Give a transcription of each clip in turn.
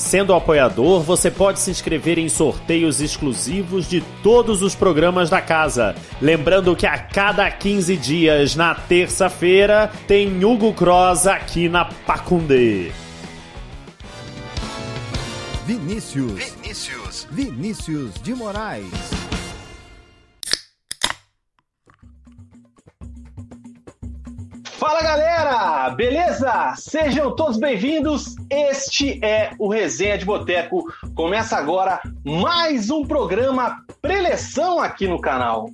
Sendo apoiador, você pode se inscrever em sorteios exclusivos de todos os programas da casa. Lembrando que a cada 15 dias, na terça-feira, tem Hugo Cross aqui na Pacundê. Vinícius. Vinícius. Vinícius de Moraes. Fala galera, beleza? Sejam todos bem-vindos. Este é o Resenha de Boteco. Começa agora mais um programa preleção aqui no canal.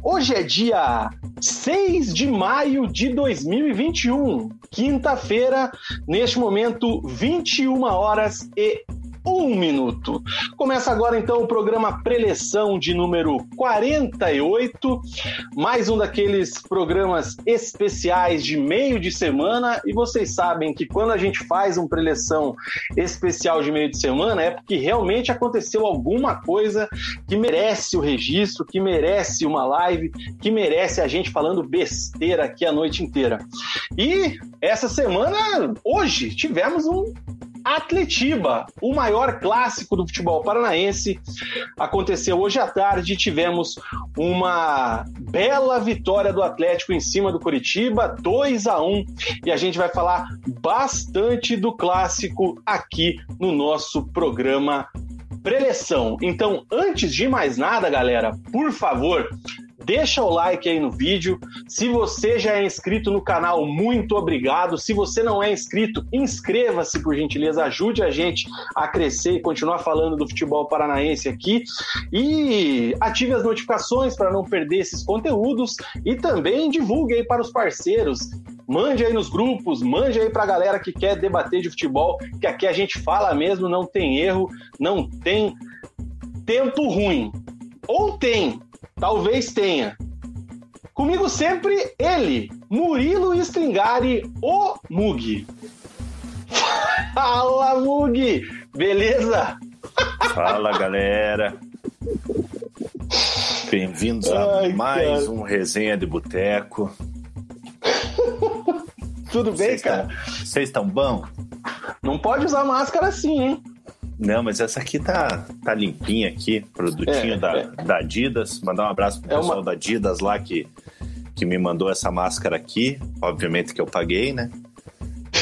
Hoje é dia 6 de maio de 2021, quinta-feira, neste momento, 21 horas e um minuto. Começa agora então o programa Preleção de número 48, mais um daqueles programas especiais de meio de semana. E vocês sabem que quando a gente faz um preleção especial de meio de semana é porque realmente aconteceu alguma coisa que merece o registro, que merece uma live, que merece a gente falando besteira aqui a noite inteira. E essa semana, hoje, tivemos um Atletiba, o maior clássico do futebol paranaense, aconteceu hoje à tarde. Tivemos uma bela vitória do Atlético em cima do Curitiba, 2 a 1 e a gente vai falar bastante do clássico aqui no nosso programa preleção. Então, antes de mais nada, galera, por favor, deixa o like aí no vídeo. Se você já é inscrito no canal, muito obrigado. Se você não é inscrito, inscreva-se por gentileza, ajude a gente a crescer e continuar falando do futebol paranaense aqui. E ative as notificações para não perder esses conteúdos e também divulgue aí para os parceiros. Mande aí nos grupos, mande aí para a galera que quer debater de futebol, que aqui a gente fala mesmo, não tem erro, não tem tempo ruim. Ou tem, Talvez tenha. Comigo sempre ele, Murilo Stringari, o Mug. Fala, Mug! Beleza? Fala, galera. Bem-vindos a Ai, mais cara. um Resenha de Boteco. Tudo bem, cara? Vocês estão bom? Não pode usar máscara assim, hein? Não, mas essa aqui tá, tá limpinha aqui, produtinho É, da, é. da Adidas. Mandar um abraço pro É pessoal uma- da Adidas lá que, que me mandou essa máscara aqui. Obviamente que eu paguei, né?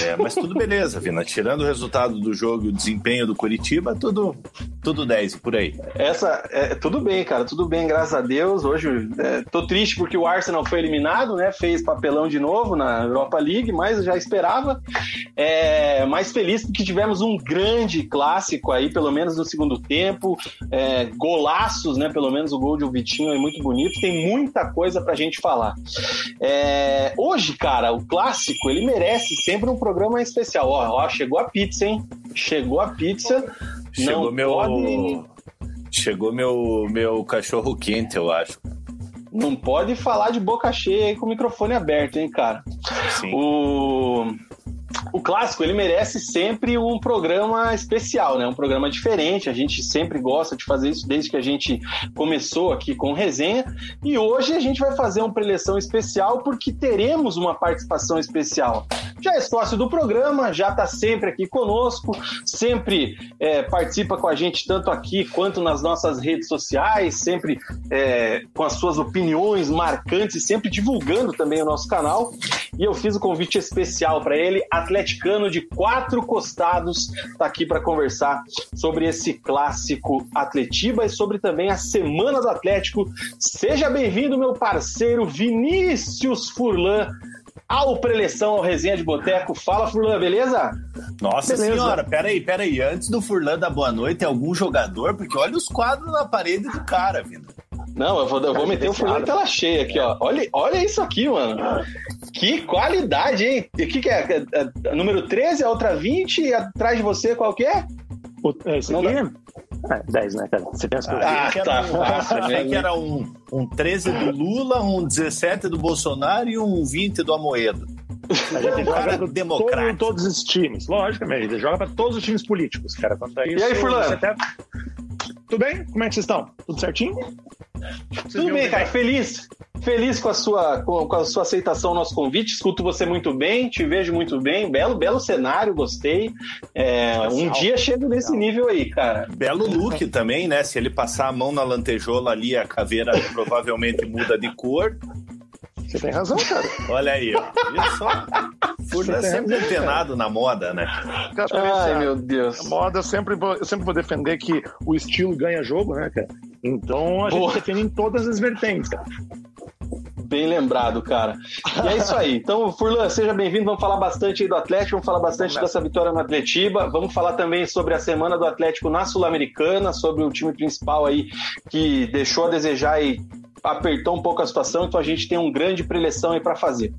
É, mas tudo beleza, Vina. Tirando o resultado do jogo e o desempenho do Curitiba, tudo, tudo 10 e por aí. Essa, é, tudo bem, cara, tudo bem, graças a Deus. Hoje é, tô triste porque o Arsenal foi eliminado, né? Fez papelão de novo na Europa League, mas eu já esperava. É, mais feliz porque tivemos um grande clássico aí, pelo menos no segundo tempo. É, golaços, né? Pelo menos o gol de um Vitinho é muito bonito. Tem muita coisa pra gente falar. É, hoje, cara, o clássico ele merece sempre um programa especial. Ó, ó, chegou a pizza, hein? Chegou a pizza. Chegou Não meu. pode- Chegou meu, meu cachorro quente, eu acho. Não pode falar de boca cheia aí com o microfone aberto, hein, cara? Sim. O, o clássico, ele merece sempre um programa especial, né? Um programa diferente. A gente sempre gosta de fazer isso desde que a gente começou aqui com resenha. E hoje a gente vai fazer uma preleção especial porque teremos uma participação especial. Já é sócio do programa, já está sempre aqui conosco, sempre é, participa com a gente tanto aqui quanto nas nossas redes sociais, sempre é, com as suas opiniões marcantes, sempre divulgando também o nosso canal. E eu fiz o um convite especial para ele, atleticano de quatro costados, está aqui para conversar sobre esse clássico Atletiba e sobre também a Semana do Atlético. Seja bem-vindo, meu parceiro Vinícius Furlan ao preleção, ao resenha de boteco. Fala, Furlan, beleza? Nossa beleza. senhora, peraí, peraí. Antes do Furlan da boa noite, algum jogador? Porque olha os quadros na parede do cara, vindo. Não, eu vou, eu vou meter o Furlan em tela cheia aqui, ó. Olha, olha isso aqui, mano. Que qualidade, hein? O que, que é? é, é? Número 13, a outra 20, e atrás de você qual que é? O, esse aqui? É, 10, né, cara? Você pensa ah, ah, tá fácil. Achei que era um, um 13 do Lula, um 17 do Bolsonaro e um 20 do Amoedo. A gente joga para todo, todos os times, logicamente. A gente joga para todos os times políticos, cara. Quanto a isso, e aí, Furlan? Até... Tudo bem? Como é que vocês estão? Tudo certinho? Vocês Tudo bem, cara. Feliz. Feliz com a, sua, com, com, a sua aceitação ao nosso convite. Escuto você muito bem, te vejo muito bem. Belo, belo cenário, gostei. É, um dia chego nesse nível aí, cara. Belo look também, né? Se ele passar a mão na lantejola ali, a caveira provavelmente muda de cor. Você tem razão, cara. Olha aí, ó. Olha só. É sempre antenado na moda, né? Cara, Ai, meu Deus. A moda, eu sempre, vou, eu sempre vou defender que o estilo ganha jogo, né, cara? Então a gente Boa. defende em todas as vertentes, cara. Bem lembrado, cara. E é isso aí. Então, Furlan, seja bem-vindo. Vamos falar bastante aí do Atlético, vamos falar bastante vamos dessa vitória no Atletiba. Vamos falar também sobre a semana do Atlético na Sul-Americana, sobre o time principal aí que deixou a desejar e apertou um pouco a situação, então a gente tem um grande preleção aí para fazer.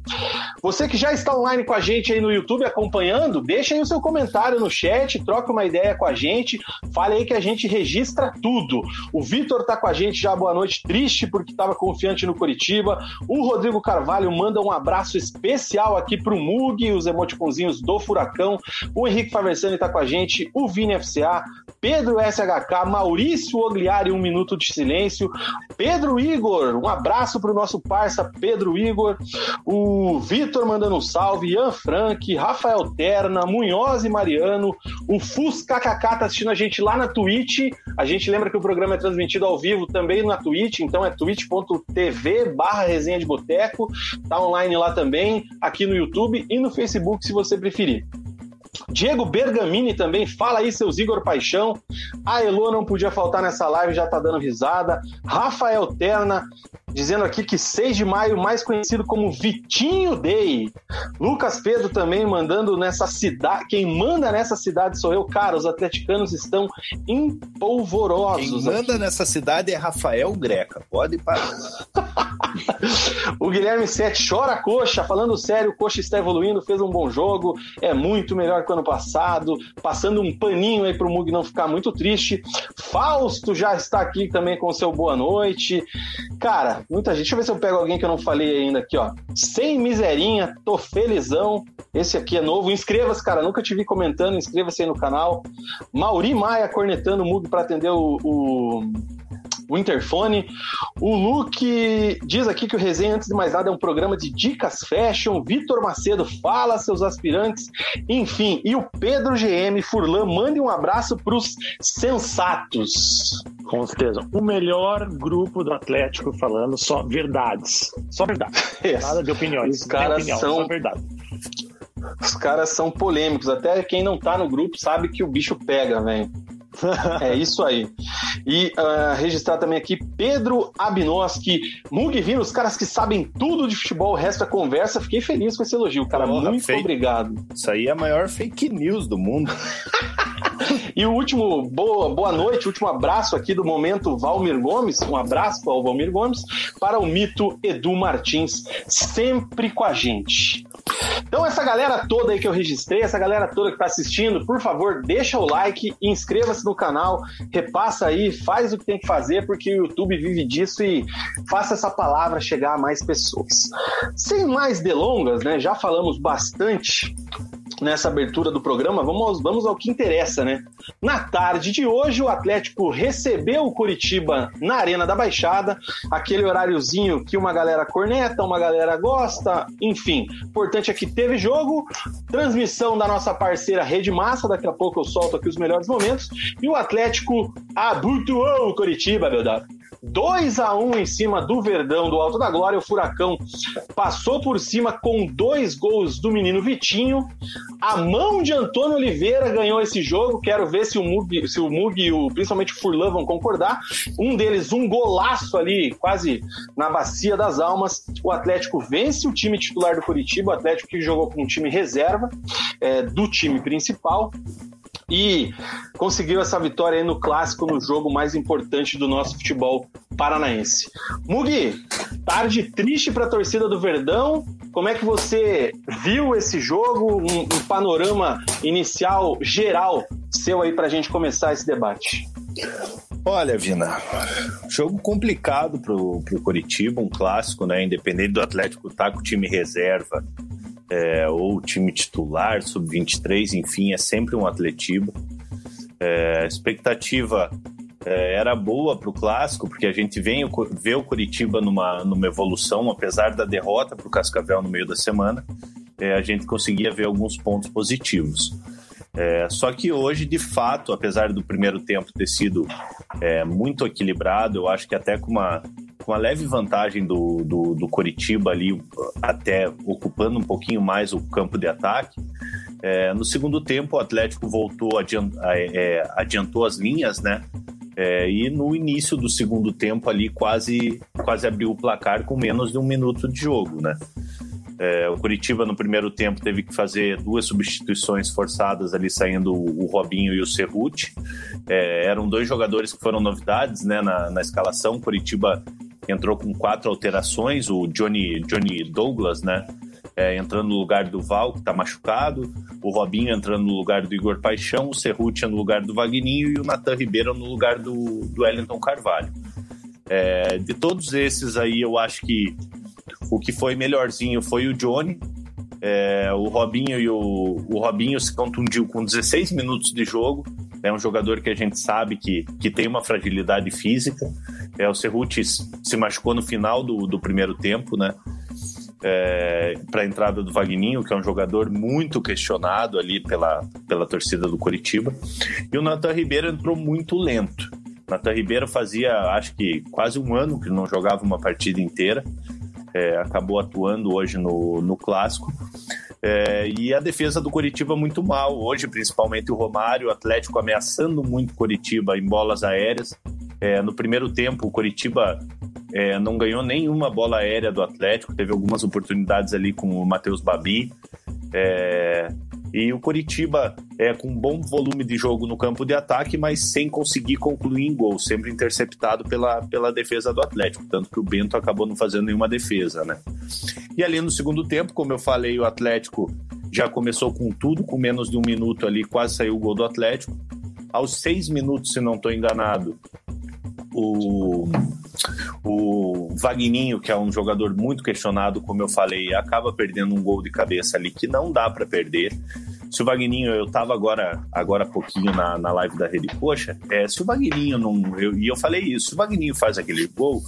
Você que já está online com a gente aí no YouTube acompanhando, deixa aí o seu comentário no chat, troca uma ideia com a gente, fale aí que a gente registra tudo. O Vitor tá com a gente já, boa noite, triste porque estava confiante no Curitiba. O Rodrigo Carvalho manda um abraço especial aqui pro Mug, os emoticonzinhos do Furacão. O Henrique Faversani tá com a gente, o Vini FCA, Pedro SHK, Maurício Ogliari, um minuto de silêncio, Pedro Igor Igor, um abraço para o nosso parça Pedro Igor, o Vitor mandando um salve, Ian Frank, Rafael Terna, Munhoz e Mariano, o Fus KKK tá assistindo a gente lá na Twitch. A gente lembra que o programa é transmitido ao vivo também na Twitch, então é twitch.tv barra resenha de boteco, tá online lá também, aqui no YouTube e no Facebook se você preferir. Diego Bergamini também, fala aí, seus Igor Paixão. A Elo não podia faltar nessa live, já tá dando risada. Rafael Terna, dizendo aqui que 6 de maio, mais conhecido como Vitinho Day. Lucas Pedro também mandando nessa cidade. Quem manda nessa cidade sou eu. Cara, os atleticanos estão empolvorosos. Quem manda aqui. nessa cidade é Rafael Greca. Pode parar. o Guilherme Sete chora coxa. Falando sério, o coxa está evoluindo, fez um bom jogo. É muito melhor que o ano passado. Passando um paninho aí pro Mug não ficar muito triste. Fausto já está aqui também com seu boa noite. Cara, muita gente. Deixa eu ver se eu pego alguém que eu não falei ainda aqui, ó. Sem miserinha, tô felizão. Esse aqui é novo. Inscreva-se, cara. Nunca te vi comentando. Inscreva-se aí no canal. Mauri Maia cornetando o Mug para atender o, o o interfone. O Luke diz aqui que o Resenha, antes de mais nada, é um programa de dicas fashion. Vitor Macedo fala seus aspirantes. Enfim, e o Pedro GM Furlan, mande um abraço para os sensatos. Com certeza. O melhor grupo do Atlético falando só verdades. Só verdade. Nada de opiniões. Os caras opinião, são. Só verdade. Os caras são polêmicos. Até quem não tá no grupo sabe que o bicho pega, velho. É isso aí. E uh, registrar também aqui Pedro Abinoski, Mug Vino, os caras que sabem tudo de futebol, o resto da conversa. Fiquei feliz com esse elogio, cara. Porra, muito fake. obrigado. Isso aí é a maior fake news do mundo. e o último, boa, boa noite, último abraço aqui do momento Valmir Gomes. Um abraço para o Valmir Gomes, para o mito Edu Martins, sempre com a gente. Então, essa galera toda aí que eu registrei, essa galera toda que está assistindo, por favor, deixa o like, inscreva-se no canal, repassa aí, faz o que tem que fazer, porque o YouTube vive disso e faça essa palavra chegar a mais pessoas. Sem mais delongas, né? Já falamos bastante. Nessa abertura do programa, vamos, vamos ao que interessa, né? Na tarde de hoje, o Atlético recebeu o Curitiba na Arena da Baixada, aquele horáriozinho que uma galera corneta, uma galera gosta, enfim. Importante é que teve jogo, transmissão da nossa parceira Rede Massa, daqui a pouco eu solto aqui os melhores momentos, e o Atlético abutuou o Curitiba, meu Deus. 2 a 1 em cima do Verdão do Alto da Glória. O Furacão passou por cima com dois gols do menino Vitinho. A mão de Antônio Oliveira ganhou esse jogo. Quero ver se o Mug, se o Mug e o, principalmente o Furlan vão concordar. Um deles, um golaço ali, quase na bacia das almas. O Atlético vence o time titular do Curitiba. O Atlético que jogou com um time reserva é, do time principal e conseguiu essa vitória aí no clássico, no jogo mais importante do nosso futebol paranaense. Mugi, tarde triste para a torcida do Verdão. Como é que você viu esse jogo? Um, um panorama inicial geral seu aí para a gente começar esse debate. Olha, Vina, jogo complicado pro, pro Coritiba, um clássico, né? Independente do Atlético estar tá com o time reserva, é, ou time titular, sub-23, enfim, é sempre um atletiba. É, expectativa é, era boa para o clássico, porque a gente vem ver o Curitiba numa, numa evolução, apesar da derrota para o Cascavel no meio da semana, é, a gente conseguia ver alguns pontos positivos. É, só que hoje, de fato, apesar do primeiro tempo ter sido é, muito equilibrado, eu acho que até com uma, com a leve vantagem do, do, do Coritiba ali, até ocupando um pouquinho mais o campo de ataque. É, no segundo tempo, o Atlético voltou, adiant, é, adiantou as linhas, né? É, e no início do segundo tempo ali quase, quase abriu o placar com menos de um minuto de jogo, né? É, o Curitiba no primeiro tempo teve que fazer duas substituições forçadas ali saindo o, Robinho e o Cerruti. É, eram dois jogadores que foram novidades né, na, na escalação. Curitiba entrou com quatro alterações, o Johnny, Johnny Douglas, né? É, entrando no lugar do Val, que está machucado, o Robinho entrando no lugar do Igor Paixão, o Serrutia no lugar do Vagninho e o Natan Ribeiro no lugar do, do Wellington Carvalho. É, de todos esses aí, eu acho que o que foi melhorzinho foi o Johnny. É, o Robinho e o, o Robinho se contundiu com 16 minutos de jogo. É um jogador que a gente sabe que, que tem uma fragilidade física. É, o Cerruti se machucou no final do, do primeiro tempo, né? É, para a entrada do Vagninho, que é um jogador muito questionado ali pela, pela torcida do Curitiba. E o Natan Ribeiro entrou muito lento. Natan Ribeiro fazia, acho que quase um ano que não jogava uma partida inteira. É, acabou atuando hoje no, no clássico. É, e a defesa do Curitiba muito mal. Hoje, principalmente o Romário, o Atlético ameaçando muito o Curitiba em bolas aéreas. É, no primeiro tempo, o Coritiba é, não ganhou nenhuma bola aérea do Atlético, teve algumas oportunidades ali com o Matheus Babi. É, e o Coritiba é com bom volume de jogo no campo de ataque, mas sem conseguir concluir em gol, sempre interceptado pela, pela defesa do Atlético, tanto que o Bento acabou não fazendo nenhuma defesa, né? E ali no segundo tempo, como eu falei, o Atlético já começou com tudo, com menos de um minuto ali, quase saiu o gol do Atlético. Aos seis minutos, se não estou enganado, o, o Vagninho, que é um jogador muito questionado, como eu falei, acaba perdendo um gol de cabeça ali que não dá para perder. Se o Vagninho, eu tava agora, agora há pouquinho na, na live da Rede Poxa, é, se o Vagninho não. Eu, e eu falei isso, se o Vagninho faz aquele gol,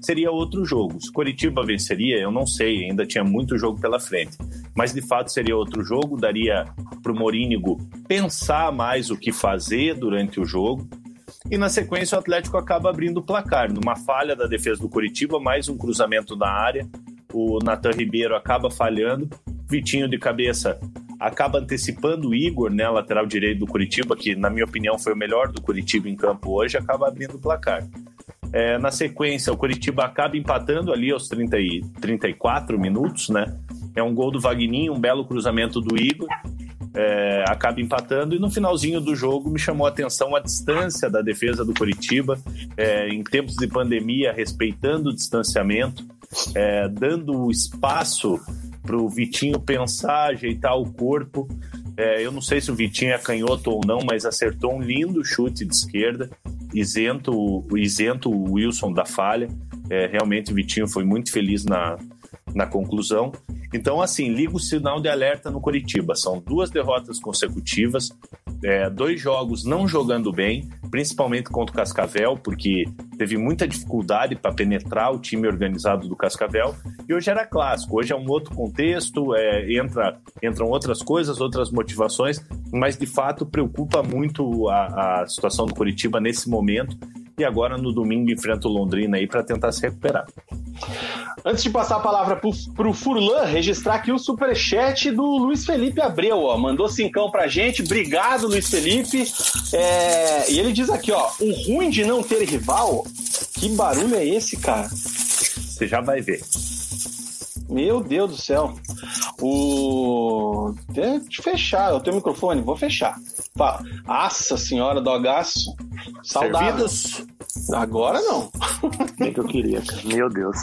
seria outro jogo. Se o Coritiba venceria, eu não sei, ainda tinha muito jogo pela frente. Mas de fato seria outro jogo, daria pro Morínigo pensar mais o que fazer durante o jogo. E na sequência o Atlético acaba abrindo o placar. Numa falha da defesa do Curitiba, mais um cruzamento na área. O Natan Ribeiro acaba falhando. Vitinho de cabeça acaba antecipando o Igor, né, lateral direito do Curitiba, que na minha opinião foi o melhor do Curitiba em campo hoje, acaba abrindo o placar. É, na sequência, o Curitiba acaba empatando ali aos 30 e 34 minutos, né? É um gol do Vagninho, um belo cruzamento do Igor é, acaba empatando. E no finalzinho do jogo me chamou a atenção a distância da defesa do Curitiba, é, em tempos de pandemia, respeitando o distanciamento, é, dando espaço para o Vitinho pensar, ajeitar o corpo. É, eu não sei se o Vitinho é canhoto ou não, mas acertou um lindo chute de esquerda, isento, isento o Wilson da falha. É, realmente o Vitinho foi muito feliz na, na conclusão. Então, assim, liga o sinal de alerta no Coritiba. São duas derrotas consecutivas, é, dois jogos não jogando bem, principalmente contra o Cascavel, porque teve muita dificuldade para penetrar o time organizado do Cascavel. E hoje era clássico, hoje é um outro contexto, é, entra, entram outras coisas, outras motivações, mas de fato preocupa muito a, a situação do Coritiba nesse momento e agora no domingo enfrenta o Londrina aí para tentar se recuperar. Antes de passar a palavra para o Furlan, registrar aqui o superchat do Luiz Felipe Abreu, ó. Mandou cincão pra gente. Obrigado, Luiz Felipe. É... E ele diz aqui, ó. O ruim de não ter rival. Que barulho é esse, cara? Você já vai ver. Meu Deus do céu. O. Deixa eu fechar. Eu tenho microfone, vou fechar. Fala. Nossa senhora, dogaço. Saudável. Servidos? Agora não. Bem que eu queria, Meu Deus.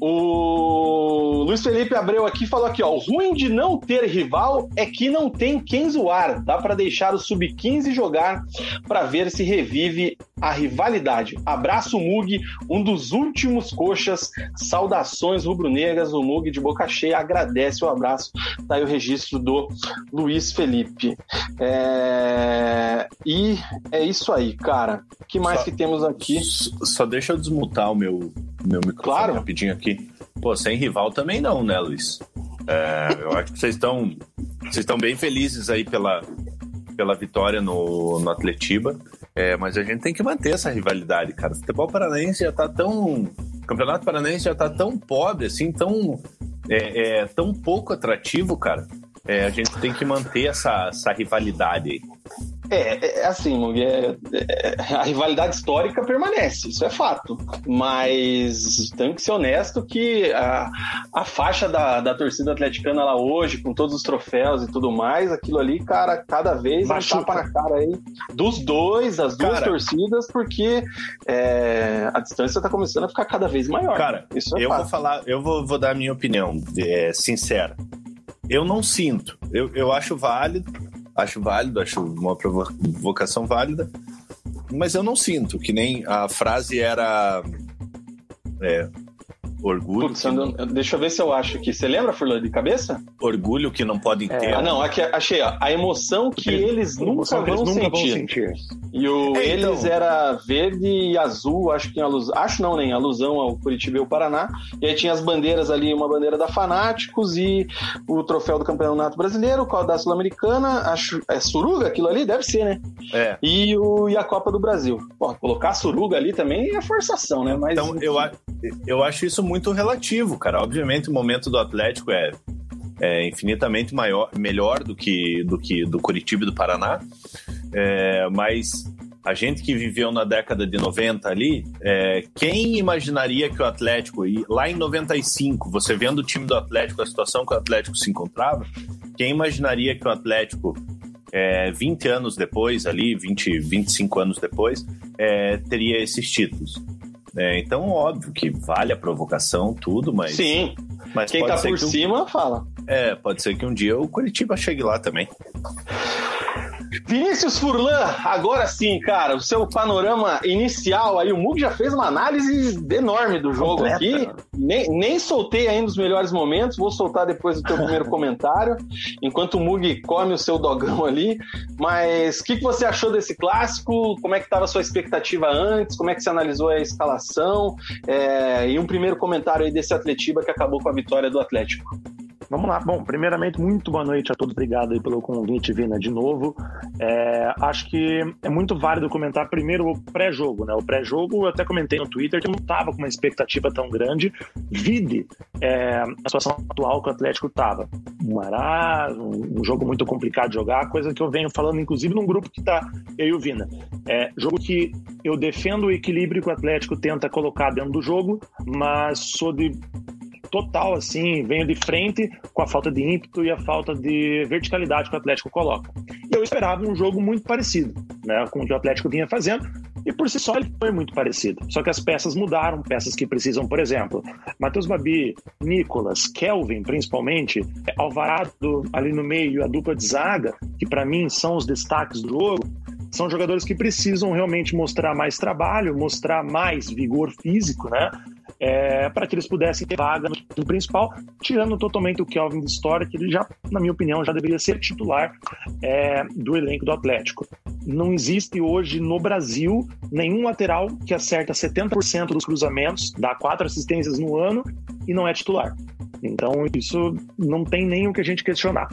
O Luiz Felipe Abreu aqui falou aqui, ó. O ruim de não ter rival é que não tem quem zoar. Dá para deixar o Sub-15 jogar para ver se revive a rivalidade. Abraço, Mug, um dos últimos coxas. Saudações rubro-negras. O Mug de boca cheia agradece o abraço. Tá aí o registro do Luiz Felipe. É... E é isso aí, cara. O que mais só, que temos aqui? Só deixa eu desmutar o meu, meu microfone claro. rapidinho aqui. Pô, sem rival também não, né, Luiz? É, eu acho que vocês estão vocês estão bem felizes aí pela, pela vitória no, no Atletiba. É, mas a gente tem que manter essa rivalidade, cara. O futebol paranaense já tá tão. O Campeonato Paranaense já tá tão pobre, assim, tão. É, é tão pouco atrativo, cara. É, a gente tem que manter essa, essa rivalidade aí. É, é assim, é, é, a rivalidade histórica permanece, isso é fato. Mas tenho que ser honesto que a, a faixa da, da torcida atleticana lá hoje, com todos os troféus e tudo mais, aquilo ali, cara, cada vez é um tapa na cara aí dos dois, das duas cara, torcidas, porque é, a distância tá começando a ficar cada vez maior. Cara, isso é eu fato. vou falar, eu vou, vou dar a minha opinião é, sincera. Eu não sinto. Eu, eu acho válido acho válido, acho uma provocação válida, mas eu não sinto, que nem a frase era. É, Orgulho. Putz, não... Deixa eu ver se eu acho aqui. Você lembra, Furlan, de cabeça? Orgulho que não podem ter. É. Ah, não, aqui, achei, ó. A emoção que eles, nunca, vão, eles nunca sentir. vão, sentir. E o é, então... eles era verde e azul, acho que alusão. Acho não, nem alusão ao Curitiba e ao Paraná. E aí tinha as bandeiras ali, uma bandeira da Fanáticos e o troféu do Campeonato Brasileiro, o da Sul-Americana, acho. É Suruga aquilo ali? Deve ser, né? É. E, o, e a Copa do Brasil. Pô, colocar Suruga ali também é forçação, né? Mas, então, eu, eu acho isso muito relativo, cara. Obviamente, o momento do Atlético é, é infinitamente maior, melhor do que do que do Curitiba e do Paraná, é, mas a gente que viveu na década de 90 ali, é, quem imaginaria que o Atlético, e lá em 95, você vendo o time do Atlético, a situação que o Atlético se encontrava, quem imaginaria que o Atlético, é, 20 anos depois, ali, 20, 25 anos depois, é, teria esses títulos? É, então, óbvio que vale a provocação, tudo, mas. Sim. Mas Quem tá por cima, fala. É, pode ser que um dia o Curitiba chegue lá também. Vinícius Furlan, agora sim, cara, o seu panorama inicial aí, o Mug já fez uma análise enorme do jogo Completa. aqui, nem, nem soltei ainda os melhores momentos, vou soltar depois do teu primeiro comentário, enquanto o Mug come o seu dogão ali, mas o que, que você achou desse clássico, como é que estava a sua expectativa antes, como é que você analisou a escalação, é, e um primeiro comentário aí desse Atletiba que acabou com a vitória do Atlético. Vamos lá. Bom, primeiramente, muito boa noite a todos. Obrigado aí pelo convite, Vina, de novo. É, acho que é muito válido comentar primeiro o pré-jogo, né? O pré-jogo, eu até comentei no Twitter que eu não estava com uma expectativa tão grande. Vide é, a situação atual que o Atlético estava. Um Ará, um, um, jogo muito complicado de jogar, coisa que eu venho falando, inclusive, num grupo que está eu e o Vina. É, jogo que eu defendo o equilíbrio que o Atlético tenta colocar dentro do jogo, mas sou de total, assim, venho de frente com a falta de ímpeto e a falta de verticalidade que o Atlético coloca. E eu esperava um jogo muito parecido, né, com o que o Atlético vinha fazendo, e por si só ele foi muito parecido. Só que as peças mudaram, peças que precisam, por exemplo, Matheus Babi, Nicolas, Kelvin, principalmente, Alvarado ali no meio, a dupla de zaga, que para mim são os destaques do jogo, são jogadores que precisam realmente mostrar mais trabalho, mostrar mais vigor físico, né? É, para que eles pudessem ter vaga no principal, tirando totalmente o Kelvin de história, que ele já, na minha opinião, já deveria ser titular é, do elenco do Atlético. Não existe hoje no Brasil nenhum lateral que acerta 70% dos cruzamentos, dá quatro assistências no ano e não é titular. Então, isso não tem nem o que a gente questionar.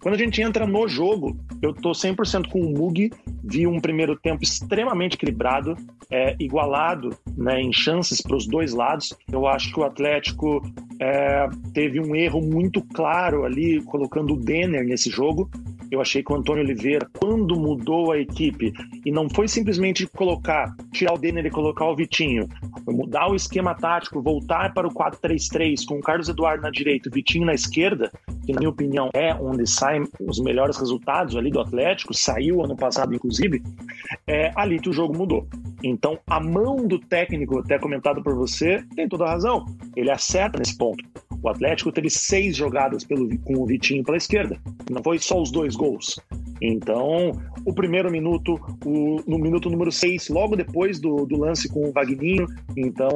Quando a gente entra no jogo, eu tô 100% com o Mug, vi um primeiro tempo extremamente equilibrado, é, igualado né, em chances para os dois lados. Eu acho que o Atlético é, teve um erro muito claro ali, colocando o Denner nesse jogo. Eu achei que o Antônio Oliveira, quando mudou a equipe, e não foi simplesmente colocar, tirar o Denner e colocar o Vitinho, mudar o esquema tático, voltar para o 4-3-3 com o Carlos Eduardo na direita e o Vitinho na esquerda, que na minha opinião é onde saem os melhores resultados ali do Atlético, saiu ano passado inclusive, é ali que o jogo mudou. Então a mão do técnico, até comentado por você, tem toda a razão. Ele acerta nesse ponto. O Atlético teve seis jogadas pelo, com o Vitinho pela esquerda. Não foi só os dois gols. Então, o primeiro minuto, o, no minuto número 6, logo depois do, do lance com o Vagninho, então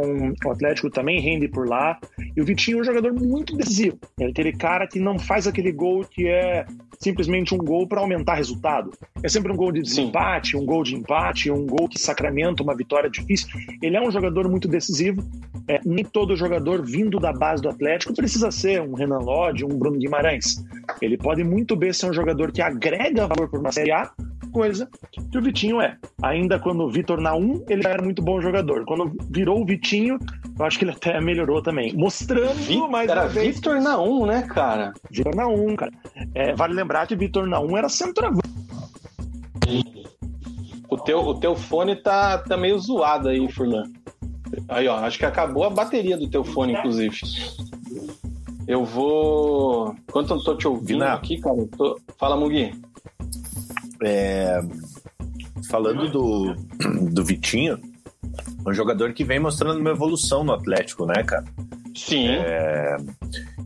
o Atlético também rende por lá. E o Vitinho é um jogador muito decisivo. É aquele cara que não faz aquele gol que é simplesmente um gol para aumentar resultado. É sempre um gol de desempate, um gol de empate, um gol que sacramenta uma vitória difícil. Ele é um jogador muito decisivo. É, nem todo jogador vindo da base do Atlético precisa ser um Renan Lodge, um Bruno Guimarães. Ele pode muito bem ser um jogador que agrega valor por uma Série A, coisa que o Vitinho é. Ainda quando o Vitor na 1, ele já era muito bom jogador. Quando virou o Vitinho, eu acho que ele até melhorou também. Mostrando Vi, mais era uma vez. Vitor na 1, né, cara? Vitor na 1, cara. É, vale lembrar que Vitor na 1 era centroavante. O teu, o teu fone tá, tá meio zoado aí, Furlan. Aí, ó, acho que acabou a bateria do teu fone, inclusive. Eu vou. Enquanto eu tô te ouvindo Vina. aqui, cara, tô... fala, Mugi. É, falando do, do Vitinho, um jogador que vem mostrando uma evolução no Atlético, né, cara? Sim.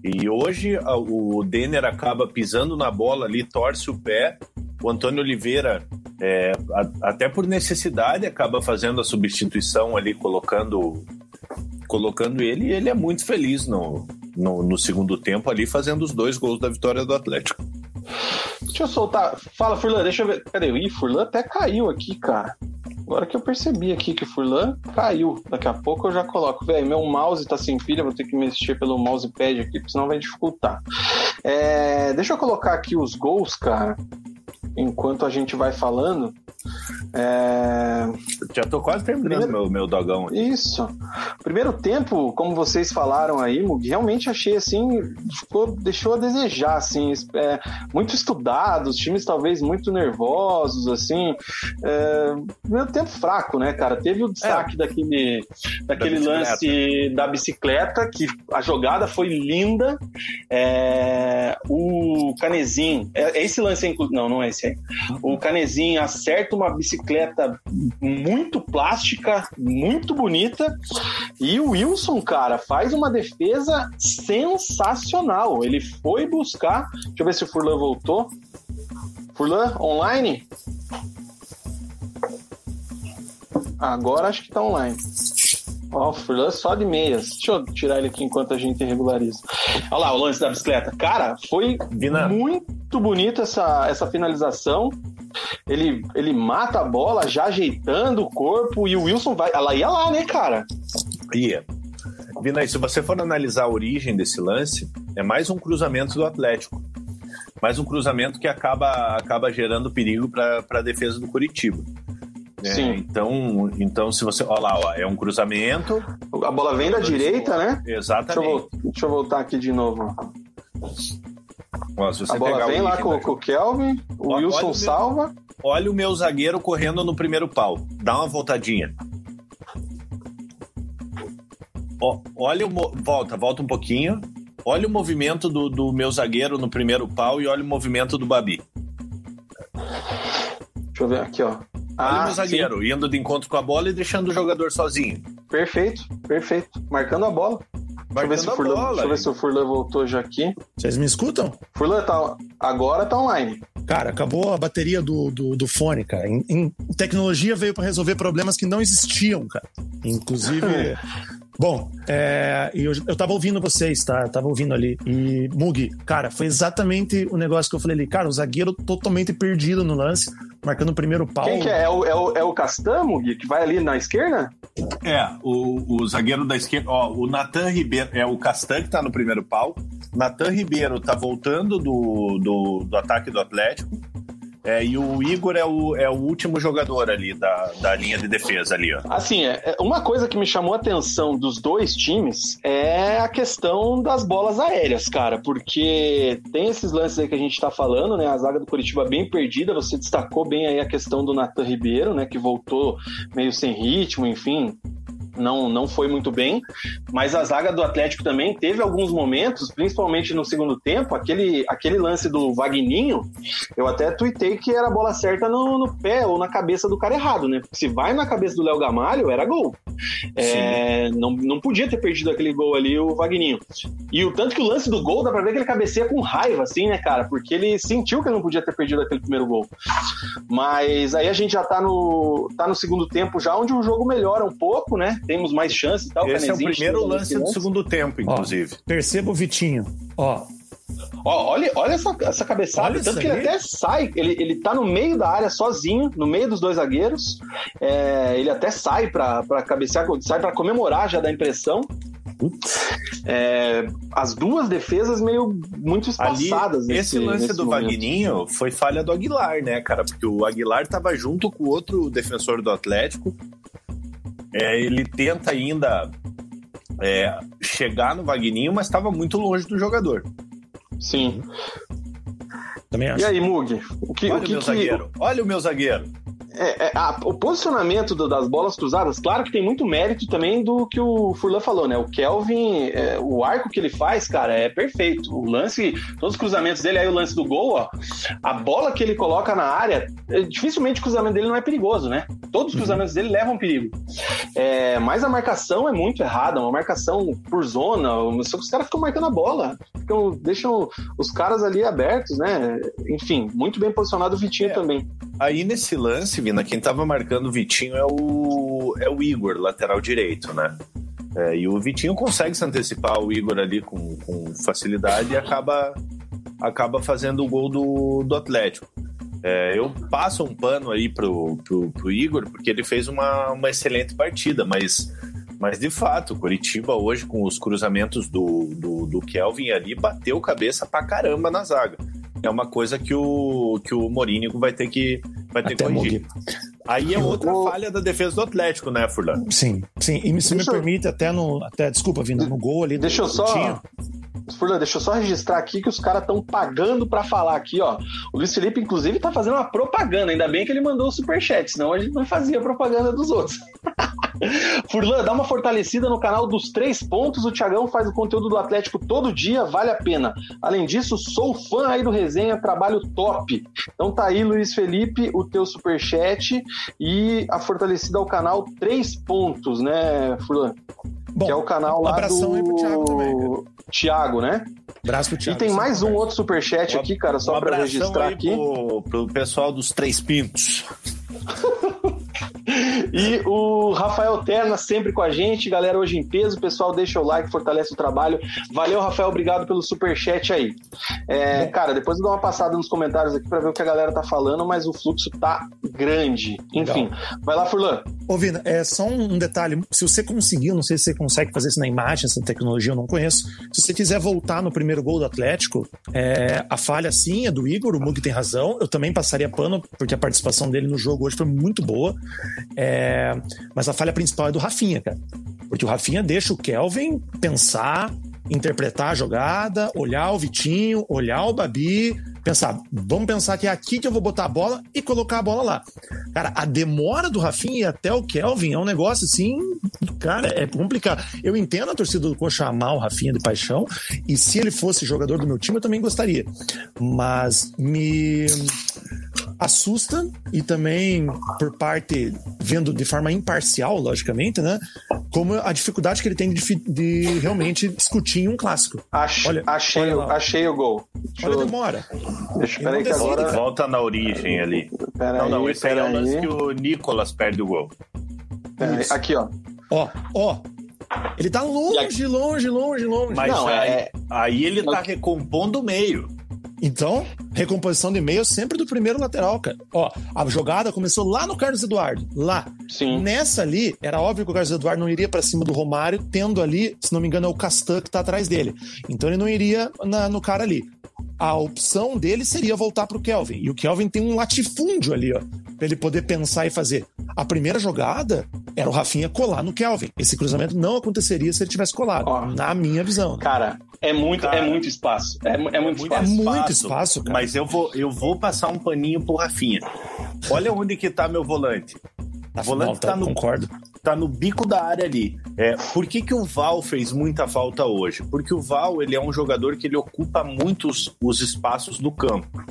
E hoje o Denner acaba pisando na bola ali, torce o pé. O Antônio Oliveira, é, a- até por necessidade, acaba fazendo a substituição ali, colocando, colocando ele. E ele é muito feliz no, no, no segundo tempo ali, fazendo os dois gols da vitória do Atlético. Deixa eu soltar. Fala, Furlan, deixa eu ver. Cadê? Ih, Furlan até caiu aqui, cara. Agora que eu percebi aqui que o Furlan caiu. Daqui a pouco eu já coloco. Velho, meu mouse tá sem pilha, vou ter que mexer pelo mousepad aqui, senão vai dificultar. É, deixa eu colocar aqui os gols, cara. Enquanto a gente vai falando. É, Já tô quase terminando Primeiro- meu, meu dogão aqui. Isso. Primeiro tempo, como vocês falaram aí, Mug, realmente achei assim, ficou, deixou a desejar, assim, é, muito estudado, os times talvez muito nervosos, assim. É, primeiro tempo fraco, né, cara? Teve o destaque daquele, daquele bicicleta. lance da bicicleta, que a jogada foi linda. É, o Canezinho, é, é esse lance, não, não é esse O Canezinho acerta uma bicicleta muito plástica, muito bonita. E o Wilson, cara, faz uma defesa sensacional. Ele foi buscar. Deixa eu ver se o Furlan voltou. Furlan, online? Agora acho que tá online. Ó, o Furlan só de meias. Deixa eu tirar ele aqui enquanto a gente regulariza. Olha lá, o lance da bicicleta. Cara, foi Vina. muito bonito essa, essa finalização. Ele, ele mata a bola já ajeitando o corpo e o Wilson vai. Ela ia lá, né, cara? Ia. Vina, se você for analisar a origem desse lance, é mais um cruzamento do Atlético. Mais um cruzamento que acaba, acaba gerando perigo para a defesa do Curitiba. É, Sim. então, então, se você. Olha lá, ó, é um cruzamento. A bola vem da direita, né? Deixa eu, Exatamente. deixa eu voltar aqui de novo. Ó, A bola vem lá com, com o Kelvin, o Olha Wilson o meu- salva. Olha o meu zagueiro correndo no primeiro pau. Dá uma voltadinha. Ó, olha o. Volta, volta um pouquinho. Olha o movimento do, do meu zagueiro no primeiro pau e olha o movimento do Babi. Deixa eu ver aqui, ó. Olha o Ah, meu zagueiro indo de encontro com a bola e deixando o jogador sozinho. sim, perfeito, perfeito. Marcando a bola. Deixa eu, ver se o Furlan, bola, deixa eu ver se o Furlan voltou já aqui. Vocês me escutam? Furlan tá, agora tá online. Cara, acabou a bateria do, do, do fone, cara. Em, em- tecnologia veio para resolver problemas que não existiam, cara. Inclusive, Bom, é, eu, eu tava ouvindo vocês, tá? Eu tava ouvindo ali. E, Mug, cara, foi exatamente o negócio que eu falei ali. Cara, o zagueiro totalmente perdido no lance, marcando o primeiro pau. Quem que é? É o, é o, é o Castan, Mug, que vai ali na esquerda? É, o, o zagueiro da esquerda, ó, o Natan Ribeiro, é o Castan que tá no primeiro pau. Natan Ribeiro tá voltando do, do, do ataque do Atlético. É, e o Igor é o, é o último jogador ali da, da linha de defesa ali, ó. Assim, é, é, uma coisa que me chamou a atenção dos dois times é a questão das bolas aéreas, cara, porque tem esses lances aí que a gente tá falando, né? A zaga do Curitiba bem perdida, você destacou bem aí a questão do Natan Ribeiro, né? Que voltou meio sem ritmo, enfim, não, não foi muito bem, mas a zaga do Atlético também teve alguns momentos, principalmente no segundo tempo, aquele, aquele lance do Vagninho, eu até tuitei que era bola certa no, no pé ou na cabeça do cara errado, né? Porque se vai na cabeça do Léo Gamalho, era gol. É, não, não podia ter perdido aquele gol ali, o Vagninho. E o tanto que o lance do gol, dá pra ver que ele cabeceia com raiva, assim, né, cara? Porque ele sentiu que ele não podia ter perdido aquele primeiro gol. Mas aí a gente já tá no, tá no segundo tempo já, onde o jogo melhora um pouco, né? Temos mais chances e tal. Esse é o primeiro lance do segundo tempo, inclusive. Ó, perceba o Vitinho. Ó, Ó, olha, olha essa, essa cabeçada, olha tanto que ele até sai, ele, ele tá no meio da área sozinho, no meio dos dois zagueiros, é, ele até sai para cabecear, sai para comemorar já da impressão. É, as duas defesas meio muito espaçadas. Ali, nesse, esse lance nesse do momento. Vagninho foi falha do Aguilar, né, cara? Porque o Aguilar tava junto com o outro defensor do Atlético é, ele tenta ainda é, chegar no Vagninho, mas estava muito longe do jogador. Sim. Também acho. E aí, Mug? O que, Olha o, que o meu que... zagueiro. Olha o meu zagueiro. É, é, a, o posicionamento do, das bolas cruzadas, claro que tem muito mérito também do que o Furlan falou, né? O Kelvin, é, o arco que ele faz, cara, é perfeito. O lance, todos os cruzamentos dele, aí o lance do gol, ó, a bola que ele coloca na área, é, dificilmente o cruzamento dele não é perigoso, né? Todos os uhum. cruzamentos dele levam perigo. É, mas a marcação é muito errada, uma marcação por zona, só que os caras ficam marcando a bola, ficam, deixam os caras ali abertos, né? Enfim, muito bem posicionado o Vitinho é. também. Aí nesse lance, Vina, quem tava marcando o Vitinho é o, é o Igor, lateral direito, né? É, e o Vitinho consegue se antecipar o Igor ali com, com facilidade e acaba, acaba fazendo o gol do, do Atlético. É, eu passo um pano aí pro, pro, pro, Igor, porque ele fez uma, uma excelente partida, mas, mas de fato, Curitiba hoje, com os cruzamentos do, do, do Kelvin ali, bateu cabeça pra caramba na zaga é uma coisa que o, que o Morínigo vai ter que, vai ter que corrigir. Aí é outra o... falha da defesa do Atlético, né, Furlan? Sim, sim. E se Deixa me permite, até no. Até, desculpa, Vina, no gol ali. Deixa do, eu só. Furlan, deixa eu só registrar aqui que os caras estão pagando para falar aqui, ó. O Luiz Felipe, inclusive, tá fazendo uma propaganda. Ainda bem que ele mandou o superchat, senão a gente não fazia propaganda dos outros. Furlan, dá uma fortalecida no canal dos três pontos. O Thiagão faz o conteúdo do Atlético todo dia, vale a pena. Além disso, sou fã aí do resenha, trabalho top. Então tá aí, Luiz Felipe, o teu superchat e a fortalecida ao canal Três Pontos, né, Furlan? Bom, que é o canal lá abração do... aí pro Thiago também, cara. Thiago, né? Abraço pro Thiago. E tem mais um outro superchat aqui, cara, só um para registrar aqui. Pro, pro pessoal dos Três Pintos. E o Rafael Terna sempre com a gente, galera, hoje em peso. Pessoal, deixa o like, fortalece o trabalho. Valeu, Rafael, obrigado pelo super chat aí. É, cara, depois eu dou uma passada nos comentários aqui para ver o que a galera tá falando, mas o fluxo tá grande. Enfim, Legal. vai lá, Furlan. Ô, Vina, é só um detalhe. Se você conseguir, não sei se você consegue fazer isso na imagem, essa tecnologia eu não conheço. Se você quiser voltar no primeiro gol do Atlético, é, a falha sim é do Igor, o Mug tem razão. Eu também passaria pano, porque a participação dele no jogo hoje foi muito boa. É, mas a falha principal é do Rafinha, cara. Porque o Rafinha deixa o Kelvin pensar, interpretar a jogada, olhar o Vitinho, olhar o Babi, pensar, vamos pensar que é aqui que eu vou botar a bola e colocar a bola lá. Cara, a demora do Rafinha até o Kelvin é um negócio assim, cara, é complicado. Eu entendo a torcida do Coxa amar o Rafinha de paixão, e se ele fosse jogador do meu time, eu também gostaria. Mas me assusta e também por parte vendo de forma imparcial, logicamente, né? Como a dificuldade que ele tem de, de realmente discutir em um clássico. Ach, olha, achei, olha achei o gol. Deixa olha a demora. Deixa, peraí que agora... Volta na origem ali. Pera não, aí, não, esse aí é o lance que o Nicolas perde o gol. Aqui, ó. Ó, ó, Ele tá longe, longe, longe, longe. Mas Não, aí, é- aí ele tá recompondo o meio. Então, recomposição de meio sempre do primeiro lateral, cara. Ó, a jogada começou lá no Carlos Eduardo, lá. Sim. Nessa ali, era óbvio que o Carlos Eduardo não iria pra cima do Romário, tendo ali, se não me engano, é o Castan que tá atrás dele. Então ele não iria na- no cara ali. A opção dele seria voltar pro Kelvin. E o Kelvin tem um latifúndio ali, ó, pra ele poder pensar e fazer. A primeira jogada era o Rafinha colar no Kelvin. Esse cruzamento não aconteceria se ele tivesse colado, Ó. na minha visão. Cara, é muito, Cara, é muito espaço. É, mu- é muito muito É espaço. muito espaço, cara. Mas eu vou, eu vou passar um paninho pro Rafinha. Olha onde que tá meu volante. Tá, volante tá- tá no- concordo. Tá no bico da área ali. É, por que, que o Val fez muita falta hoje? Porque o Val ele é um jogador que ele ocupa muitos os espaços do campo.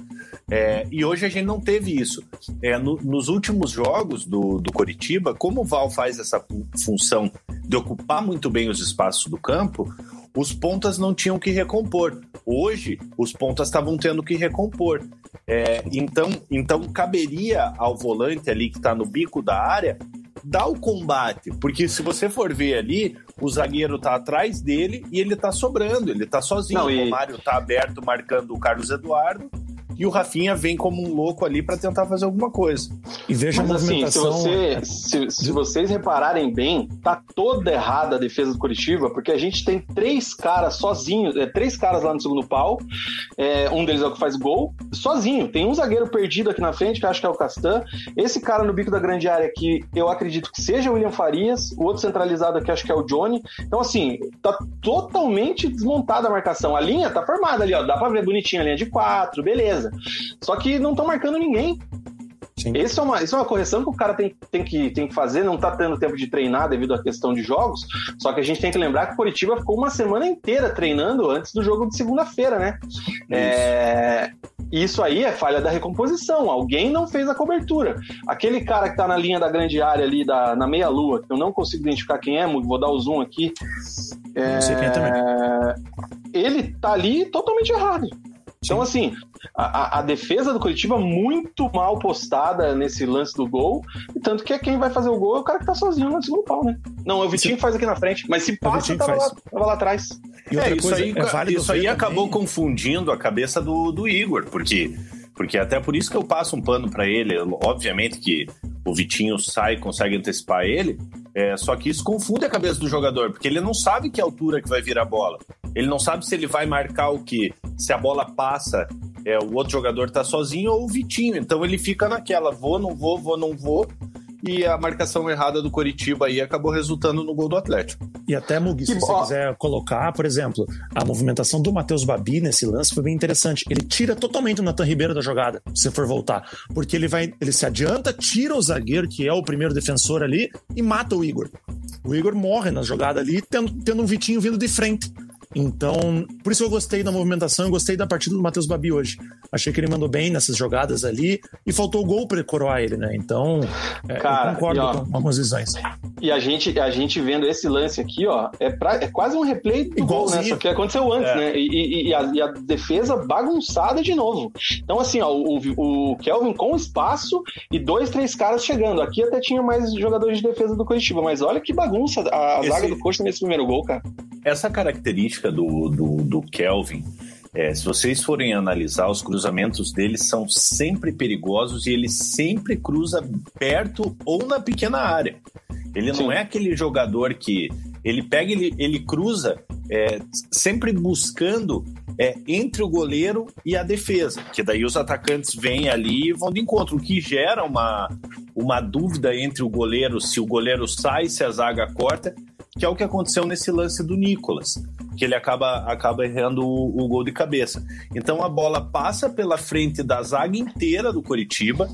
É, e hoje a gente não teve isso. É, no- nos últimos jogos do, do Coritiba, como o Val faz essa fu- função de ocupar muito bem os espaços do campo, os pontas não tinham que recompor. Hoje, os pontas estavam tendo que recompor. É, então, então, caberia ao volante ali que está no bico da área dar o combate, porque se você for ver ali, o zagueiro tá atrás dele e ele tá sobrando, ele tá sozinho. Não, e- O Romário tá aberto marcando o Carlos Eduardo e o Rafinha vem como um louco ali para tentar fazer alguma coisa. E veja Mas a assim, se, movimentação. você, se, se vocês repararem bem, tá toda errada a defesa do Curitiba, porque a gente tem três caras sozinhos, é, três caras lá no segundo pau, é, um deles é o que faz gol, sozinho. Tem um zagueiro perdido aqui na frente, que eu acho que é o Castan. Esse cara no bico da grande área aqui, eu acredito que seja o William Farias, o outro centralizado aqui, acho que é o Johnny. Então, assim, tá totalmente desmontada a marcação. A linha tá formada ali, ó, dá pra ver bonitinho a linha de quatro, beleza. Só que não estão marcando ninguém. Sim. Esse é uma, isso é uma correção que o cara tem, tem, que, tem que fazer, não tá tendo tempo de treinar devido à questão de jogos. Só que a gente tem que lembrar que o Curitiba ficou uma semana inteira treinando antes do jogo de segunda-feira, né? É, isso aí é falha da recomposição. Alguém não fez a cobertura. Aquele cara que tá na linha da grande área ali, da, na meia-lua, que eu não consigo identificar quem é, vou dar o zoom aqui. Não sei quem é também. Ele tá ali totalmente errado. Então, assim, a, a- defesa do Curitiba muito mal postada nesse lance do gol. E tanto que é quem vai fazer o gol é o cara que tá sozinho no segundo pau, né? Não, é o Vitinho que faz aqui na frente. Mas se passa, Vitinho que tava lá, tava lá atrás. E outra É, isso coisa, aí, é isso aí acabou também- confundindo a cabeça do, do Igor, porque, porque até por isso que eu passo um pano para ele. Obviamente que o Vitinho sai, consegue antecipar ele, é, só que isso confunde a cabeça do jogador, porque ele não sabe que altura que vai vir a bola. Ele não sabe se ele vai marcar o que, se a bola passa, é, o outro jogador tá sozinho ou o Vitinho. Então ele fica naquela, vou, não vou, vou, não vou. E a marcação errada do Coritiba aí acabou resultando no gol do Atlético. E até, Mugi, se você quiser colocar, por exemplo, a movimentação do Matheus Babi nesse lance foi bem interessante. Ele tira totalmente o Natan Ribeiro da jogada, se você for voltar. Porque ele vai, ele se adianta, tira o zagueiro, que é o primeiro defensor ali, e mata o Igor. O Igor morre na jogada ali, tendo, tendo um Vitinho vindo de frente. Então, por isso eu gostei da movimentação, eu gostei da partida do Matheus Babi hoje. Achei que ele mandou bem nessas jogadas ali e faltou o gol para coroar ele, né? Então, é, Cara, eu concordo e ó, com algumas visões. E a gente, a gente vendo esse lance aqui, ó, é, pra- é quase um replay do gol, né? Igualzinho. Só que aconteceu antes, É. né? E, e- e a, e a defesa bagunçada de novo. Então, assim, ó, o, o Kelvin com espaço e dois, três caras chegando. Aqui até tinha mais jogadores de defesa do Curitiba, mas olha que bagunça a, a Esse- zaga do Coxa nesse primeiro gol, cara. Essa característica do, do, do Kelvin, é, se vocês forem analisar, os cruzamentos dele são sempre perigosos e ele sempre cruza perto ou na pequena área. Ele não Sim. é aquele jogador que ele pega, ele, ele cruza é, sempre buscando é, entre o goleiro e a defesa, que daí os atacantes vêm ali e vão de encontro, o que gera uma, uma dúvida entre o goleiro, se o goleiro sai, se a zaga corta, que é o que aconteceu nesse lance do Nicolas, que ele acaba, acaba errando o, o gol de cabeça. Então a bola passa pela frente da zaga inteira do Coritiba,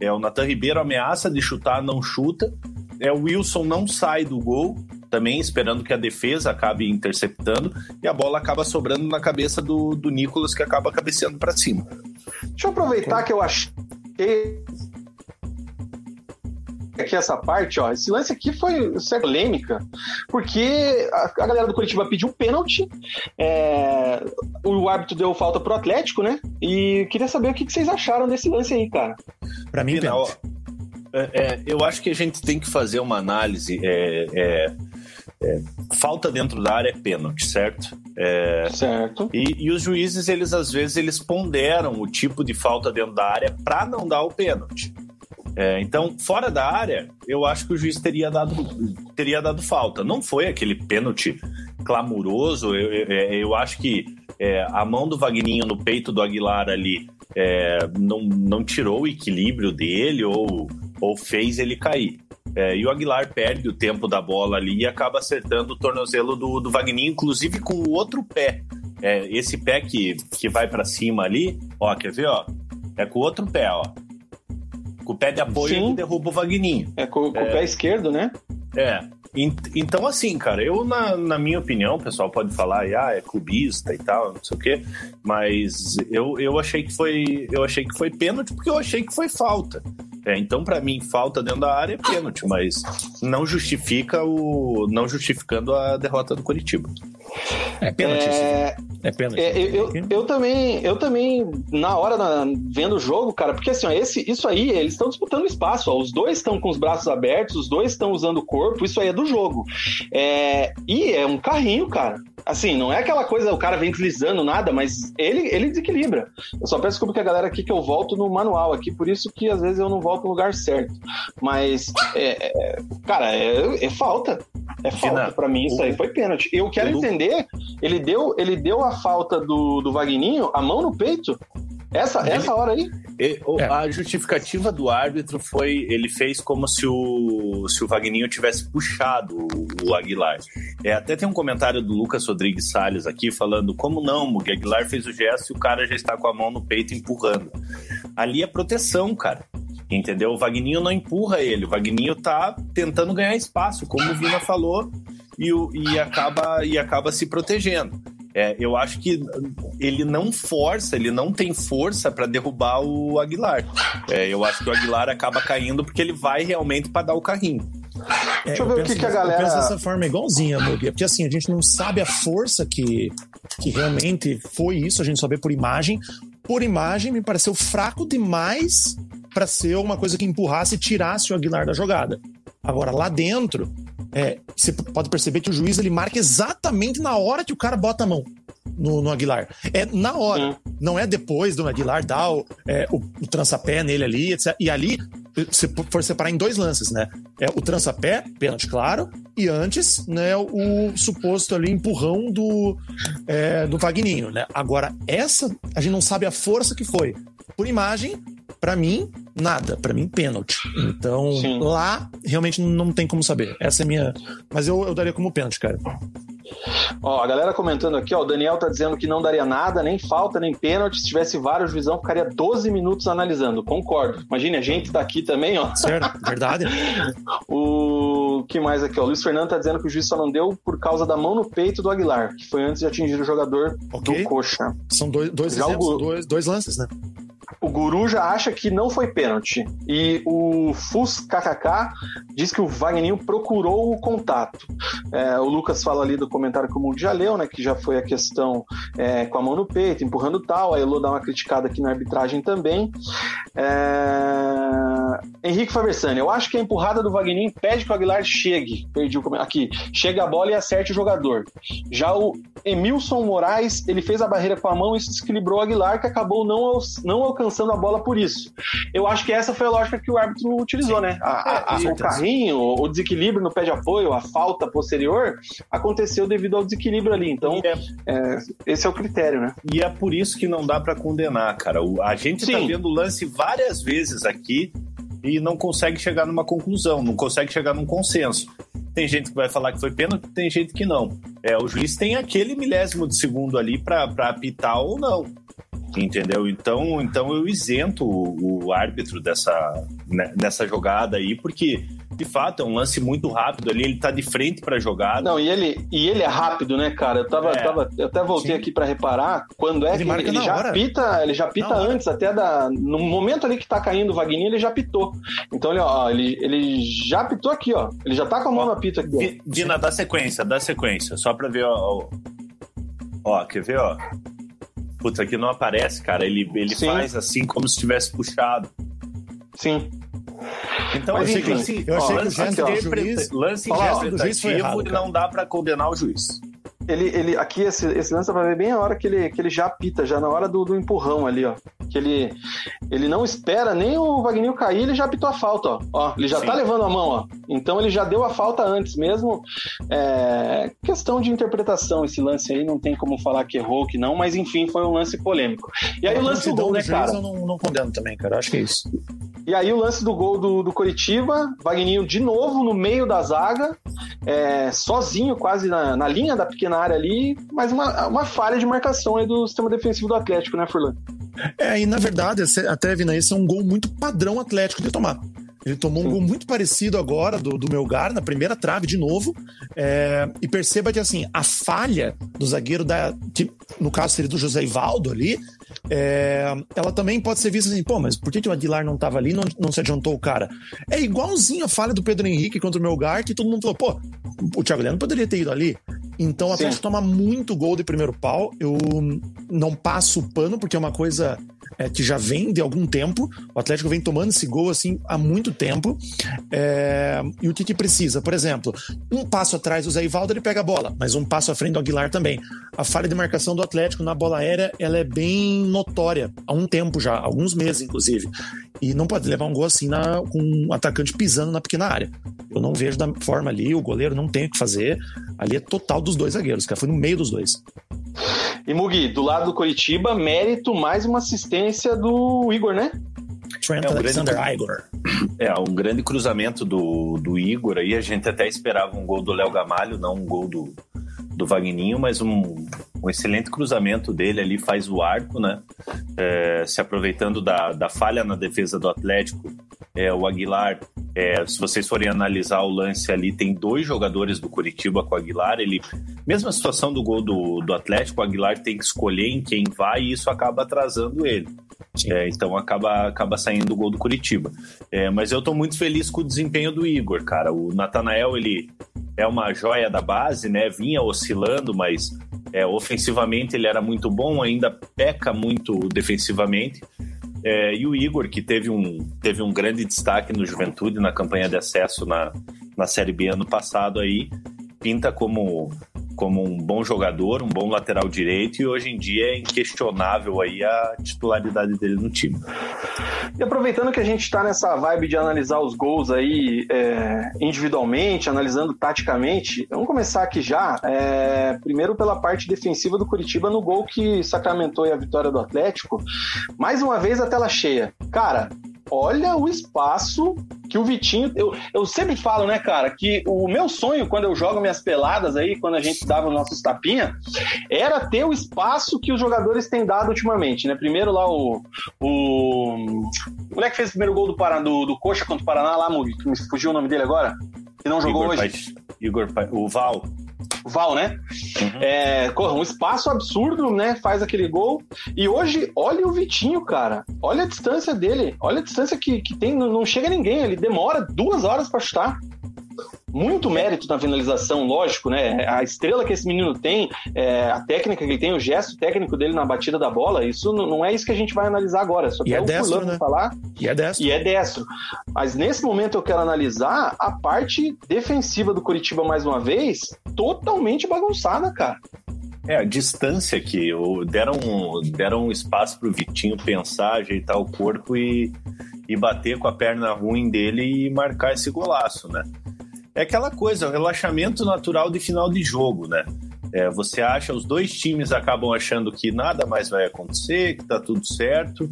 é o Natan Ribeiro ameaça de chutar, não chuta, é o Wilson não sai do gol, também esperando que a defesa acabe interceptando, e a bola acaba sobrando na cabeça do, do Nicolas, que acaba cabeceando para cima. Deixa eu aproveitar que eu achei aqui essa parte, ó. Esse lance aqui foi certa polêmica, porque a, a galera do Curitiba pediu pênalti, é, o árbitro deu falta pro Atlético, né? E queria saber o que, que vocês acharam desse lance aí, cara. Pra mim, Final, é, é, eu acho que a gente tem que fazer uma análise. É, é, é falta dentro da área é pênalti, certo? É, certo. E, e, os juízes, eles às vezes, eles ponderam o tipo de falta dentro da área para não dar o pênalti. É, então, fora da área, eu acho que o juiz teria dado, teria dado falta. Não foi aquele pênalti clamoroso. Eu, eu, eu acho que é, a mão do Vagninho no peito do Aguilar ali é, não, não tirou o equilíbrio dele ou, ou fez ele cair. É, e o Aguilar perde o tempo da bola ali e acaba acertando o tornozelo do, do Vagninho, inclusive com o outro pé. É, esse pé que, que vai para cima ali, ó, quer ver, ó? É com o outro pé, ó. Com o pé de apoio Sim. derruba o Vagninho. É com, com é, o pé esquerdo, né? É. Então, assim, cara, eu, na, na minha opinião, o pessoal pode falar, ah, é clubista e tal, não sei o quê, mas eu, eu achei que foi eu achei que foi pênalti porque eu achei que foi falta. É, então, para mim, falta dentro da área é pênalti, mas não justifica o. não justificando a derrota do Curitiba. É pênalti. É, é pênalti. É, eu, eu, eu, também, eu também, na hora, na, vendo o jogo, cara, porque assim, ó, esse, isso aí, eles estão disputando espaço, ó, os dois estão com os braços abertos, os dois estão usando o corpo, isso aí é do jogo. É, e é um carrinho, cara. Assim, não é aquela coisa, o cara vem deslizando nada, mas ele, ele desequilibra. Eu só peço desculpa que a galera aqui que eu volto no manual aqui, por isso que às vezes eu não volto no lugar certo. Mas, é, é, cara, é, é falta. É falta. Para mim, isso aí foi pênalti. Eu quero entender, ele deu, ele deu a falta do, do Vagninho, a mão no peito. Essa, ele, essa hora aí? Ele, é. A justificativa do árbitro foi. Ele fez como se o, se o Vagninho tivesse puxado o, o Aguilar. É, até tem um comentário do Lucas Rodrigues Salles aqui falando: como não, o Aguilar fez o gesto e o cara já está com a mão no peito empurrando. Ali é proteção, cara. Entendeu? O Vagninho não empurra ele, o Vagninho tá tentando ganhar espaço, como o Vina falou, e, e, acaba, e acaba se protegendo. É, eu acho que ele não força, ele não tem força para derrubar o Aguilar. É, eu acho que o Aguilar acaba caindo porque ele vai realmente para dar o carrinho. É, Deixa eu ver o que, que a galera. Eu penso dessa forma igualzinha, Mugi, porque assim, a gente não sabe a força que, que realmente foi isso, a gente só vê por imagem. Por imagem, me pareceu fraco demais para ser uma coisa que empurrasse e tirasse o Aguilar da jogada. Agora, lá dentro, é, você pode perceber que o juiz ele marca exatamente na hora que o cara bota a mão no, no Aguilar. É na hora, não é depois do Aguilar dar o, é, o, o trançapé nele ali, etc. E ali, se for separar em dois lances, né? É o trançapé, pênalti claro, e antes, né, o, o suposto ali empurrão do, é, do Vagninho, né? Agora, essa, a gente não sabe a força que foi. Por imagem, para mim, nada. Para mim, pênalti. Então, Sim. lá, realmente não tem como saber. Essa é minha. Mas eu, eu daria como pênalti, cara. Ó, a galera comentando aqui, ó, o Daniel tá dizendo que não daria nada, nem falta, nem pênalti. Se tivesse vários, o juizão ficaria 12 minutos analisando. Concordo. Imagine, a gente tá aqui também, ó. Certo, verdade. o que mais aqui, ó? O Luiz Fernando tá dizendo que o juiz só não deu por causa da mão no peito do Aguilar, que foi antes de atingir o jogador okay. do coxa. São dois, dois, exemplos, dois, dois lances, né? O Guru já acha que não foi pênalti. E o Fus KKK diz que o Wagninho procurou o contato. É, o Lucas fala ali do comentário que o Mundo já leu, né? Que já foi a questão é, com a mão no peito, empurrando tal. A Elo dá uma criticada aqui na arbitragem também. É... Henrique Faversani, eu acho que a empurrada do Wagninho impede que o Aguilar chegue. Perdi o comentário. Aqui. Chega a bola e acerte o jogador. Já o Emilson Moraes, ele fez a barreira com a mão e se desequilibrou o Aguilar, que acabou não, não alcançando a bola por isso. Eu acho que essa foi a lógica que o árbitro utilizou, né? A, a, a, o carrinho, o desequilíbrio no pé de apoio, a falta posterior, aconteceu devido ao desequilíbrio ali. Então, é, é, esse é o critério, né? E é por isso que não dá para condenar, cara. A gente tá Sim. tá vendo o lance várias vezes aqui e não consegue chegar numa conclusão, não consegue chegar num consenso. Tem gente que vai falar que foi pênalti, tem gente que não. É, o juiz tem aquele milésimo de segundo ali para apitar ou não. Entendeu? Então, então eu isento o, o árbitro dessa, né, nessa jogada aí, porque de fato, é um lance muito rápido ali, ele tá de frente pra jogada. Não, e ele, e ele é rápido, né, cara? Eu, tava, é, tava eu até voltei sim. aqui para reparar quando é ele que ele, ele já hora. pita, ele já pita antes, até da. No momento ali que tá caindo o Vagninho, ele já pitou. Então, ele, ó, ele, ele já pitou aqui, ó. Ele já tá com a mão ó, na pita aqui. Dina, dá sequência, dá sequência, só pra ver, ó. Ó, quer ver, ó? Puta, aqui não aparece, cara. Ele, ele faz assim como se tivesse puxado. Sim. Então, Mas, assim, enfim, lance, eu achei ó, que o lance gesto do interpre- juiz- lance ó, foi interpretativo errado, e não dá pra condenar o juiz. Ele, ele, aqui, esse, esse lance vai ver bem a hora que ele, que ele já apita, já na hora do, do empurrão ali, ó. Que ele, ele não espera nem o Wagninho cair, ele já apitou a falta, ó. ó ele já Sim. tá levando a mão, ó. Então ele já deu a falta antes mesmo. É, questão de interpretação esse lance aí, não tem como falar que errou, que não, mas enfim, foi um lance polêmico. E aí o lance do gol, né, cara? Eu não, não condeno também, cara. Acho que é isso. E aí o lance do gol do, do Coritiba, Vagninho de novo no meio da zaga, é, sozinho quase na, na linha da pequena área ali, mas uma, uma falha de marcação aí do sistema defensivo do Atlético, né, Furlan? É, e na verdade, até, Vina, esse é um gol muito padrão Atlético de tomar. Ele tomou um gol muito parecido agora do, do Melgar, na primeira trave de novo. É, e perceba que, assim, a falha do zagueiro, da, que no caso seria do José Ivaldo ali, é, ela também pode ser vista assim, pô, mas por que, que o Aguilar não tava ali e não, não se adiantou o cara? É igualzinho a falha do Pedro Henrique contra o Melgar, que todo mundo falou, pô, o Thiago Leandro poderia ter ido ali. Então o Sim. Atlético toma muito gol de primeiro pau. Eu não passo o pano, porque é uma coisa é, que já vem de algum tempo. O Atlético vem tomando esse gol assim há muito tempo. É, e o que, que precisa? Por exemplo, um passo atrás do Zé Ivaldo, ele pega a bola, mas um passo à frente do Aguilar também. A falha de marcação do Atlético na bola aérea ela é bem notória há um tempo já, alguns meses, inclusive. E não pode levar um gol assim na- com um atacante pisando na pequena área. Eu não vejo da forma ali, o goleiro não tem o que fazer. Ali é total dos dois zagueiros, cara. Foi no meio dos dois. E Mugi, do lado do Coritiba, mérito mais uma assistência do Igor, né? Trent É um Alexander grande- Igor. É, um grande cruzamento do, do Igor aí. A gente até esperava um gol do Léo Gamalho, não um gol do, do Vagninho, mas um, um excelente cruzamento dele ali faz o arco, né? É, se aproveitando da, da falha na defesa do Atlético, é, o Aguilar, é, se vocês forem analisar o lance ali, tem dois jogadores do Curitiba com o Aguilar. Ele, mesma situação do gol do, do Atlético, o Aguilar tem que escolher em quem vai e isso acaba atrasando ele. É, então acaba, acaba saindo o gol do Curitiba. É, mas eu tô muito feliz com o desempenho do Igor, cara. O Natanael, ele é uma joia da base, né? Vinha oscilando, mas é, ofensivamente ele era muito bom, ainda peca muito defensivamente. É, e o Igor, que teve um, teve um grande destaque no Juventude na campanha de acesso na, na Série B ano passado aí, pinta como, como um bom jogador, um bom lateral direito e hoje em dia é inquestionável aí a titularidade dele no time. E aproveitando que a gente está nessa vibe de analisar os gols aí é, individualmente, analisando taticamente, vamos começar aqui já. é, primeiro pela parte defensiva do Curitiba no gol que sacramentou a vitória do Atlético. Mais uma vez a tela cheia. Cara, olha o espaço que o Vitinho. Eu, eu sempre falo, né, cara, que o meu sonho quando eu jogo minhas peladas aí, quando a gente dava os nossos tapinha, era ter o espaço que os jogadores têm dado ultimamente, né? Primeiro lá o. O, o moleque fez o primeiro gol do, Paraná, do, do Coxa contra o Paraná lá, que me fugiu o nome dele agora, que não jogou Igor hoje. Paix- Igor Pa- o Val. Val, né? É, corra, um espaço absurdo, né? Faz aquele gol. E hoje, olha o Vitinho, cara. Olha a distância dele. Olha a distância que, que tem. Não, não chega ninguém. Ele demora duas horas pra chutar. Muito mérito na finalização, lógico, né? A estrela que esse menino tem, é, a técnica que ele tem, o gesto técnico dele na batida da bola, isso não, é isso que a gente vai analisar agora. Só E é o destro, né? falar. E é destro. E é destro. Mas nesse momento eu quero analisar a parte defensiva do Curitiba mais uma vez, totalmente bagunçada, cara. É, a distância que deram, deram um espaço pro Vitinho pensar, ajeitar o corpo e, e bater com a perna ruim dele e marcar esse golaço, né? É aquela coisa, o relaxamento natural de final de jogo, né? É, você acha, os dois times acabam achando que nada mais vai acontecer, que tá tudo certo,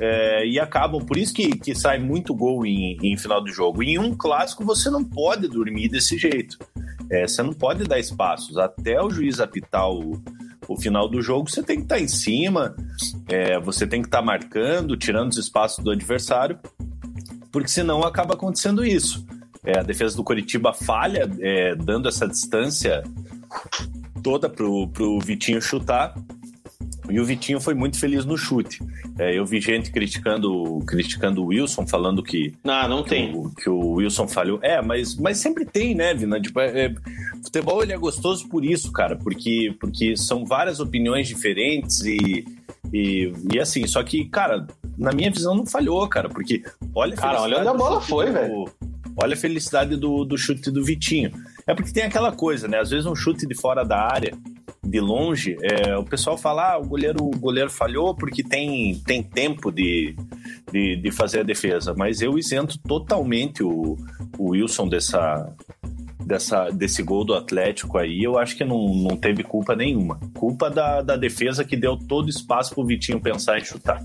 é, e acabam, por isso que, que sai muito gol em, em final de jogo. Em um clássico você não pode dormir desse jeito. É, você não pode dar espaços. Até o juiz apitar o, o final do jogo, você tem que estar em cima, é, você tem que estar marcando, tirando os espaços do adversário, porque senão acaba acontecendo isso. É, a defesa do Coritiba falha, é, dando essa distância toda pro, pro Vitinho chutar. E o Vitinho foi muito feliz no chute. É, eu vi gente criticando, criticando o Wilson, falando que, Não, não que tem. o, que o Wilson falhou. É, mas, mas sempre tem, né, Vina? Tipo, é- é- futebol ele é gostoso por isso, cara, porque, porque são várias opiniões diferentes e, e, e assim, só que, cara, na minha visão, não falhou, cara, porque olha. Cara, olha onde a bola foi, velho. Olha a felicidade do, do chute do Vitinho. É porque tem aquela coisa, né? Às vezes um chute de fora da área, de longe, é, o pessoal fala, ah, o goleiro, o goleiro falhou porque tem, tem tempo de, de, de fazer a defesa. Mas eu isento totalmente o, o Wilson dessa, dessa, desse gol do Atlético aí, eu acho que não, não teve culpa nenhuma. Culpa da, da defesa que deu todo espaço pro Vitinho pensar em chutar.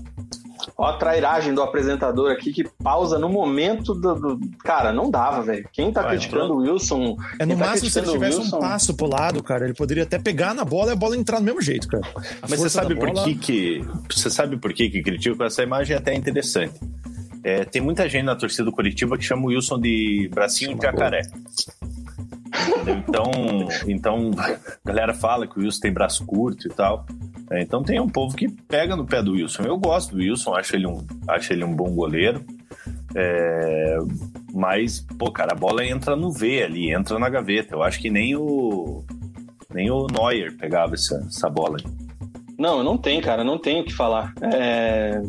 Ó a trairagem do apresentador aqui que pausa no momento do. do... Cara, não dava, velho. Quem tá Vai, criticando o Wilson. É no tá máximo se ele tivesse Wilson... um passo pro lado, cara. Ele poderia até pegar na bola e a bola entrar do mesmo jeito, cara. A Mas você sabe por bola... que que. Você sabe por que que critica essa imagem é até interessante. É, tem muita gente na torcida do Curitiba que chama o Wilson de bracinho de jacaré. Então, então, a galera fala que o Wilson tem braço curto e tal. É, então tem um povo que pega no pé do Wilson. Eu gosto do Wilson, acho ele um, acho ele um bom goleiro. É, mas, pô, cara, a bola entra no V ali, entra na gaveta. Eu acho que nem o nem o Neuer pegava essa, essa bola. Não, não tem, cara, não tenho o que falar. É,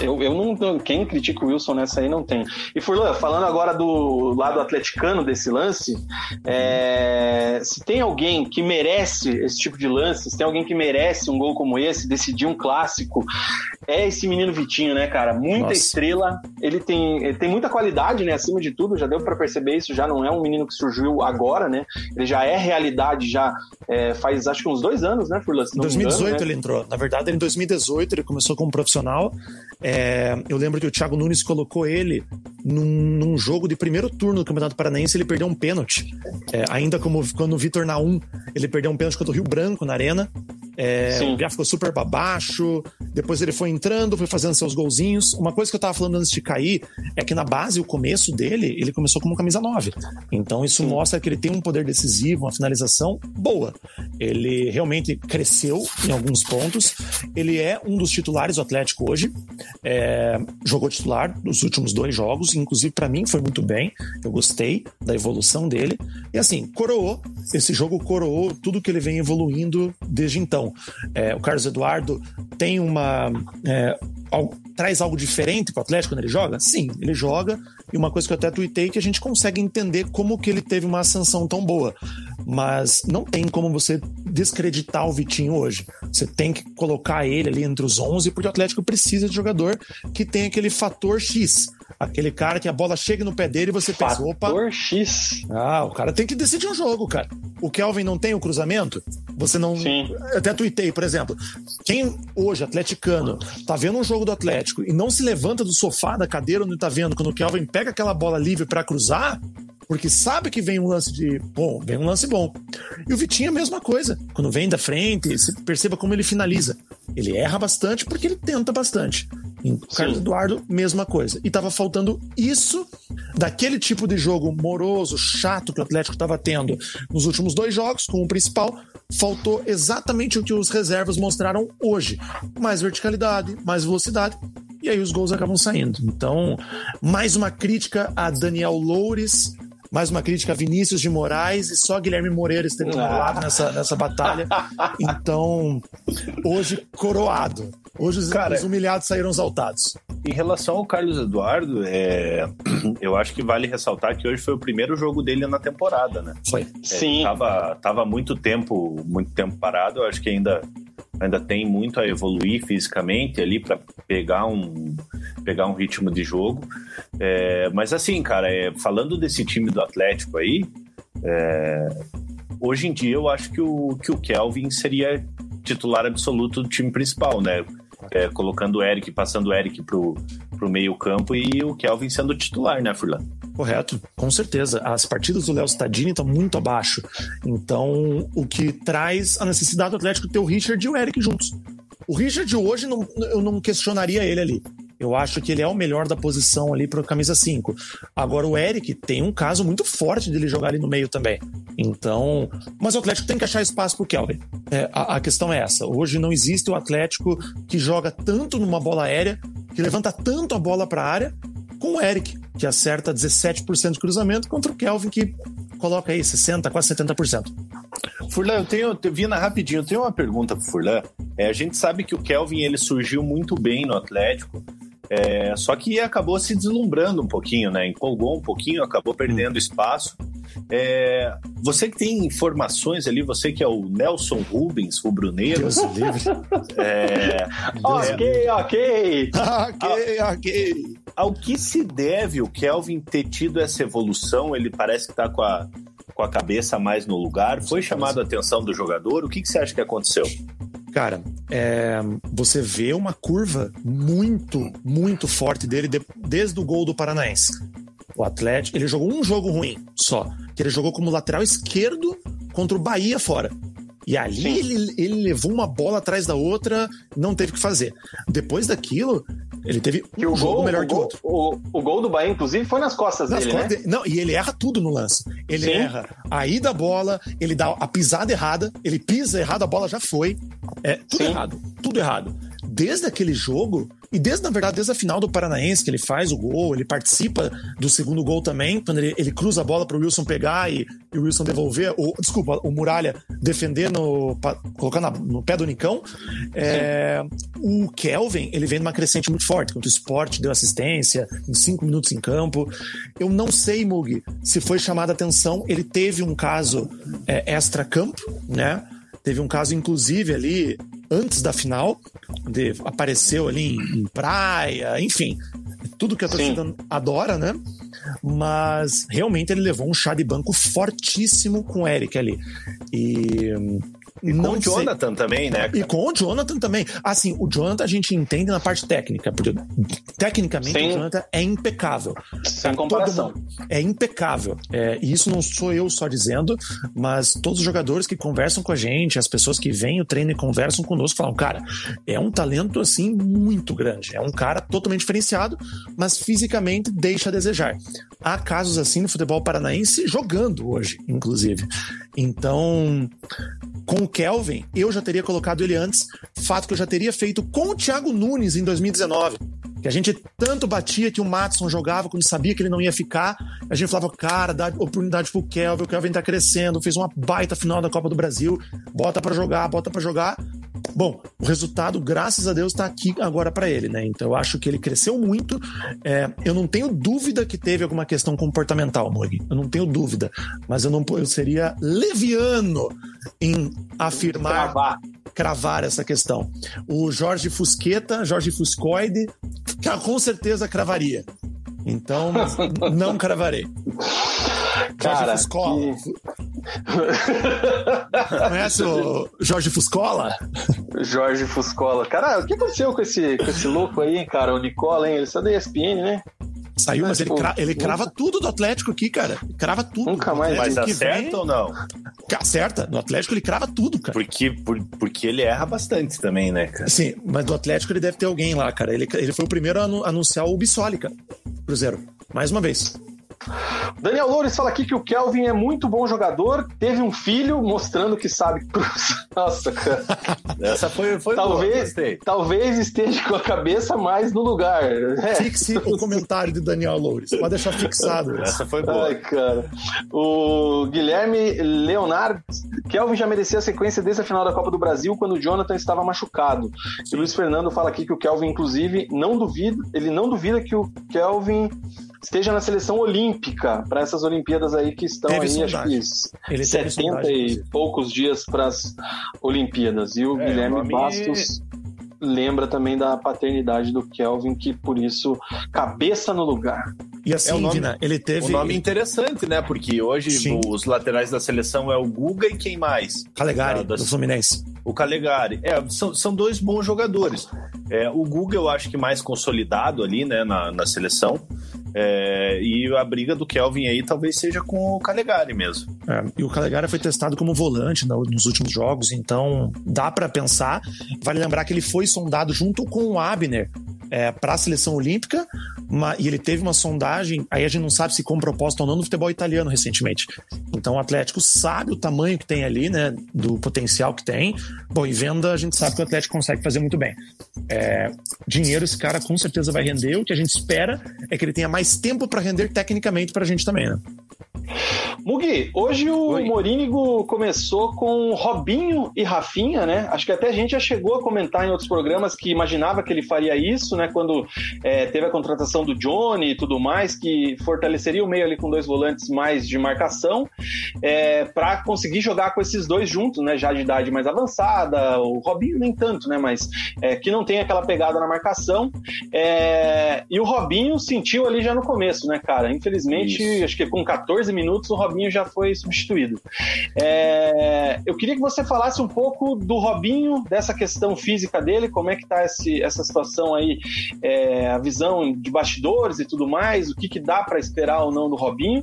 eu, eu não. Quem critica o Wilson nessa aí não tem. E Furlan, falando agora do lado atleticano desse lance, é, se tem alguém que merece esse tipo de lance, se tem alguém que merece um gol como esse, decidir um clássico, é esse menino Vitinho, né, cara? Muita Nossa. estrela. Ele tem, ele tem muita qualidade, né? Acima de tudo, já deu para perceber isso. Já não é um menino que surgiu agora, né? Ele já é realidade, já é, faz acho que uns dois anos, né, Furlan? Em 2018 engano, né? ele entrou. Na verdade, em 2018 ele começou como profissional. É, eu lembro que o Thiago Nunes colocou ele num, num, jogo de primeiro turno do Campeonato Paranaense, ele perdeu um pênalti. É, ainda como quando o Vitor Naum, ele perdeu um pênalti contra o Rio Branco na arena. É, o gráfico ficou super para baixo. Depois ele foi entrando, foi fazendo seus golzinhos. Uma coisa que eu tava falando antes de cair é que na base, o começo dele, ele começou como camisa 9. Então isso Sim. mostra que ele tem um poder decisivo, uma finalização boa. Ele realmente cresceu em alguns pontos. Ele é um dos titulares do Atlético hoje. É, jogou titular nos últimos dois jogos, inclusive para mim foi muito bem. Eu gostei da evolução dele. E assim, coroou. Esse jogo coroou tudo que ele vem evoluindo desde então. É, o Carlos Eduardo tem uma. É, algo, traz algo diferente para Atlético quando ele joga? Sim, ele joga. E uma coisa que eu até tuitei é que a gente consegue entender como que ele teve uma ascensão tão boa. Mas não tem como você descreditar o Vitinho hoje. Você tem que colocar ele ali entre os 11, porque o Atlético precisa de jogador que tem aquele fator X. Aquele cara que a bola chega no pé dele e você pensa, opa. Fator X. Ah, o cara tem que decidir um jogo, cara. O Kelvin não tem o cruzamento? Você não. Sim. Até tuitei, por exemplo. Quem hoje, atleticano, tá vendo um jogo do Atlético e não se levanta do sofá, da cadeira onde tá vendo, quando o Kelvin pega aquela bola livre para cruzar, porque sabe que vem um lance de bom, vem um lance bom. E o Vitinho é a mesma coisa. Quando vem da frente, perceba como ele finaliza. Ele erra bastante porque ele tenta bastante. O Carlos Eduardo, mesma coisa. E tava faltando isso daquele tipo de jogo moroso, chato que o Atlético estava tendo nos últimos dois jogos, com o principal, faltou exatamente o que os reservas mostraram hoje: mais verticalidade, mais velocidade. E aí os gols acabam saindo. Então, mais uma crítica a Daniel Loures, mais uma crítica a Vinícius de Moraes e só Guilherme Moreira esteve do lado nessa, nessa batalha. Então, hoje, coroado. Hoje os, Cara, os humilhados saíram exaltados. Em relação ao Carlos Eduardo, é... eu acho que vale ressaltar que hoje foi o primeiro jogo dele na temporada, né? Foi. É, Sim. Tava, tava muito tempo, muito tempo parado. Eu acho que ainda ainda tem muito a evoluir fisicamente ali para pegar um pegar um ritmo de jogo. É, mas assim, cara, é, falando desse time do Atlético aí, é, hoje em dia eu acho que o, que o Kelvin seria titular absoluto do time principal, né? É, colocando o Eric, passando o Eric pro, pro meio campo e o Kelvin sendo titular, né, Furlan? Correto, com certeza. As partidas do Léo Stadini estão muito abaixo. Então, o que traz a necessidade do Atlético ter o Richard e o Eric juntos. O Richard hoje, não, eu não questionaria ele ali. Eu acho que ele é o melhor da posição ali para camisa 5. Agora o Eric tem um caso muito forte dele jogar ali no meio também. Então, mas o Atlético tem que achar espaço pro Kelvin. É, a, a, questão é essa. Hoje não existe o Atlético que joga tanto numa bola aérea, que levanta tanto a bola para a área, com o Eric, que acerta 17% de cruzamento, contra o Kelvin, que coloca aí 60%, quase 70%. Furlan, eu tenho, Vina, rapidinho, eu tenho uma pergunta pro Furlan. É, a gente sabe que o Kelvin ele surgiu muito bem no Atlético, É, só que acabou se deslumbrando um pouquinho, né? Empolgou um pouquinho, acabou perdendo espaço. É, você que tem informações ali, você que é o Nelson Rubens, rubro-negro. Deus livre. É, Ok, ok. ok, ok. ao que se deve o Kelvin ter tido essa evolução? Ele parece que está com a, com a cabeça mais no lugar. Foi chamado a atenção do jogador? O que, que você acha que aconteceu? Cara, é, você vê uma curva muito, muito forte dele de- desde o gol do Paranaense. O Atlético, ele jogou um jogo ruim só, que ele jogou como lateral esquerdo contra o Bahia fora. E ali ele, ele levou uma bola atrás da outra, não teve o que fazer. Depois daquilo, ele teve Que um o jogo gol, melhor o, que o outro. o, o gol do Bahia, inclusive, foi nas costas Nas dele, costas né? dele- Não, e ele erra tudo no lance. Ele Sim. erra a ida da bola, ele dá a pisada errada, ele pisa errado, a bola já foi. É tudo Sim. errado, tudo errado. Desde aquele jogo, e desde, na verdade, desde a final do Paranaense, que ele faz o gol, ele participa do segundo gol também, quando ele, ele cruza a bola para o Wilson pegar e, e o Wilson devolver, o, desculpa, o Muralha defender no, pa- colocar na- no pé do Nicão. É, o Kelvin, ele vem numa crescente muito forte, contra o esporte, deu assistência em cinco minutos em campo. Eu não sei, Mug, se foi chamada atenção. Ele teve um caso é, extra-campo, né? Teve um caso, inclusive, ali antes da final, de, apareceu ali em, em praia, enfim, tudo que a Sim. torcida adora, né? Mas realmente ele levou um chá de banco fortíssimo com o Eric ali. E. Com não o sei- Jonathan também, né? e com o Jonathan também. Assim, o Jonathan a gente entende na parte técnica, porque tecnicamente o Jonathan é impecável. Sem Todo comparação. É impecável. É, e isso não sou eu só dizendo, mas todos os jogadores que conversam com a gente, as pessoas que vêm o treino e conversam conosco, falam, cara, é um talento assim muito grande. É um cara totalmente diferenciado, mas fisicamente deixa a desejar. Há casos assim no futebol paranaense jogando hoje, inclusive. Então, com o Kelvin, eu já teria colocado ele antes. Fato que eu já teria feito com o Thiago Nunes em 2019. Que a gente tanto batia que o Matson jogava quando sabia que ele não ia ficar. A gente falava, cara, dá oportunidade pro Kelvin, o Kelvin tá crescendo, fez uma baita final da Copa do Brasil, bota pra jogar, bota pra jogar. Bom, o resultado, graças a Deus, tá aqui agora pra ele, né? Então eu acho que ele cresceu muito. É, eu não tenho dúvida que teve alguma questão comportamental, Morgan. Eu não tenho dúvida. Mas eu não eu seria leviano em afirmar Cravar. cravar essa questão. O Jorge Fusqueta, Jorge Fuscoide, com certeza cravaria. Então, mas não cravarei. Cara, Jorge Fuscola. Conhece o Jorge Fuscola? Jorge Fuscola. Cara, o que aconteceu com esse, com esse louco aí, cara? O Nicola, hein? Ele saiu da ESPN, né? Saiu, mas ele, Tipo, cra- ele crava tudo do Atlético aqui, cara. Crava tudo. Nunca mais- Mas que acerta vem- ou não? Acerta. No Atlético ele crava tudo, cara. Porque, por- porque ele erra bastante também, né, cara? Sim, mas do Atlético ele deve ter alguém lá, cara. Ele, ele foi o primeiro a anu- anunciar o Bissoli, cara. Cruzeiro. Mais uma vez. Daniel Loures fala aqui que o Kelvin é muito bom jogador, teve um filho mostrando que sabe cruzar. Nossa, cara. Essa foi, foi boa, Talvez, gostei. talvez esteja com a cabeça mais no lugar. É. Fixe o comentário de Daniel Loures. Pode deixar fixado. Essa foi boa. Ai, cara. O Guilherme Leonardo, Kelvin já merecia a sequência desde a final da Copa do Brasil, quando o Jonathan estava machucado. E o Luiz Fernando fala aqui que o Kelvin, inclusive, não duvida, ele não duvida que o Kelvin esteja na seleção olímpica para essas Olimpíadas aí que estão Teve aí, acho sondagem. que Ele teve 70 sondagem, e inclusive. poucos dias para as Olimpíadas. E o É, Guilherme nome- Bastos lembra também da paternidade do Kelvin, que por isso, cabeça no lugar. E assim, É o nome- Vina, ele teve. Um nome interessante, né? Porque hoje Sim. os laterais da seleção é o Guga e quem mais? Calegari, Ah, das- do Fluminense. O Calegari. É, são, são dois bons jogadores. É, o Guga eu acho que mais consolidado ali, né, na, na seleção. É, e a briga do Kelvin aí talvez seja com o Calegari mesmo. É, e o Calegari foi testado como volante nos últimos jogos, então dá pra pensar. Vale lembrar que ele foi sondado junto com o Abner é, para a seleção olímpica, ma- e ele teve uma sondagem, aí a gente não sabe se com proposta ou não, no futebol italiano recentemente. Então o Atlético sabe o tamanho que tem ali, né, do potencial que tem. Bom, e venda a gente sabe que o Atlético consegue fazer muito bem. É, dinheiro esse cara com certeza vai render, o que a gente espera é que ele tenha mais tempo para render tecnicamente pra gente também, né? Mugi, hoje o Oi. Morínigo começou com Robinho e Rafinha, né? Acho que até a gente já chegou a comentar em outros programas que imaginava que ele faria isso, né? Quando é, teve a contratação do Johnny e tudo mais, que fortaleceria o meio ali com dois volantes mais de marcação, é, para conseguir jogar com esses dois juntos, né? Já de idade mais avançada, o Robinho nem tanto, né? Mas é, que não tem aquela pegada na marcação. É, e o Robinho sentiu ali já no começo, né, cara? Infelizmente, isso. acho que com 14 minutos o Robinho já foi substituído. É, eu queria que você falasse um pouco do Robinho, dessa questão física dele, como é que tá esse, essa situação aí, é, a visão de bastidores e tudo mais, o que, que dá para esperar ou não do Robinho.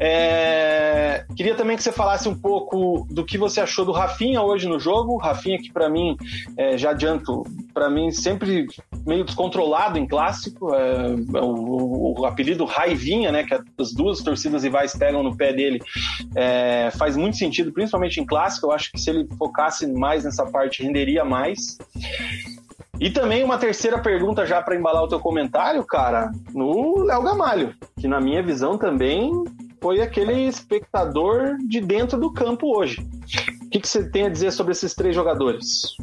É, queria também que você falasse um pouco do que você achou do Rafinha hoje no jogo. Rafinha que para mim, é, já adianto, para mim sempre meio descontrolado em clássico. É, é, o, o, apelido Raivinha, né, que as duas torcidas rivais pegam no pé dele, é, faz muito sentido, principalmente em clássico. Eu acho que se ele focasse mais nessa parte, renderia mais. E também uma terceira pergunta já para embalar o teu comentário, cara, no Léo Gamalho, que na minha visão também foi aquele espectador de dentro do campo hoje. O que, que, você tem a dizer sobre esses três jogadores?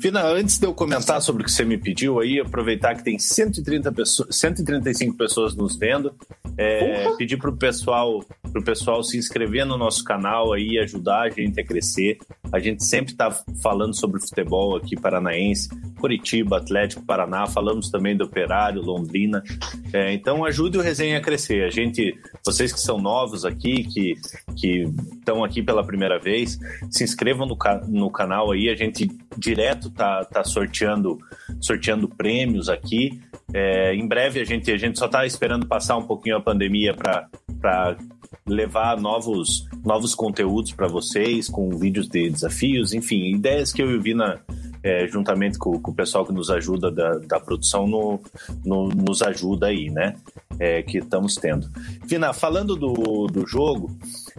Fina, antes de eu comentar sobre o que você me pediu aí, aproveitar que tem 130 pessoas, 135 pessoas nos vendo, é, pedir para o pessoal, pro pessoal se inscrever no nosso canal aí, ajudar a gente a crescer. A gente sempre está falando sobre futebol aqui paranaense, Curitiba, Atlético, Paraná, falamos também do Operário, Londrina. É, então ajude o resenha a crescer. A gente, vocês que são novos aqui, que que estão aqui pela primeira vez, se inscrevam no, no canal aí. A gente direto tá, tá sorteando sorteando prêmios aqui. É, em breve a gente a gente só está esperando passar um pouquinho a pandemia para levar novos novos conteúdos para vocês com vídeos de desafios, enfim, ideias que eu o Vina é, juntamente com, com, o pessoal que nos ajuda da, da produção, no, no, nos ajuda aí, né? É, que estamos tendo. Vina, falando do, do jogo,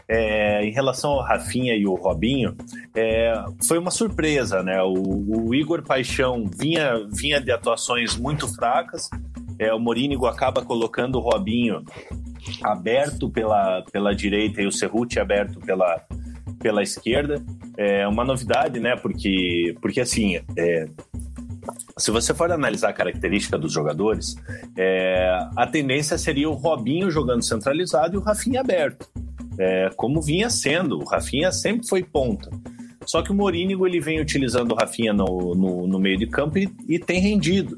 é, em relação ao Rafinha e o Robinho, é, foi uma surpresa, né? O, o, Igor Paixão vinha, vinha de atuações muito fracas, é, o Morínigo acaba colocando o Robinho aberto pela, pela direita e o Cerruti aberto pela, pela esquerda. É uma novidade, né? Porque, porque assim, é, se você for analisar a característica dos jogadores, é, a tendência seria o Robinho jogando centralizado e o Rafinha aberto. É, como vinha sendo, o Rafinha sempre foi ponta. Só que o Morínigo ele vem utilizando o Rafinha no, no, no meio de campo e, e tem rendido.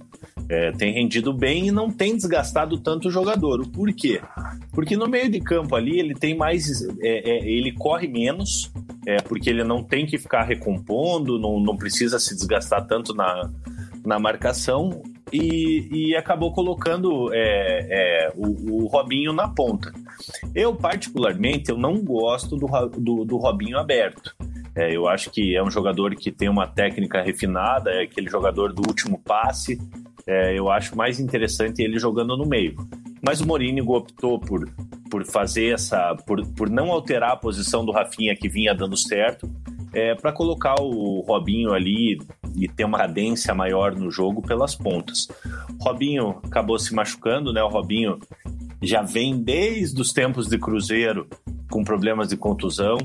É, tem rendido bem e não tem desgastado tanto o jogador. Por quê? Porque no meio de campo ali ele tem mais. É, é, ele corre menos, é, porque ele não tem que ficar recompondo, não, não precisa se desgastar tanto na, na marcação. E, e acabou colocando é, é, o, o, Robinho na ponta. Eu, particularmente, eu não gosto do, do, do Robinho aberto. É, eu acho que é um jogador que tem uma técnica refinada, é aquele jogador do último passe. É, eu acho mais interessante ele jogando no meio. Mas o Mourinho optou por, por fazer essa. Por, por não alterar a posição do Rafinha que vinha dando certo, é, para colocar o Robinho ali e ter uma cadência maior no jogo pelas pontas. Robinho acabou se machucando, né? O Robinho já vem desde os tempos de Cruzeiro com problemas de contusão.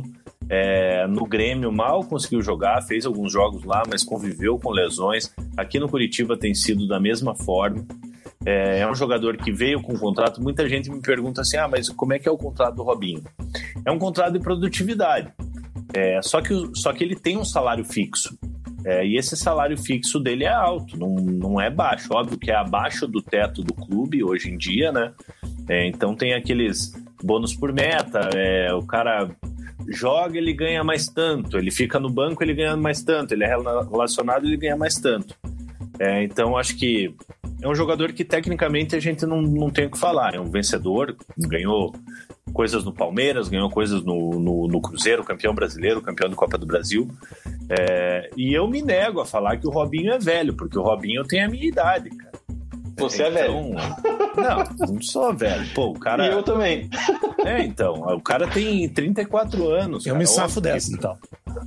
É, no Grêmio mal conseguiu jogar, fez alguns jogos lá, mas conviveu com lesões. Aqui no Curitiba tem sido da mesma forma. É, é um jogador que veio com um contrato. Muita gente me pergunta assim: ah, mas como é que é o contrato do Robinho? É um contrato de produtividade. É, só, que, só que ele tem um salário fixo. É, e esse salário fixo dele é alto, não, não é baixo. Óbvio que é abaixo do teto do clube hoje em dia, né? É, então tem aqueles bônus por meta, é, o cara joga, ele ganha mais tanto. Ele fica no banco, ele ganha mais tanto. Ele é relacionado, ele ganha mais tanto. É, então, acho que é um jogador que tecnicamente a gente não, não tem o que falar. É um vencedor, ganhou coisas no Palmeiras, ganhou coisas no, no, no Cruzeiro, campeão brasileiro, campeão da Copa do Brasil. É, e eu me nego a falar que o Robinho é velho, porque o Robinho tem a minha idade, cara. Você então, é velho. Não, não sou velho. Pô, o cara. E eu também. É, então. O cara tem 34 anos. Eu cara. me safo óbvio dessa, que... então.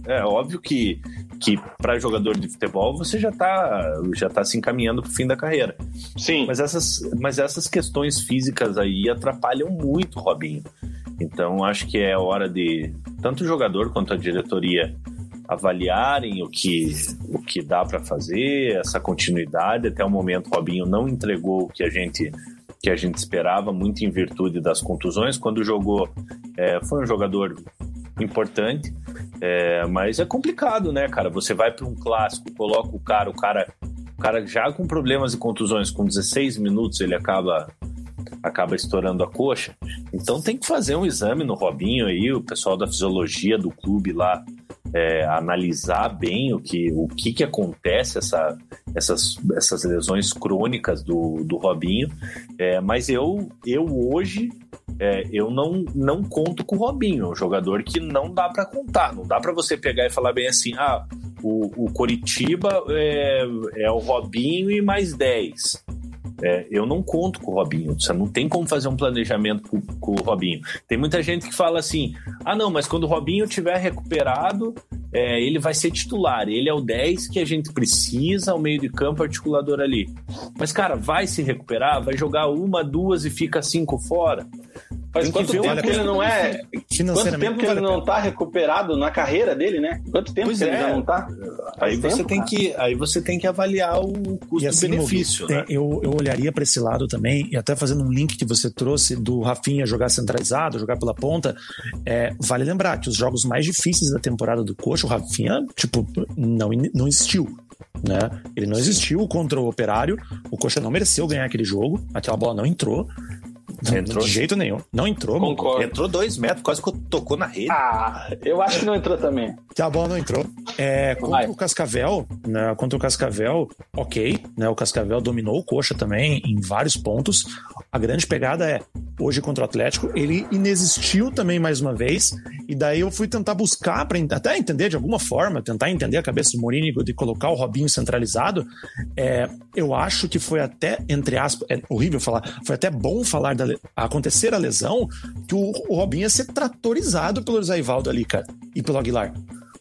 É óbvio que que para jogador de futebol você já está já tá se encaminhando para o fim da carreira. Sim. Mas essas, mas essas questões físicas aí atrapalham muito o Robinho. Então acho que é hora de tanto o jogador quanto a diretoria avaliarem o que, o que dá para fazer, essa continuidade. Até o momento, o Robinho não entregou o que a gente que a gente esperava, muito em virtude das contusões. Quando jogou, é, foi um jogador importante, é, mas é complicado, né, cara? Você vai para um clássico, coloca o cara, o cara, o cara já com problemas e contusões, com 16 minutos ele acaba acaba estourando a coxa. Então tem que fazer um exame no Robinho aí, o pessoal da fisiologia do clube lá é, analisar bem o que, o que, que acontece, essa, essas, essas lesões crônicas do, do Robinho. É, mas eu, eu hoje é, eu não, não conto com o Robinho, é um jogador que não dá para contar. Não dá para você pegar e falar bem assim: ah, o, o Coritiba é, é o Robinho e mais 10. É, eu não conto com o Robinho. Você não tem como fazer um planejamento com, com, o Robinho. Tem muita gente que fala assim: ah, não, mas quando o Robinho tiver recuperado, é, ele vai ser titular. Ele é o 10 que a gente precisa ao meio de campo articulador ali. Mas, cara, vai se recuperar, vai jogar uma, duas e fica cinco fora. Faz quanto tempo que ele não é. Quanto tempo que ele não tá recuperado na carreira dele, né? Quanto tempo pois que é. ele já não tá? Aí você, tem que, aí você tem que avaliar o custo-benefício. Assim, né? eu, eu olharia para esse lado também, e até fazendo um link que você trouxe do Rafinha jogar centralizado, jogar pela ponta. É, vale lembrar que os jogos mais difíceis da temporada do Coxa, o Rafinha, tipo, não, não existiu. Né? Ele não existiu contra o Operário. O Coxa não mereceu ganhar aquele jogo. Aquela bola não entrou. Não entrou de jeito nenhum. Não entrou, Concordo. Entrou dois metros, quase que tocou na rede. Ah, eu acho que não entrou também. Que a bola não entrou. É, contra Vai. o Cascavel, né, contra o Cascavel, ok, né, o Cascavel dominou o Coxa também em vários pontos. A grande pegada é, hoje contra o Atlético, ele inexistiu também mais uma vez, e daí eu fui tentar buscar, para até entender de alguma forma, tentar entender a cabeça do Morínigo de colocar o Robinho centralizado. É, eu acho que foi até, entre aspas, é horrível falar, foi até bom falar da, acontecer a lesão, que o, o Robinho ia ser tratorizado pelo Zaivaldo ali, cara, e pelo Aguilar.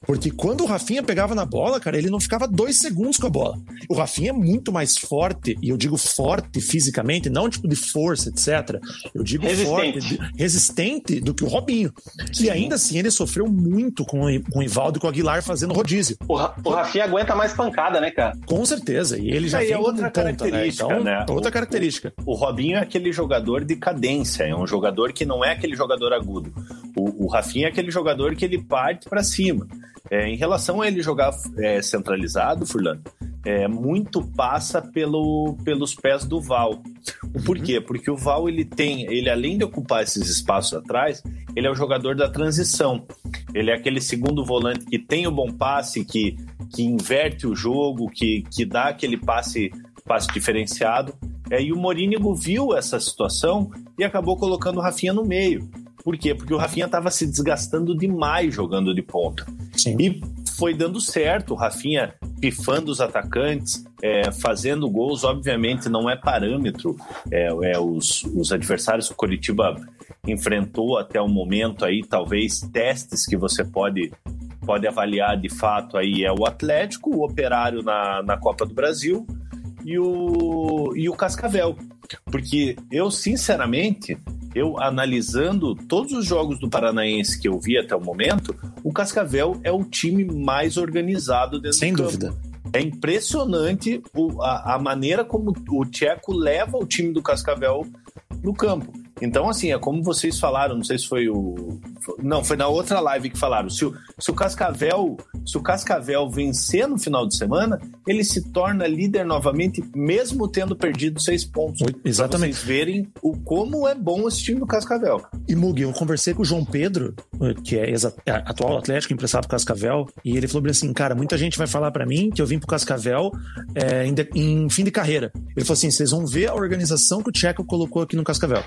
Porque quando o Rafinha pegava na bola, cara, ele não ficava dois segundos com a bola. O Rafinha é muito mais forte, e eu digo forte fisicamente, não tipo de força, etc. Eu digo resistente. forte, resistente do que o Robinho. Sim. E ainda assim ele sofreu muito com, com o Ivaldo e com o Aguilar fazendo rodízio. O, o Rafinha aguenta mais pancada, né, cara? Com certeza. E ele já tem é outra ponta, né? característica, né? Então, né? Outra característica. O, o, Robinho é aquele jogador de cadência, é um jogador que não é aquele jogador agudo. O, o Rafinha é aquele jogador que ele parte para cima. É, em relação a ele jogar é, centralizado, Furlan, é, muito passa pelo, pelos pés do Val. Por quê? Porque o Val ele tem, ele além de ocupar esses espaços atrás, ele é o jogador da transição. Ele é aquele segundo volante que tem o bom passe, que, que inverte o jogo, que, que dá aquele passe, passe diferenciado. É, e o Morínigo viu essa situação e acabou colocando o Rafinha no meio. Por quê? Porque o Rafinha estava se desgastando demais jogando de ponta. Sim. E foi dando certo, o Rafinha pifando os atacantes, é, fazendo gols, obviamente não é parâmetro. É, é os, os adversários que o Curitiba enfrentou até o momento aí, talvez testes que você pode pode avaliar de fato aí é o Atlético, o Operário na, na Copa do Brasil e o, e o Cascavel. Porque eu, sinceramente, eu analisando todos os jogos do Paranaense que eu vi até o momento, o Cascavel é o time mais organizado dentro Sem do dúvida. É impressionante a, maneira como o Tcheco leva o time do Cascavel no campo. Então, assim, é como vocês falaram, não sei se foi o. Não, foi na outra live que falaram. Se o, se o Cascavel, se o Cascavel vencer no final de semana, ele se torna líder novamente, mesmo tendo perdido seis pontos. Exatamente. Pra vocês verem o como é bom esse time do Cascavel. E Mugi, eu conversei com o João Pedro, que é, é atual Atlético, emprestado pro Cascavel, e ele falou assim: cara, muita gente vai falar para mim que eu vim pro Cascavel é, em, de, em fim de carreira. Ele falou assim: vocês vão ver a organização que o Tcheco colocou aqui no Cascavel.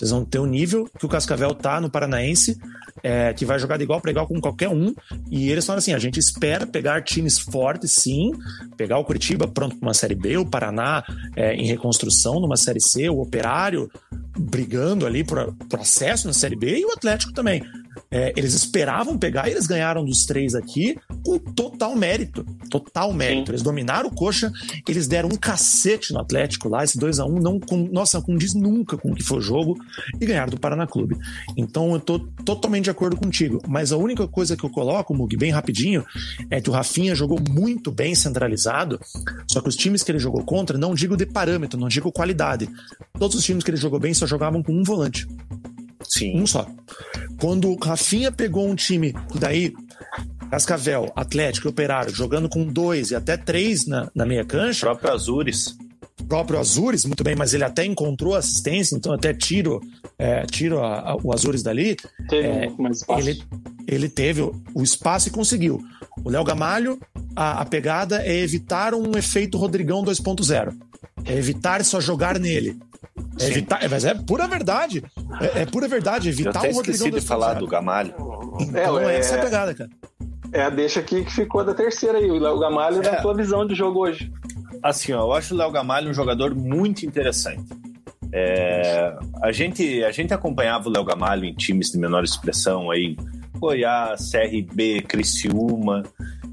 Vocês vão ter o nível que o Cascavel tá no Paranaense, é, que vai jogar de igual para igual com qualquer um. E eles falam assim: a gente espera pegar times fortes, sim, pegar o Curitiba pronto para uma Série B, o Paraná é, em reconstrução numa Série C, o Operário brigando ali por, por acesso na Série B e o Atlético também. É, eles esperavam pegar, eles ganharam dos três aqui, com total mérito. Total mérito. Sim. Eles dominaram o coxa, eles deram um cacete no Atlético lá. Esse 2 a 1 não com, nossa, condiz nunca com o que foi o jogo e ganharam do Paraná Clube. Então eu tô totalmente de acordo contigo. Mas a única coisa que eu coloco, Mug, bem rapidinho, é que o Rafinha jogou muito bem centralizado. Só que os times que ele jogou contra, não digo de parâmetro, não digo qualidade. Todos os times que ele jogou bem só jogavam com um volante. Sim. Um só. Quando o Rafinha pegou um time, daí Cascavel, Atlético e Operário jogando com dois e até três na, na meia cancha. O próprio Azures. Próprio Azures, muito bem, mas ele até encontrou assistência, então até tiro, é, tiro a, a, o Azures dali. Teve é, mais espaço. Ele, ele teve o, o espaço e conseguiu. O Léo Gamalho, a, a pegada é evitar um efeito Rodrigão 2.0. É evitar só jogar nele. É evitar, mas é pura verdade. É, é pura verdade. Evitar Eu até o Rodrigão esqueci de falar do Gamalho. Então é, é, essa é a pegada, cara. É a deixa aqui que ficou da terceira aí, o Léo Gamalho, é. na tua visão de jogo hoje. Assim, ó, eu acho o Léo Gamalho um jogador muito interessante. É, a, gente, a gente acompanhava o Léo Gamalho em times de menor expressão aí, Goiás, CRB, Criciúma,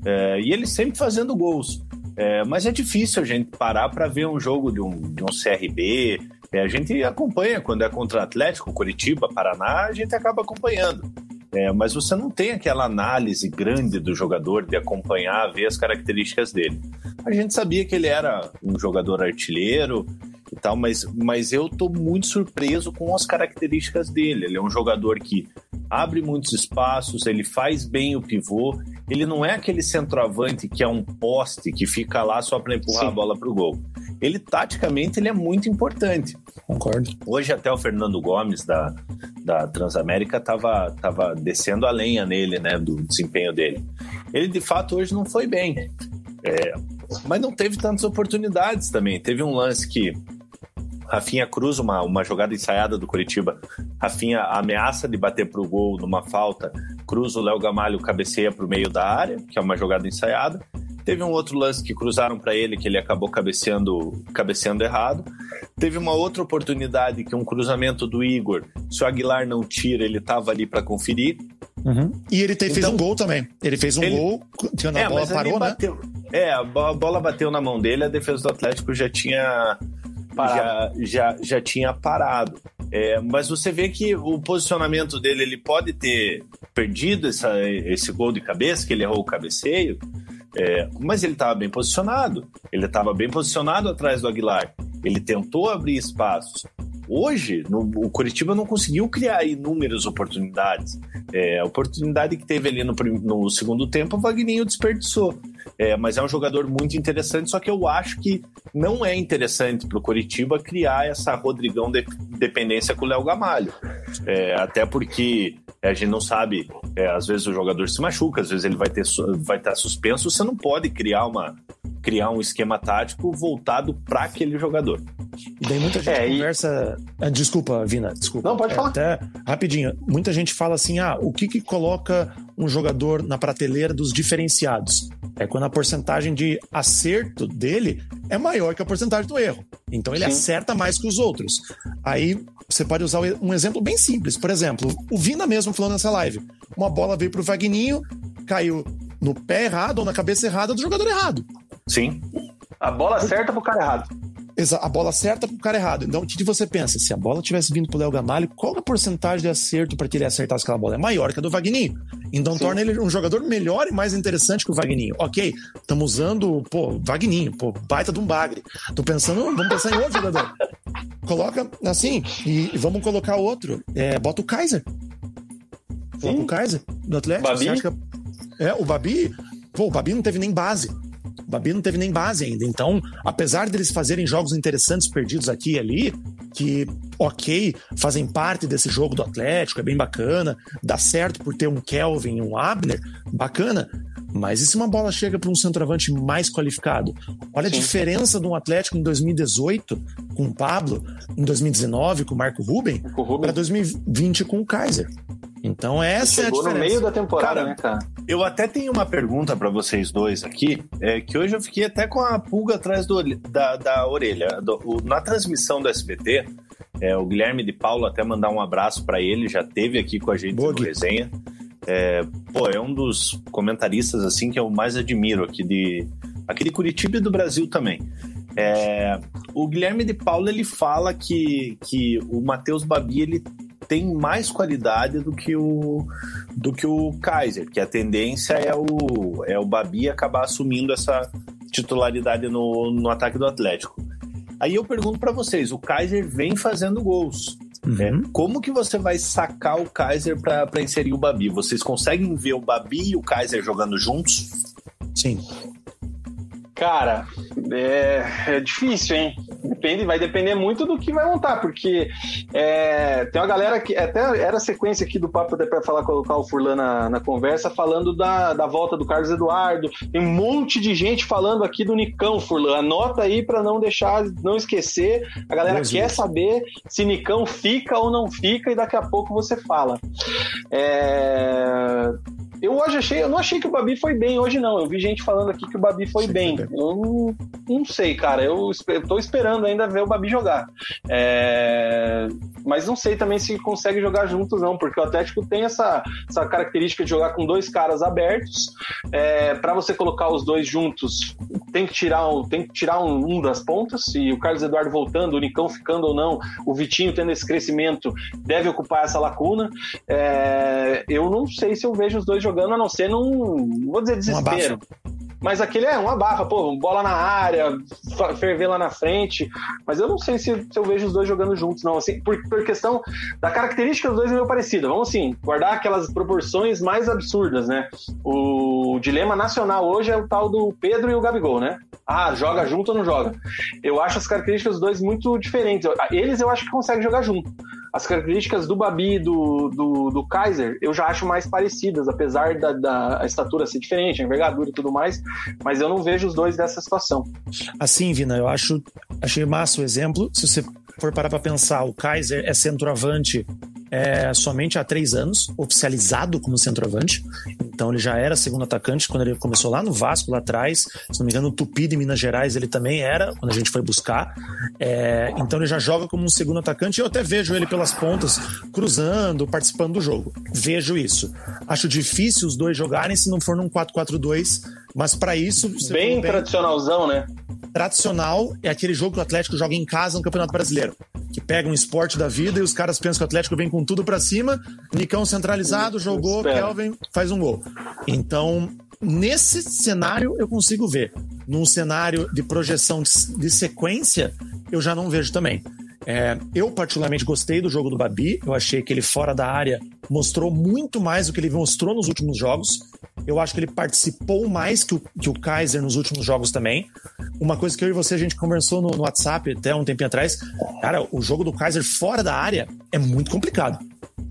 é, e ele sempre fazendo gols. É, mas é difícil a gente parar para ver um jogo de um, de um CRB. É, a gente acompanha quando é contra Atlético, Curitiba, Paraná, a gente acaba acompanhando. É, mas você não tem aquela análise grande do jogador de acompanhar, ver as características dele. A gente sabia que ele era um jogador artilheiro e tal, mas, mas eu tô muito surpreso com as características dele. Ele é um jogador que abre muitos espaços, ele faz bem o pivô. Ele não é aquele centroavante que é um poste que fica lá só para empurrar Sim. a bola para o gol. Ele taticamente ele é muito importante. Concordo. Hoje até o Fernando Gomes da, da Transamérica tava, tava descendo a lenha nele, né, do desempenho dele. Ele de fato hoje não foi bem. É, mas não teve tantas oportunidades também. Teve um lance que Rafinha cruza uma, uma jogada ensaiada do Curitiba. Rafinha ameaça de bater pro gol numa falta, cruza o Léo Gamalho, cabeceia pro meio da área, que é uma jogada ensaiada. Teve um outro lance que cruzaram para ele que ele acabou cabeceando, cabeceando errado. Teve uma outra oportunidade que um cruzamento do Igor, se o Aguilar não tira, ele tava ali para conferir. Uhum. E ele fez então, um gol também. Ele fez um ele... gol, quando a é, bola parou, né? Bateu... É, a bola bateu na mão dele, a defesa do Atlético já tinha já, já, já tinha parado. É, mas você vê que o posicionamento dele, ele pode ter perdido essa, esse gol de cabeça, que ele errou o cabeceio, é, mas ele estava bem posicionado. Ele estava bem posicionado atrás do Aguilar. Ele tentou abrir espaços. Hoje, no, o Curitiba não conseguiu criar inúmeras oportunidades. É, a oportunidade que teve ali no, no segundo tempo, o Vagninho desperdiçou. É, mas é um jogador muito interessante, só que eu acho que não é interessante para o Curitiba criar essa Rodrigão de, dependência com o Léo Gamalho. É, até porque a gente não sabe, é, às vezes o jogador se machuca, às vezes ele vai, ter, vai estar suspenso, você não pode criar uma, criar um esquema tático voltado para aquele jogador. E daí muita gente é, conversa. E... Ah, desculpa, Vina, desculpa. Não, pode falar. até rapidinho. Muita gente fala assim: ah, o que, que coloca um jogador na prateleira dos diferenciados? É quando a porcentagem de acerto dele é maior que a porcentagem do erro. Então ele Sim. acerta mais que os outros. Aí você pode usar um exemplo bem simples. Por exemplo, o Vina mesmo falando nessa live. Uma bola veio pro Vagninho, caiu no pé errado ou na cabeça errada do jogador errado. Sim. A bola certa pro cara errado. A bola certa pro cara errado. Então, o que você pensa? Se a bola tivesse vindo pro Léo Gamalho, qual é a porcentagem de acerto para que ele acertasse aquela bola? É maior que a do Vagninho. Então, Sim. torna ele um jogador melhor e mais interessante que o Vagninho. Ok, estamos usando, pô, Vagninho, pô, baita de um bagre. Tô pensando, vamos pensar em outro jogador. Coloca assim, e vamos colocar outro. É, bota o Kaiser. Coloca o Kaiser do Atlético. Babi? Que... É, o Babi. Pô, o Babi não teve nem base. O Babi não teve nem base ainda. Então, apesar deles fazerem jogos interessantes perdidos aqui e ali, que, ok, fazem parte desse jogo do Atlético, é bem bacana, dá certo por ter um Kelvin e um Abner, bacana. Mas e se uma bola chega para um centroavante mais qualificado? Olha Sim. a diferença de um Atlético em 2018 com o Pablo, em 2019 com o Marco Ruben. para 2020 com o Kaiser. Então essa Chegou é a diferença. no meio da temporada, cara, né, cara? Eu até tenho uma pergunta para vocês dois aqui, é, que hoje eu fiquei até com a pulga atrás do, da, da orelha. Do, o, na transmissão do SBT, é, o Guilherme de Paulo até mandar um abraço para ele, já teve aqui com a gente Boa, no resenha. É, pô, é um dos comentaristas assim que eu mais admiro aqui de aqui de Curitiba e do Brasil também. É, o Guilherme de Paula ele fala que, que o Matheus Babi ele tem mais qualidade do que o do que o Kaiser, que a tendência é o é o Babi acabar assumindo essa titularidade no, no ataque do Atlético. Aí eu pergunto para vocês, o Kaiser vem fazendo gols. Uhum. É, como que você vai sacar o Kaiser para inserir o Babi? Vocês conseguem ver o Babi e o Kaiser jogando juntos? Sim. Cara, é, é, difícil, hein? Depende, vai depender muito do que vai montar, porque é, tem uma galera que até era a sequência aqui do papo para falar colocar o Furlan na, na, conversa, falando da, da volta do Carlos Eduardo. Tem um monte de gente falando aqui do Nicão, Furlan. Anota aí para não deixar, não esquecer. A galera quer saber se Nicão fica ou não fica e daqui a pouco você fala. É, eu hoje achei, eu não achei que o Babi foi bem hoje, não. Eu vi gente falando aqui que o Babi foi bem. Eu não, não, sei, cara. Eu estou esperando ainda ver o Babi jogar. É... Mas não sei também se consegue jogar juntos, não, porque o Atlético tem essa, essa característica de jogar com dois caras abertos. É... Para você colocar os dois juntos, tem que tirar, tem que tirar um, um das pontas. E o Carlos Eduardo voltando, o Nicão ficando ou não, o Vitinho tendo esse crescimento, deve ocupar essa lacuna. É... Eu não sei se eu vejo os dois jogando, a não ser num, vou dizer desespero. Mas aquele é uma barra, pô, bola na área, ferver lá na frente. Mas eu não sei se, se eu vejo os dois jogando juntos, não. Assim, por, por questão da característica dos dois é meio parecida. Vamos assim, guardar aquelas proporções mais absurdas, né? O dilema nacional hoje é o tal do Pedro e o Gabigol, né? Ah, joga junto ou não joga? Eu acho as características dos dois muito diferentes. Eles eu acho que conseguem jogar junto. As características do Babi do, do, do, Kaiser eu já acho mais parecidas, apesar da, da estatura ser diferente, a envergadura e tudo mais, mas eu não vejo os dois dessa situação. Assim, Vina, eu acho achei massa o exemplo. Se você for parar para pensar, o Kaiser é centroavante é, somente há três anos, oficializado como centroavante. Então ele já era segundo atacante quando ele começou lá no Vasco, lá atrás. Se não me engano, o Tupi de Minas Gerais ele também era, quando a gente foi buscar. É, então ele já joga como um segundo atacante. Eu até vejo ele pelas pontas, cruzando, participando do jogo. Vejo isso. Acho difícil os dois jogarem se não for num 4-4-2, mas para isso. Bem, bem tradicionalzão, né? Tradicional é aquele jogo que o Atlético joga em casa no Campeonato Brasileiro que pega um esporte da vida e os caras pensam que o Atlético vem com tudo para cima. Nicão centralizado, jogou, Kelvin faz um gol. Então, nesse cenário eu consigo ver. Num cenário de projeção de sequência, eu já não vejo também. É, eu, particularmente, gostei do jogo do Babi. Eu achei que ele, fora da área, mostrou muito mais do que ele mostrou nos últimos jogos. Eu acho que ele participou mais que o, que o Kaiser nos últimos jogos também. Uma coisa que eu e você a gente conversou no, no WhatsApp até um tempinho atrás. Cara, o jogo do Kaiser fora da área é muito complicado.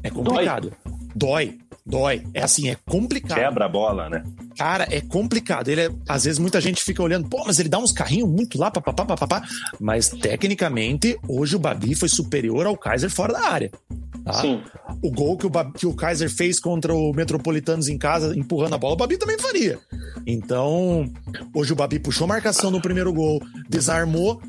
É complicado. Dói. Dói. Dói. É assim, é complicado. Quebra a bola, né? Cara, é complicado. Ele é, às vezes muita gente fica olhando, pô, mas ele dá uns carrinhos muito lá, papapá, papapá. Mas tecnicamente, hoje o Babi foi superior ao Kaiser fora da área. Tá? Sim. O gol que o, Babi, que o Kaiser fez contra o Metropolitanos em casa, empurrando a bola, o Babi também faria. Então, hoje o Babi puxou marcação no primeiro gol, desarmou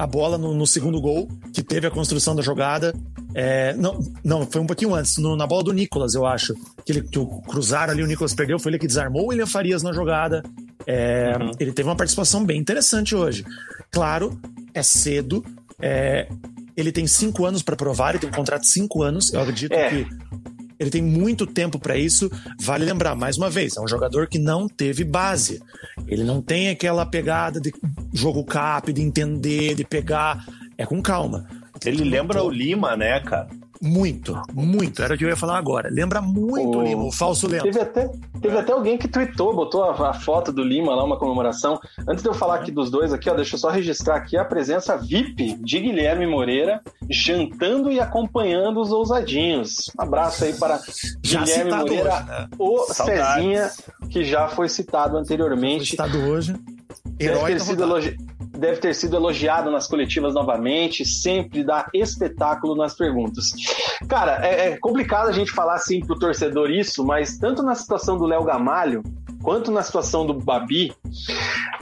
a bola no, no segundo gol, que teve a construção da jogada. É, não, não, foi um pouquinho antes, no, na bola do Nicolas, eu acho. Que, ele, que o cruzaram ali, o Nicolas perdeu, foi ele que desarmou o William Farias na jogada. É, uhum. Ele teve uma participação bem interessante hoje. Claro, é cedo. É, ele tem cinco anos para provar, ele tem um contrato de cinco anos. Eu acredito é. que ele tem muito tempo para isso. Vale lembrar, mais uma vez, é um jogador que não teve base. Ele não tem aquela pegada de jogo cap, de entender, de pegar. É com calma. Ele lembra o Lima, né, cara? Muito, muito. Era o que eu ia falar agora. Lembra muito o, Lima, o falso lento. Teve até, teve até alguém que tweetou, botou a, a, foto do Lima lá, uma comemoração. Antes de eu falar aqui dos dois aqui, ó, deixa eu só registrar aqui a presença VIP de Guilherme Moreira, jantando e acompanhando os ousadinhos. Um abraço aí para já Guilherme Moreira, hoje, né? o Saudades. Cezinha, que já foi citado anteriormente. Foi citado hoje. Herói Deve ter sido elogi deve ter sido elogiado nas coletivas novamente, sempre dá espetáculo nas perguntas. Cara, é, é complicado a gente falar assim pro torcedor isso, mas tanto na situação do Léo Gamalho, quanto na situação do Babi,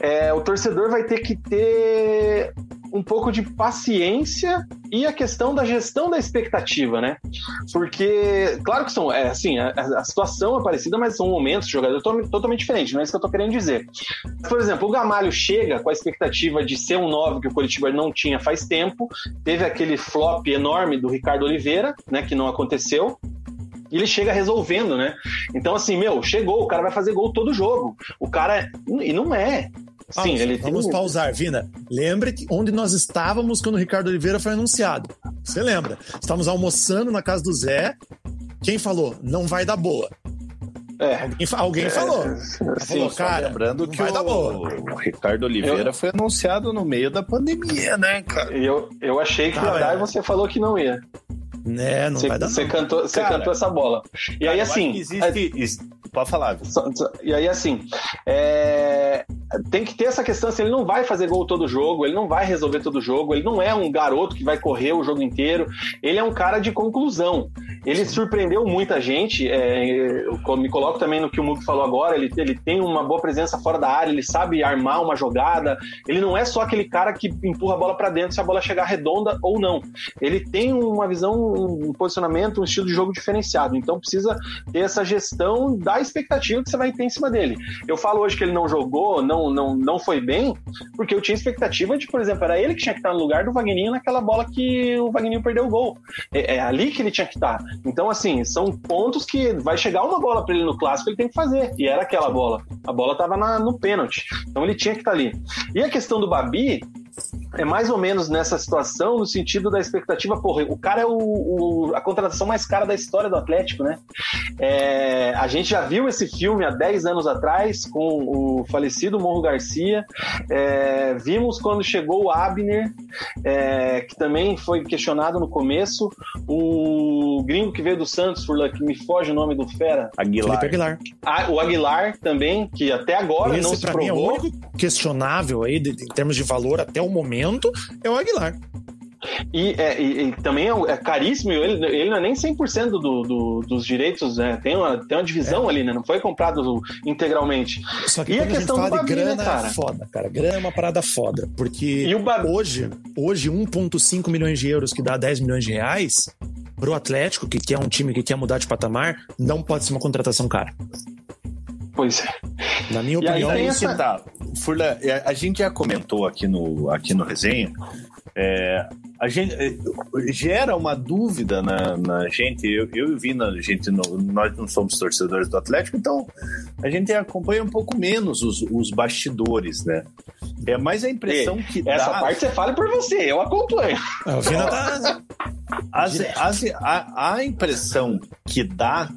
é, o torcedor vai ter que ter um pouco de paciência e a questão da gestão da expectativa, né? Porque, claro que são, é, assim, a, a situação é parecida, mas são momentos, jogador totalmente diferentes, não é isso que eu tô querendo dizer. Por exemplo, o Gamalho chega com a expectativa de ser um 9 que o Curitiba não tinha faz tempo, teve aquele flop enorme do Ricardo Oliveira, né, que não aconteceu, ele chega resolvendo, né? Então, assim, meu, chegou, o cara vai fazer gol todo jogo. O cara. E não é. Sim, ele vamos tem... pausar, Vina. Lembre que onde nós estávamos quando o Ricardo Oliveira foi anunciado. Você lembra? Estávamos almoçando na casa do Zé. Quem falou? Não vai dar boa. É. Alguém, alguém é, falou. Sim, falou, cara, lembrando que o, o, Ricardo Oliveira eu... foi anunciado no meio da pandemia, né, cara? Eu, eu achei que ia dar e você falou que não ia. Né, não você, vai dar Você cantou, você cantou essa bola. E cara, aí, assim. Existe, é... Pode falar. E aí, assim, é... tem que ter essa questão, assim, ele não vai fazer gol todo jogo, ele não vai resolver todo jogo, ele não é um garoto que vai correr o jogo inteiro, ele é um cara de conclusão. Ele surpreendeu muita gente, é... eu me coloco também no que o Mug falou agora, ele, ele tem uma boa presença fora da área, ele sabe armar uma jogada, ele não é só aquele cara que empurra a bola para dentro se a bola chegar redonda ou não. Ele tem uma visão, um posicionamento, um estilo de jogo diferenciado, então precisa ter essa gestão da expectativa que você vai ter em cima dele. Eu falo hoje que ele não jogou, não, não, não foi bem, porque eu tinha expectativa de, por exemplo, era ele que tinha que estar no lugar do Vagninho naquela bola que o Vagninho perdeu o gol. É, é ali que ele tinha que estar. Então, assim, são pontos que vai chegar uma bola para ele no clássico, ele tem que fazer. E era aquela bola. A bola estava no pênalti. Então ele tinha que estar ali. E a questão do Babi, é mais ou menos nessa situação, no sentido da expectativa, porra, o cara é o, o a contratação mais cara da história do Atlético, né? É, a gente já viu esse filme há 10 anos atrás com o falecido Morro Garcia. É, vimos quando chegou o Abner, é, que também foi questionado no começo. O gringo que veio do Santos, Furlan, que me foge o nome do Fera. Aguilar. Felipe Aguilar. Ah, o Aguilar também, que até agora Esse, não se provou. Mim, é o único questionável aí, de, em termos de valor, até o momento, é o Aguilar. E, é, e, e, também é, é, caríssimo, ele, ele não é nem 100% do, do, dos direitos, né? Tem uma, tem uma divisão é. ali, né? Não foi comprado integralmente. Só que e a questão a gente fala de grana, né, cara? foda, cara. Grana é uma parada foda. Porque hoje, hoje 1,5 milhões de euros, que dá 10 milhões de reais, pro Atlético, que quer um time que quer mudar de patamar, não pode ser uma contratação cara. Pois é. Na minha opinião, é isso. Tá. Furla, é, a gente já comentou aqui no, aqui no resenha. É, a gente é, gera uma dúvida na, na gente. Eu, eu e Vina, a gente não, nós não somos torcedores do Atlético, então a gente acompanha um pouco menos os, os bastidores, né? É mais a impressão que essa dá... parte você fala por você, eu acompanho. É, o Vina tá as, as, a, a impressão que dá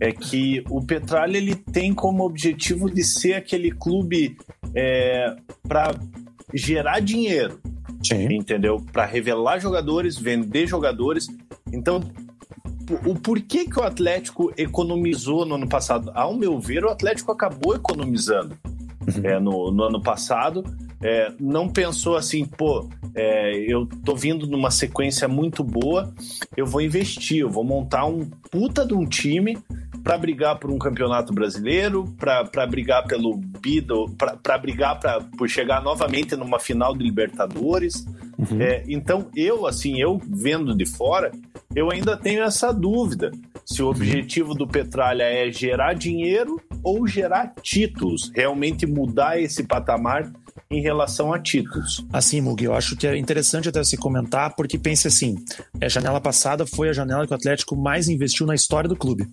é que o Petralha ele tem como objetivo de ser aquele clube é, para gerar dinheiro, Sim. entendeu? Para revelar jogadores, vender jogadores. Então, o porquê que o Atlético economizou no ano passado? Ao meu ver, o Atlético acabou economizando uhum. é, no, no ano passado. É, não pensou assim, pô, é, eu tô vindo numa sequência muito boa, eu vou investir, eu vou montar um puta de um time para brigar por um campeonato brasileiro, para brigar pelo Bido, para brigar pra, por chegar novamente numa final de Libertadores. Uhum. É, então, eu, assim, eu vendo de fora, eu ainda tenho essa dúvida se o uhum. objetivo do Petralha é gerar dinheiro ou gerar títulos, realmente mudar esse patamar em relação a títulos. Assim, Mugi, eu acho que é interessante até se comentar, porque pense assim: a janela passada foi a janela que o Atlético mais investiu na história do clube.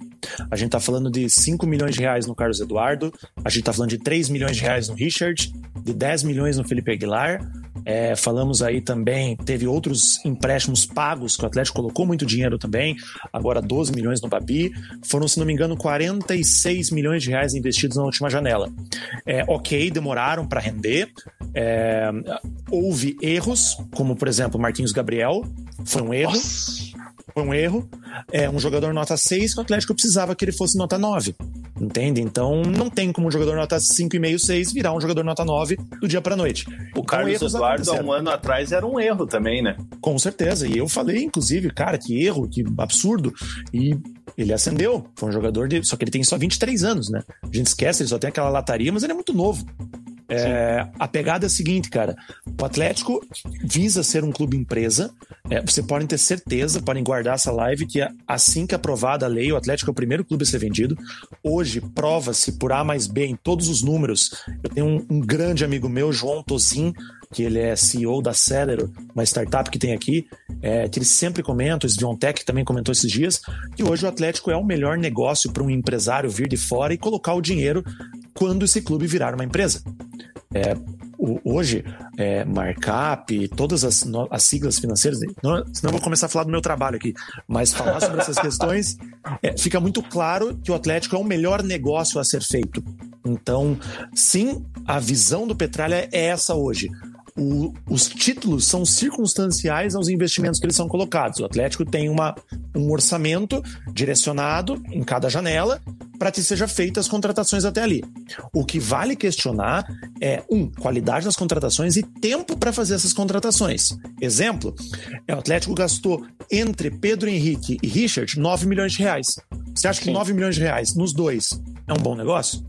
A gente tá falando de 5 milhões de reais no Carlos Eduardo, a gente tá falando de 3 milhões de reais no Richard, de 10 milhões no Felipe Aguilar. É, falamos aí também, teve outros empréstimos pagos, que o Atlético colocou muito dinheiro também, agora 12 milhões no Babi. Foram, se não me engano, 46 milhões de reais investidos na última janela. É, ok, demoraram para render, é, houve erros, como por exemplo Marquinhos Gabriel, foi um erro. Nossa. Foi um erro. É um jogador nota 6 que o Atlético precisava que ele fosse nota 9. Entende? Então não tem como um jogador nota 5,5, 6 virar um jogador nota 9 do dia pra noite. O então, Carlos Eduardo, há um ano atrás, era um erro também, né? Com certeza. E eu falei, inclusive, cara, que erro, que absurdo. E ele acendeu. Foi um jogador de. Só que ele tem só 23 anos, né? A gente esquece, ele só tem aquela lataria, mas ele é muito novo. É, a pegada é a seguinte, cara. O Atlético visa ser um clube empresa É, você podem ter certeza, podem guardar essa live, que assim que aprovada a lei, o Atlético é o primeiro clube a ser vendido. Hoje, prova-se por A mais B em todos os números. Eu tenho um, um grande amigo meu, João Tozin, que ele é CEO da Celero, uma startup que tem aqui, é, que ele sempre comenta, o John Tech também comentou esses dias, que hoje o Atlético é o melhor negócio para um empresário vir de fora e colocar o dinheiro quando esse clube virar uma empresa. É, hoje, é, markup, todas as, as siglas financeiras, não, senão eu vou começar a falar do meu trabalho aqui, mas falar sobre essas questões, é, fica muito claro que o Atlético é o melhor negócio a ser feito. Então, sim, a visão do Petralha é essa hoje o, os títulos são circunstanciais aos investimentos que eles são colocados. O Atlético tem uma, um orçamento direcionado em cada janela para que seja feitas as contratações até ali. O que vale questionar é, um, qualidade das contratações e tempo para fazer essas contratações. Exemplo, é, o Atlético gastou entre Pedro Henrique e Richard 9 milhões de reais. Você acha que Sim. 9 milhões de reais nos dois é um bom negócio?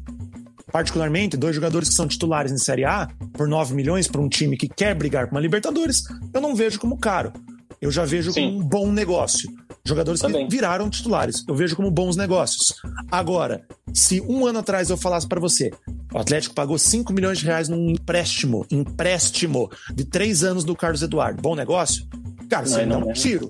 Particularmente, dois jogadores que são titulares em Série A por 9 milhões para um time que quer brigar com uma Libertadores, eu não vejo como caro. Eu já vejo Sim. como um bom negócio. Jogadores Também. que viraram titulares, eu vejo como bons negócios. Agora, se um ano atrás eu falasse para você, o Atlético pagou 5 milhões de reais num empréstimo, empréstimo de três anos do Carlos Eduardo, bom negócio? Cara, você não, não é um tiro.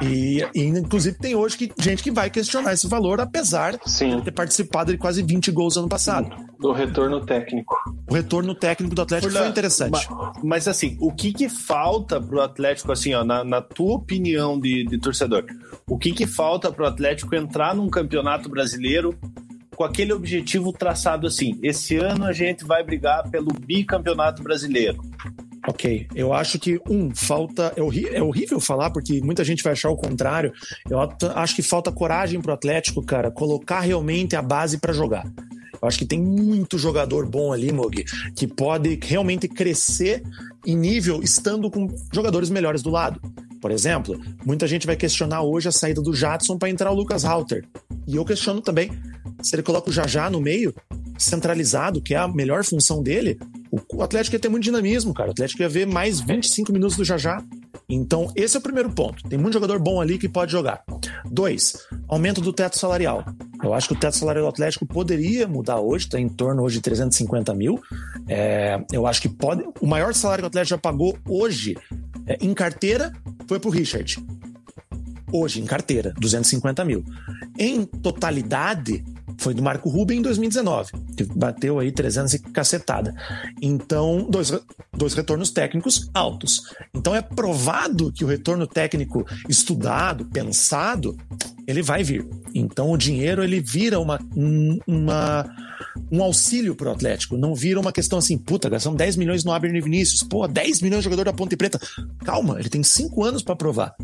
E, e, inclusive tem hoje que, gente que vai questionar esse valor, apesar Sim. de ter participado de quase 20 gols ano passado. Do retorno técnico. O retorno técnico do Atlético Por foi interessante. Mas, mas, assim, o que que falta pro Atlético, assim, ó, na, na tua opinião de, de torcedor, o que que falta pro Atlético entrar num campeonato brasileiro com aquele objetivo traçado assim: esse ano a gente vai brigar pelo bicampeonato brasileiro. Ok, eu acho que, um, falta. É, é, horrível falar, porque muita gente vai achar o contrário. Eu acho que falta coragem pro Atlético, cara, colocar realmente a base para jogar. Eu acho que tem muito jogador bom ali, Mog, que pode realmente crescer em nível estando com jogadores melhores do lado. Por exemplo, muita gente vai questionar hoje a saída do Jadson para entrar o Lucas Halter. E eu questiono também se ele coloca o Jajá no meio, centralizado, que é a melhor função dele, o Atlético ia ter muito dinamismo, cara. O Atlético ia ver mais 25 minutos do Jajá. Então, esse é o primeiro ponto. Tem muito jogador bom ali que pode jogar. Dois, aumento do teto salarial. Eu acho que o teto salarial do Atlético poderia mudar hoje, está em torno hoje de 350 mil. É, eu acho que pode. O maior salário que o Atlético já pagou hoje é, em carteira foi pro Richard. Hoje, em carteira, 250 mil. Em totalidade, foi do Marco Ruben em 2019, que bateu aí 300 e cacetada. Então, dois, dois retornos técnicos altos. Então, é provado que o retorno técnico estudado, pensado, ele vai vir. Então, o dinheiro ele vira uma, uma um auxílio para o Atlético. Não vira uma questão assim, puta, gastamos 10 milhões no Abner Vinícius. Pô, 10 milhões de jogador da Ponte Preta. Calma, ele tem 5 anos para provar.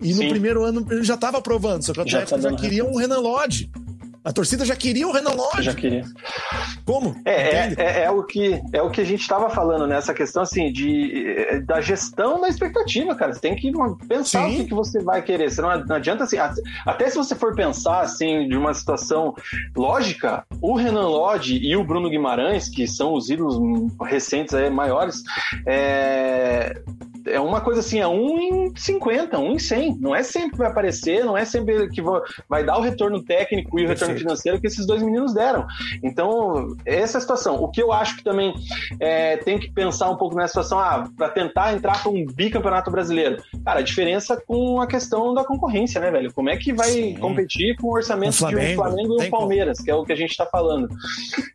E no Sim. primeiro ano ele já estava aprovando, só que o Atlético já, tá já queria um Renan Lodge. A torcida já queria o Renan Lodge. Já queria. Como? É, é, é, é, o que, é o que a gente estava falando, né? Essa questão, assim, de, da gestão da expectativa, cara. Você tem que pensar Sim. o que, que você vai querer. Você não, não adianta, assim, até se você for pensar, assim, de uma situação lógica, o Renan Lodge e o Bruno Guimarães, que são os ídolos recentes aí, maiores, é, é uma coisa assim, é um em 50, um em 100. Não é sempre que vai aparecer, não é sempre que vai dar o retorno técnico e o retorno financeiro que esses dois meninos deram. Então, essa é a situação. O que eu acho que também é, tem que pensar um pouco nessa situação, ah, para tentar entrar para um bicampeonato brasileiro. Cara, a diferença com a questão da concorrência, né, velho? Como é que vai Sim. competir com o orçamento Flamengo, de um Flamengo e um Palmeiras, como. que é o que a gente está falando.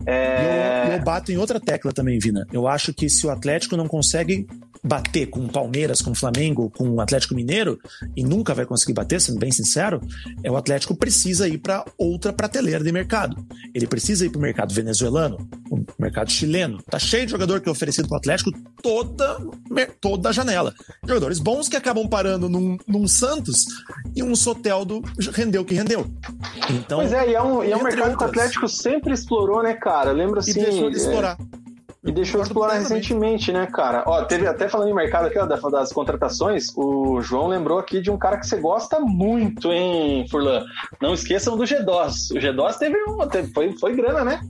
É... Eu, eu bato em outra tecla também, Vina. Eu acho que se o Atlético não consegue bater com o Palmeiras, com o Flamengo, com o Atlético Mineiro, e nunca vai conseguir bater, sendo bem sincero, é o Atlético precisa ir para outra prateleira de mercado. Ele precisa ir para o mercado venezuelano, o mercado chileno. Tá cheio de jogador que é oferecido para o Atlético toda, toda a janela. Jogadores bons que acabam parando num, num Santos e um Soteldo rendeu o que rendeu. Então, pois é, e é um, e é um mercado outras. que o Atlético sempre explorou, né, cara? Lembra assim. E deixou de explorar. É... E deixou de explorar recentemente, né, cara? Ó, teve até falando em mercado aqui, ó, das contratações, o João lembrou aqui de um cara que você gosta muito, hein, Furlan? Não esqueçam do G2. O G2 teve um. Teve, foi, foi grana, né?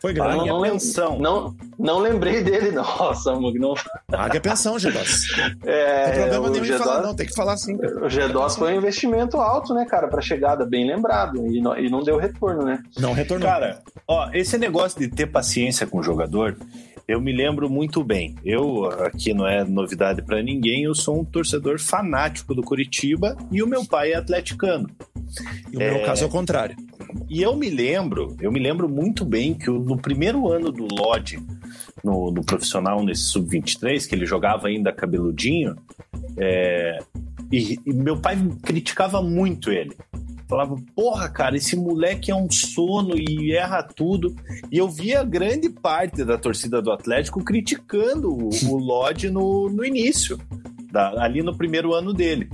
Foi grande. Pague a não, pensão. Não, não lembrei dele, nossa, Mug. Não... Pague a pensão, Gedos. É, Não tem problema o nenhum em G2 falar, não. Tem que falar assim. O G2 foi um investimento alto, né, cara, pra chegada, bem lembrado. E não, e não deu retorno, né? Não retornou. Cara, ó, esse negócio de ter paciência com o jogador, eu me lembro muito bem. Eu, aqui não é novidade pra ninguém, eu sou um torcedor fanático do Curitiba e o meu pai é atleticano. e o meu caso é o contrário. E eu me lembro, eu me lembro muito bem que no primeiro ano do Lodge, no, no profissional, nesse sub-23, que ele jogava ainda cabeludinho, é, e, e meu pai criticava muito ele. Falava, porra, cara, esse moleque é um sono e erra tudo. E eu via grande parte da torcida do Atlético criticando o, o Lodge no, no início, da- ali no primeiro ano dele.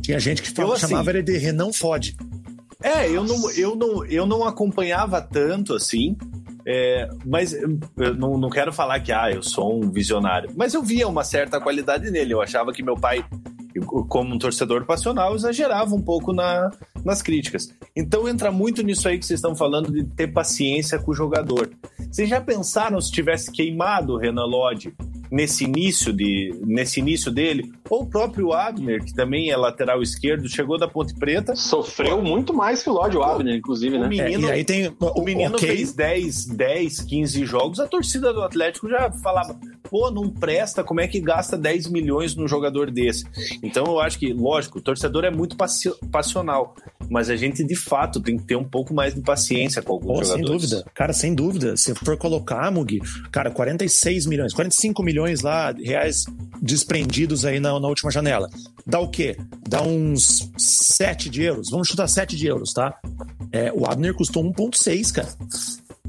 Tinha gente que Eu, falava, assim, chamava ele de Renan Fode. É, eu não, eu não, eu não acompanhava tanto assim, é, mas eu eu não, não quero falar que ah, eu sou um visionário, mas eu via uma certa qualidade nele. Eu achava que meu pai, eu, como um torcedor passional, exagerava um pouco na, nas críticas. Então entra muito nisso aí que vocês estão falando de ter paciência com o jogador. Vocês já pensaram se tivesse queimado o Renan Lodge nesse início de nesse início dele, ou o próprio Abner, que também é lateral esquerdo, chegou da Ponte Preta, Sofreu muito mais que o Lodge Abner, inclusive, o né? É, menino e aí tem o menino ok, fez 10, 10, 15 jogos, a torcida do Atlético já falava: pô, não presta, como é que gasta 10 milhões num jogador desse? Então eu acho que, lógico, o torcedor é muito passi- passional, mas a gente de fato tem que ter um pouco mais de paciência com alguns sem jogadores. dúvida. Cara, sem dúvida. Se for colocar, Mug, cara, 46 milhões, 45 milhões lá, reais desprendidos aí na, na última janela. Dá o quê? Dá uns 7 de euros. Vamos chutar 7 de euros, tá? É, o Abner custou 1,6, cara.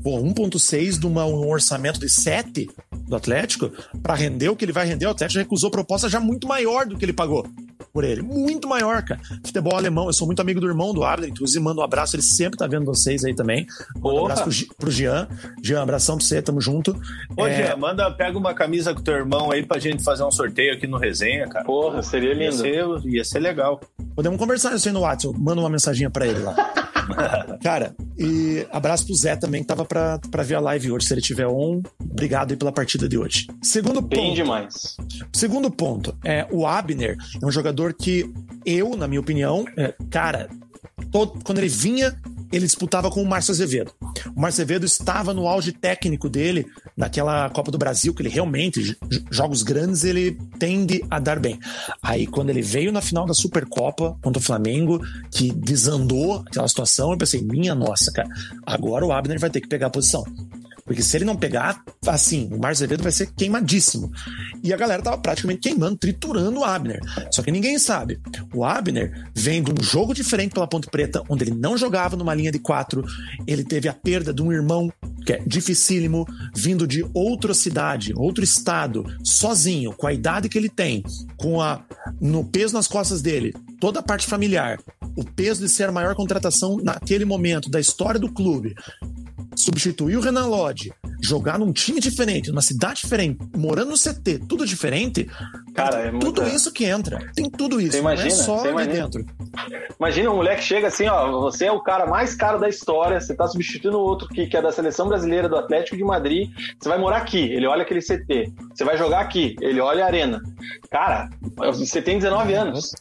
Pô, 1,6 de uma- um orçamento de 7 do Atlético, para render o que ele vai render, o Atlético recusou proposta já muito maior do que ele pagou por ele. Muito maior, cara. Futebol alemão, eu sou muito amigo do irmão do Abner, inclusive mando um abraço, ele sempre tá vendo vocês aí também. Manda um abraço pro, pro Jean. Jean, abração pra você, tamo junto. Ô, É, Jean, manda, pega uma camisa com teu irmão aí pra gente fazer um sorteio aqui no resenha, cara. Porra, seria Ia lindo. ser, ia ser legal. Podemos conversar isso aí no WhatsApp, manda uma mensaginha pra ele lá. Cara, e abraço pro Zé também, que tava pra, pra ver a live hoje, se ele tiver on. Obrigado aí pela partida de hoje. Segundo Bem ponto. demais. Segundo ponto, é, o Abner é um jogador que eu, na minha opinião, é, cara, todo- quando ele vinha, ele disputava com o Márcio Azevedo. O Márcio Azevedo estava no auge técnico dele, naquela Copa do Brasil, que ele realmente, jogos grandes, ele tende a dar bem. Aí, quando ele veio na final da Supercopa contra o Flamengo, que desandou aquela situação, eu pensei, minha nossa, cara, agora o Abner vai ter que pegar a posição. Porque se ele não pegar, assim, o Márcio Azevedo vai ser queimadíssimo. E a galera tava praticamente queimando, triturando o Abner. Só que ninguém sabe. O Abner vem de um jogo diferente pela Ponte Preta, onde ele não jogava numa linha de quatro. Ele teve a perda de um irmão, que é dificílimo, vindo de outra cidade, outro estado, sozinho, com a idade que ele tem, com a no peso nas costas dele, toda a parte familiar, o peso de ser a maior contratação naquele momento da história do clube substituir o Renan Lodge, jogar num time diferente, numa cidade diferente, morando no CT, tudo diferente, Cara, é tudo muita- isso que entra. Tem tudo isso. Você imagina, não é só ali dentro. Imagina um moleque chega assim, ó, você é o cara mais caro da história, você tá substituindo outro que, que é da seleção brasileira do Atlético de Madrid, você vai morar aqui, ele olha aquele CT. Você vai jogar aqui, ele olha a arena. Cara, você tem 19 anos.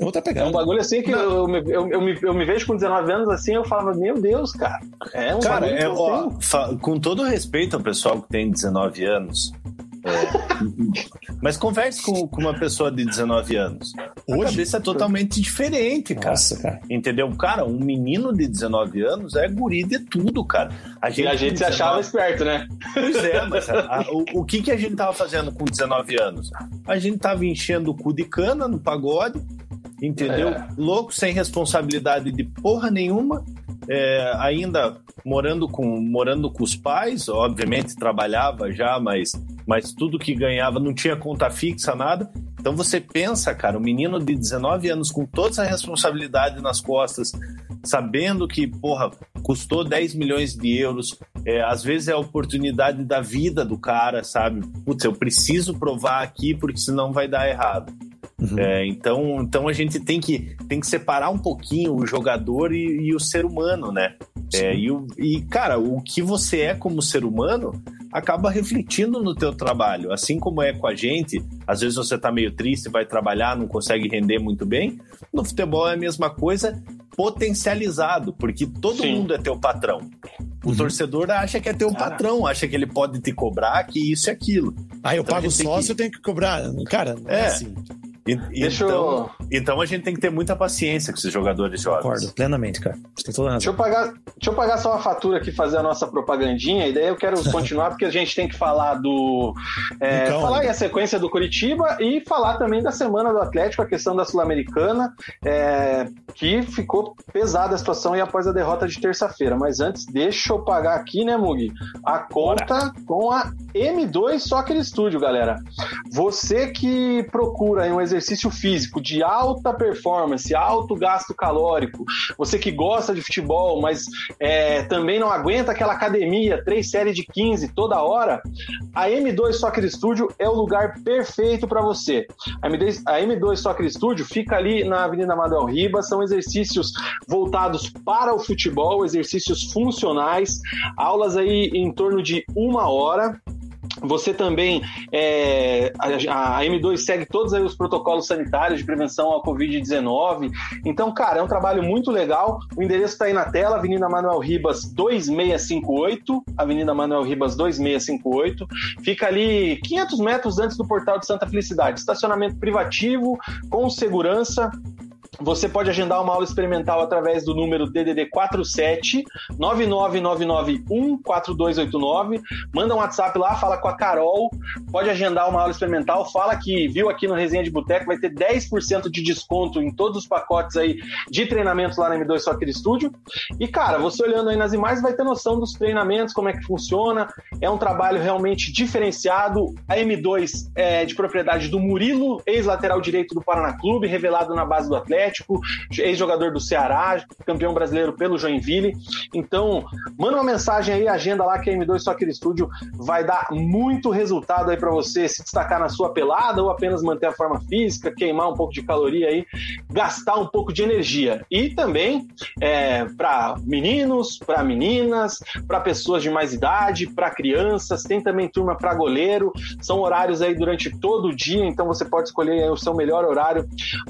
É outra É pegada. um bagulho assim que eu, eu, me- eu, eu me, eu me vejo com 19 anos assim, eu falava, meu Deus, cara. É um Cara, bagulho é, ó, com todo respeito ao pessoal que tem 19 anos, é, mas converse com, com uma pessoa de 19 anos. A Hoje? cabeça é totalmente diferente, cara. Nossa, cara. Entendeu? Cara, um menino de 19 anos é guri de tudo, cara. E a gente com se achava 19 esperto, né? Pois é, mas a- a- o, o que, que a gente tava fazendo com 19 anos? A gente tava enchendo o cu de cana no pagode, entendeu? É. Louco, sem responsabilidade de porra nenhuma, é, ainda morando com, morando com os pais, obviamente trabalhava já, mas, mas tudo que ganhava não tinha conta fixa, nada. Então você pensa, cara, um menino de 19 anos com toda essa responsabilidade nas costas, sabendo que, porra, custou 10 milhões de euros, é, às vezes é a oportunidade da vida do cara, sabe? Putz, eu preciso provar aqui porque senão vai dar errado. É, então, então a gente tem que, tem que separar um pouquinho o jogador e, e o ser humano, né? É, e, e, cara, o que você é como ser humano acaba refletindo no teu trabalho. Assim como é com a gente, às vezes você tá meio triste, vai trabalhar, não consegue render muito bem. No futebol é a mesma coisa, potencializado, porque todo Sim. mundo é teu patrão. O uhum. torcedor acha que é teu patrão, acha que ele pode te cobrar, que isso e aquilo. Ah, eu então pago sócio, que... eu tenho que cobrar. Cara, não é, é assim. E, Deixa então, eu... então a gente tem que ter muita paciência com esses jogadores jovens. Concordo, plenamente, cara. Tem toda Deixa eu, pagar, deixa eu pagar só uma fatura aqui, fazer a nossa propagandinha, e daí eu quero continuar, porque a gente tem que falar do. É, então, falar aí a sequência do Curitiba e falar também da semana do Atlético, a questão da Sul-Americana, é, que ficou pesada a situação e após a derrota de terça-feira. Mas antes, deixa eu pagar aqui, né, Mugi? A conta Bora. com a M2 Soccer Studio, galera. Você que procura um exercício exercício físico de alta performance, alto gasto calórico, você que gosta de futebol, mas é, também não aguenta aquela academia, três séries de 15 toda hora, a M2 Soccer Studio é o lugar perfeito para você. A M2, a M2 Soccer Studio fica ali na Avenida Manuel Ribas, são exercícios voltados para o futebol, exercícios funcionais, aulas aí em torno de uma hora. Você também, é, a, a, M2 segue todos os protocolos sanitários de prevenção ao Covid-19. Então, cara, é um trabalho muito legal. O endereço está aí na tela, Avenida Manuel Ribas 2658, Avenida Manuel Ribas 2658. Fica ali 500 metros antes do Portal de Santa Felicidade. Estacionamento privativo, com segurança. Você pode agendar uma aula experimental através do número DDD 47 99991 4289. Manda um WhatsApp lá, fala com a Carol. Pode agendar uma aula experimental. Fala que viu aqui no Resenha de Boteco, vai ter 10% de desconto em todos os pacotes aí de treinamentos lá na M2 Soccer Studio. E cara, você olhando aí nas imagens vai ter noção dos treinamentos, como é que funciona. É um trabalho realmente diferenciado. A M2 é de propriedade do Murilo, ex-lateral direito do Paraná Clube, revelado na base do Atlético. Atlético, ex-jogador do Ceará, campeão brasileiro pelo Joinville. Então, manda uma mensagem aí, agenda lá que a M2 Soccer Studio vai dar muito resultado aí para você se destacar na sua pelada ou apenas manter a forma física, queimar um pouco de caloria aí, gastar um pouco de energia. E também é, para meninos, para meninas, para pessoas de mais idade, para crianças, tem também turma para goleiro. São horários aí durante todo o dia, então você pode escolher o seu melhor horário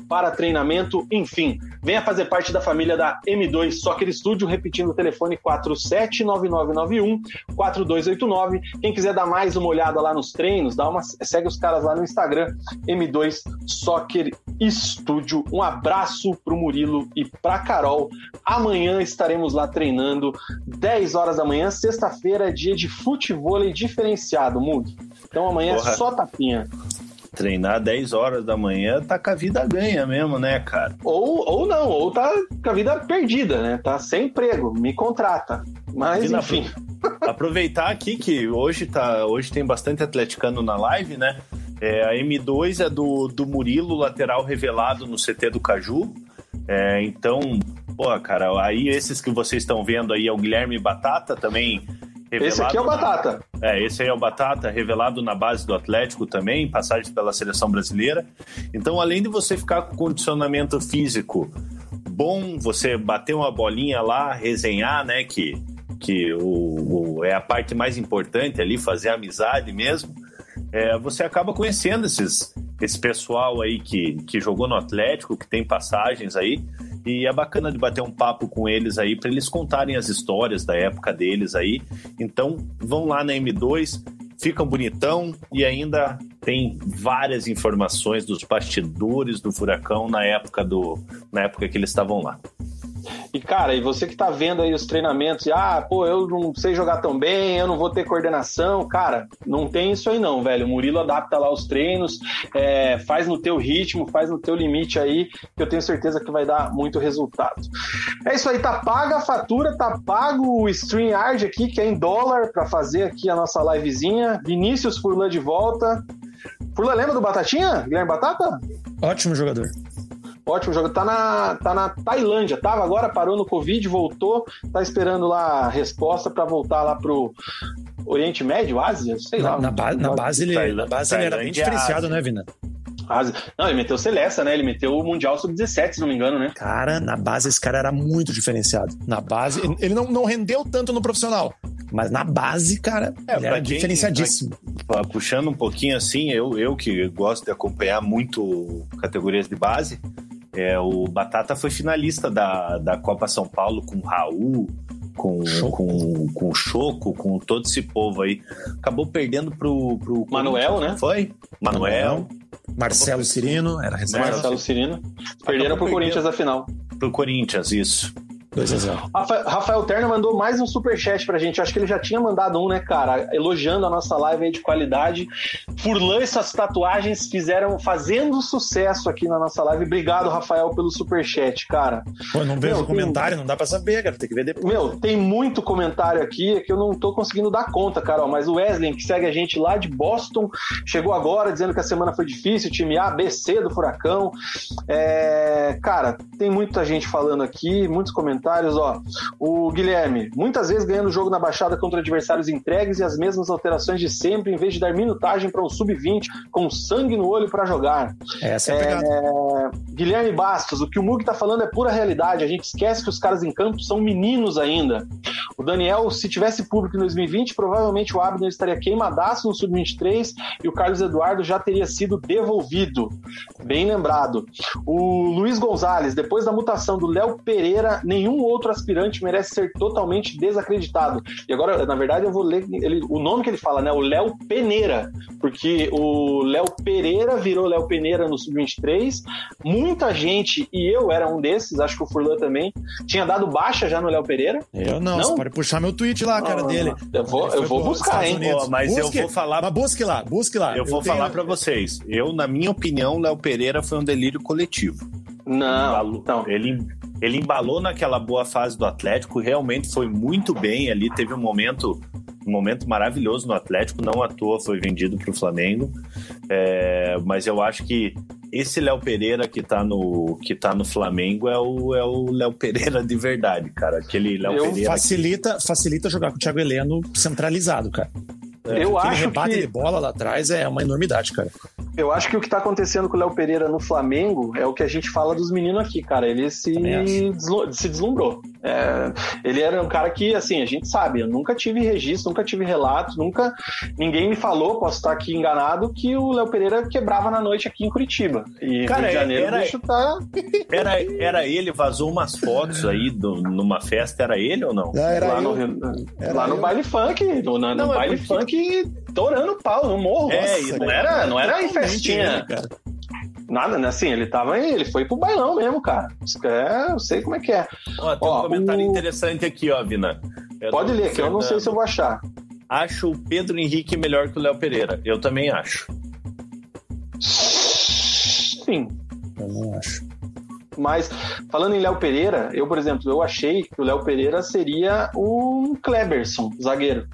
para treinamento enfim, venha fazer parte da família da M2 Soccer Studio, repetindo o telefone 479991 4289. Quem quiser dar mais uma olhada lá nos treinos, dá uma, segue os caras lá no Instagram, M2 Soccer Studio. Um abraço pro Murilo e pra Carol. Amanhã estaremos lá treinando, 10 horas da manhã, sexta-feira é dia de futebol diferenciado, Mug. Então amanhã Porra. é só tapinha treinar 10 horas da manhã, tá com a vida ganha mesmo, né, cara? Ou, ou não, ou tá com a vida perdida, né? Tá sem emprego, me contrata. Mas, enfim. Aproveitar aqui que hoje, tá, hoje tem bastante atleticano na live, né? É, a M2 é do, do Murilo, lateral revelado no CT do Caju. É, então, pô, cara, aí esses que vocês estão vendo aí é o Guilherme Batata, também esse aqui é o Batata. Na... É, esse aí é o Batata, revelado na base do Atlético também, passagem pela seleção brasileira. Então, além de você ficar com condicionamento físico bom, você bater uma bolinha lá, resenhar, né? Que, que o, o é a parte mais importante ali, fazer amizade mesmo. É, você acaba conhecendo esses, esse pessoal aí que, que jogou no Atlético, que tem passagens aí. E é bacana de bater um papo com eles aí para eles contarem as histórias da época deles aí. Então, vão lá na M2, ficam bonitão e ainda tem várias informações dos bastidores do Furacão na época do na época que eles estavam lá. E, cara, e você que tá vendo aí os treinamentos, e, ah, pô, eu não sei jogar tão bem, eu não vou ter coordenação, cara, não tem isso aí não, velho. O Murilo adapta lá os treinos, é, faz no teu ritmo, faz no teu limite aí, que eu tenho certeza que vai dar muito resultado. É isso aí, tá paga a fatura, tá pago o StreamYard aqui, que é em dólar, para fazer aqui a nossa livezinha. Vinícius Furlan de volta. Furlan, lembra do Batatinha? Guilherme Batata? Ótimo jogador. Ótimo jogo. Tá na, tá na Tailândia. Tava agora, parou no Covid, voltou. Tá esperando lá a resposta para voltar lá pro Oriente Médio, Ásia, sei na, lá. Na, ba na base, ele, na base ele era bem diferenciado, né, Vina? Não, ele meteu o Celesta, né? Ele meteu o Mundial Sub-17, se não me engano, né? Cara, na base esse cara era muito diferenciado. Na base, ele não, não rendeu tanto no profissional, mas na base, cara, É, ele era quem- diferenciadíssimo. Pra- Puxando um pouquinho assim, eu, eu que gosto de acompanhar muito categorias de base, é, o Batata foi finalista da, da Copa São Paulo com o Raul, com, Choco. com, com o Choco, com todo esse povo aí. Acabou perdendo pro, pro Manuel, né? não Foi? Manuel. Marcelo Cirino era reserva. Marcelo Cirino. Perderam pro perdendo. Corinthians na final. Pro Corinthians, isso. 2 a 0 Rafa- Rafael Terna mandou mais um superchat pra gente. Acho que ele já tinha mandado um, né, cara? Elogiando a nossa live aí de qualidade. Furlan e suas tatuagens fizeram, fazendo sucesso aqui na nossa live. Obrigado, Rafael, pelo superchat, cara. Pô, não vejo Meu, o comentário, não dá pra saber, cara. Tem que ver depois. Meu, tem muito comentário aqui que eu não tô conseguindo dar conta, Carol. Mas o Wesley, que segue a gente lá de Boston, chegou agora dizendo que a semana foi difícil, time A, B, C do Furacão. É, Cara, tem muita gente falando aqui, muitos comentários, ó. O Guilherme, muitas vezes ganhando o jogo na baixada contra adversários entregues e as mesmas alterações de sempre, em vez de dar minutagem para um sub-20 com sangue no olho para jogar. Essa é a pegada. É, Guilherme Bastos, o que o Mug tá falando é pura realidade. A gente esquece que os caras em campo são meninos ainda. O Daniel, se tivesse público em 2020, provavelmente o Abner estaria queimadaço no Sub-23 e o Carlos Eduardo já teria sido devolvido. Bem lembrado. O Luiz Gonzalez, depois da mutação do Léo Pereira, nenhum outro aspirante merece ser totalmente desacreditado. E agora, na verdade, eu vou ler ele- o nome que ele fala, né? O Léo Peneira. Porque o Léo Pereira virou Léo Peneira no Sub-23. Muita gente, e eu era um desses, acho que o Furlan também, tinha dado baixa já no Léo Pereira. Eu não, Não? você pode puxar meu tweet lá, a cara Não, dele. não, eu vou- eu vou buscar, hein? Pô, mas eu Busque. vou falar- Mas busque lá, busque lá. Eu vou tenho- falar pra vocês. Eu, na minha opinião, Léo Pereira foi um delírio coletivo. Não, não. Ele, ele embalou naquela boa fase do Atlético, realmente foi muito bem ali, teve um momento um momento maravilhoso no Atlético, não à toa foi vendido para o Flamengo, É, mas eu acho que esse Léo Pereira que tá no, que tá no Flamengo é o, é o Léo Pereira de verdade, cara. Aquele Léo Eu Pereira. Facilita, facilita jogar com o Thiago Heleno centralizado, cara. Eu Aquele acho rebate que- de bola lá atrás é uma enormidade, cara. Eu acho que o que tá acontecendo com o Léo Pereira no Flamengo é o que a gente fala dos meninos aqui, cara. Ele se, deslu- se deslumbrou. É, ele era um cara que, assim, a gente sabe, eu nunca tive registro, nunca tive relato, nunca. Ninguém me falou, posso estar aqui enganado, que o Léo Pereira quebrava na noite aqui em Curitiba. E Cara, Rio de Janeiro, era- o bicho tá. Era, era ele, vazou umas fotos aí do- numa festa, era ele ou não? lá no, Rio- lá no baile funk, no, no- no Não, é baile funk, torando pau no morro. É, Nossa, não era, não era em festinha. ele, cara. Nada, né? Assim, ele tava aí, ele foi pro bailão mesmo, cara. É, eu sei como é que é. Ó, tem Ó, um comentário o- interessante aqui, ó, Vina. É Pode ler, que eu não sei se eu vou achar. Acho o Pedro Henrique melhor que o Léo Pereira. Eu também acho. Sim. Eu não acho. Mas falando em Léo Pereira, eu, por exemplo, eu achei que o Léo Pereira seria um Kleberson, zagueiro.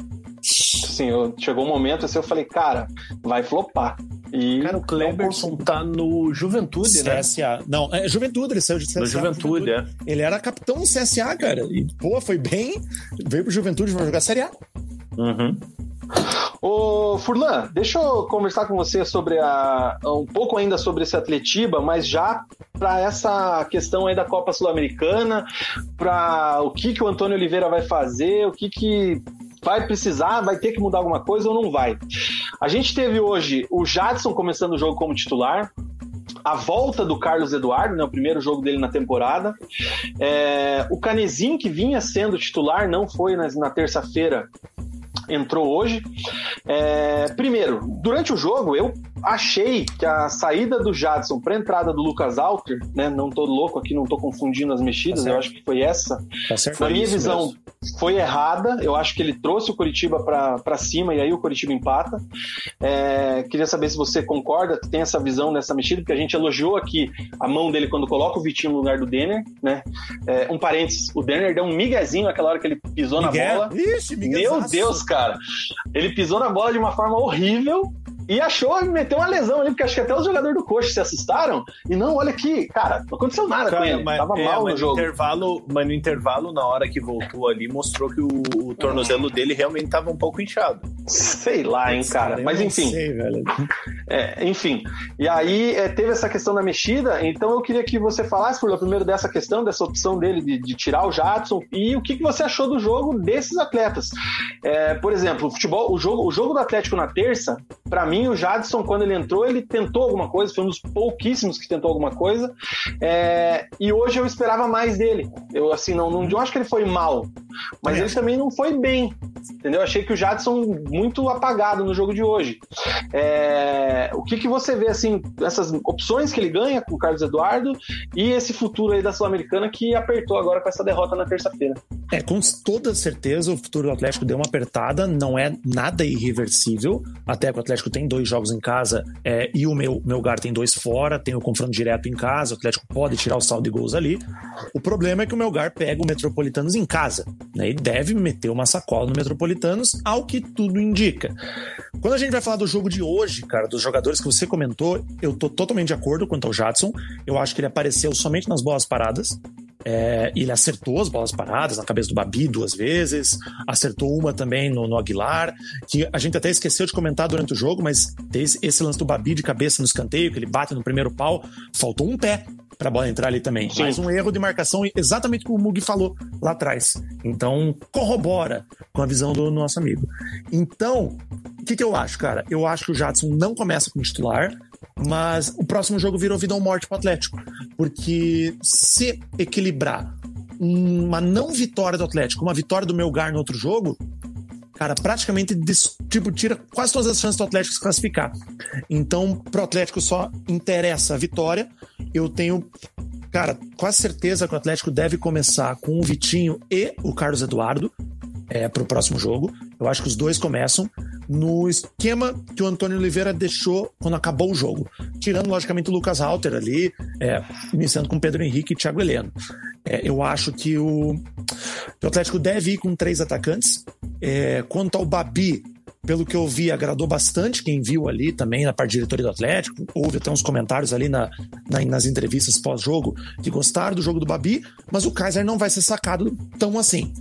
Assim, eu- chegou um momento assim, eu falei, cara, vai flopar. E Cara, o Kleberson tá no Juventude, né? CSA. Não, é Juventude, ele saiu de CSA. No pro Juventude, é. Ele era capitão do CSA, cara. E, pô, foi bem. Veio pro Juventude pra jogar Série A. Uhum. Ô, Furlan, deixa eu conversar com você sobre a um pouco ainda sobre esse Atletiba, mas já para essa questão aí da Copa Sul-Americana, para o que que o Antônio Oliveira vai fazer, o que que vai precisar, vai ter que mudar alguma coisa ou não vai. A gente teve hoje o Jadson começando o jogo como titular, a volta do Carlos Eduardo, né, o primeiro jogo dele na temporada. É, o Canezinho, que vinha sendo titular, não foi na, na terça-feira, entrou hoje. É, primeiro, durante o jogo, eu achei que a saída do Jadson para entrada do Lucas Alter, né, não tô louco aqui, não tô confundindo as mexidas, Tá eu acho que foi essa. Tá certo? Na minha visão, mesmo. foi errada. Eu acho que ele trouxe o Curitiba para cima e aí o Curitiba empata. É, queria saber se você concorda, tem essa visão nessa mexida, porque a gente elogiou aqui a mão dele quando coloca o Vitinho no lugar do Denner, né? É, um parênteses, o Denner deu um miguezinho naquela hora que ele pisou na Miguel. bola. Ixi, Meu. Deus, cara. Ele pisou na bola de uma forma horrível e achou, meteu uma lesão ali, porque acho que até os jogadores do coxa se assustaram. E não, olha aqui, cara, não aconteceu nada com Cara, ele. mas, Tava é, mal mas no jogo. Intervalo, mas no intervalo, na hora que voltou ali, mostrou que o, o tornozelo dele realmente tava um pouco inchado. Sei lá, hein, cara. Mas enfim. Sei. É, enfim. E aí é, teve essa questão da mexida, então eu queria que você falasse, por primeiro, dessa questão, dessa opção dele de, de tirar o Jadson e o que, que você achou do jogo desses atletas. É, por exemplo, o futebol, o jogo, o jogo do Atlético na terça, para mim, o Jadson, quando ele entrou, ele tentou alguma coisa, foi um dos pouquíssimos que tentou alguma coisa. É, e hoje eu esperava mais dele. Eu assim, não, não eu acho que ele foi mal, mas ele também não foi bem. Entendeu? Achei que o Jadson muito apagado no jogo de hoje. É, o que, que você vê, assim, essas opções que ele ganha com o Carlos Eduardo e esse futuro aí da Sul-Americana que apertou agora com essa derrota na terça-feira? É, com toda certeza o futuro do Atlético deu uma apertada, não é nada irreversível, até que o Atlético tem dois jogos em casa é, e o meu, meu Gar tem dois fora, tem o confronto direto em casa, o Atlético pode tirar o saldo de gols ali. O problema é que o Melgar pega o Metropolitanos em casa, né, e deve meter uma sacola no Metropolitanos, ao que tudo indica. Quando a gente vai falar do jogo de hoje, cara, dos jogadores que você comentou, eu tô totalmente de acordo quanto ao Jadson. Eu acho que ele apareceu somente nas bolas paradas. É, ele acertou as bolas paradas na cabeça do Babi duas vezes, acertou uma também no, no, Aguilar, que a gente até esqueceu de comentar durante o jogo, mas esse, esse lance do Babi de cabeça no escanteio, que ele bate no primeiro pau, faltou um pé para a bola entrar ali também. Sim. Mais um erro de marcação, exatamente como o Mugi falou lá atrás. Então, corrobora com a visão do nosso amigo. Então, o que, que eu acho, cara? Eu acho que o Jadson não começa como titular, mas o próximo jogo virou vida ou morte pro Atlético. Porque se equilibrar uma não vitória do Atlético, uma vitória do Melgar no outro jogo, cara, praticamente tipo, tira quase todas as chances do Atlético se classificar. Então, pro Atlético só interessa a vitória. Eu tenho, cara, quase certeza que o Atlético deve começar com o Vitinho e o Carlos Eduardo é, pro próximo jogo. Eu acho que os dois começam no esquema que o Antônio Oliveira deixou quando acabou o jogo. Tirando, logicamente, o Lucas Halter ali, é, iniciando com Pedro Henrique e Thiago Heleno. É, eu acho que o, o Atlético deve ir com três atacantes. É, quanto ao Babi, pelo que eu vi, agradou bastante quem viu ali também na parte de diretoria do Atlético. Houve até uns comentários ali na, na nas entrevistas pós-jogo que gostaram do jogo do Babi, mas o Kaiser não vai ser sacado tão assim.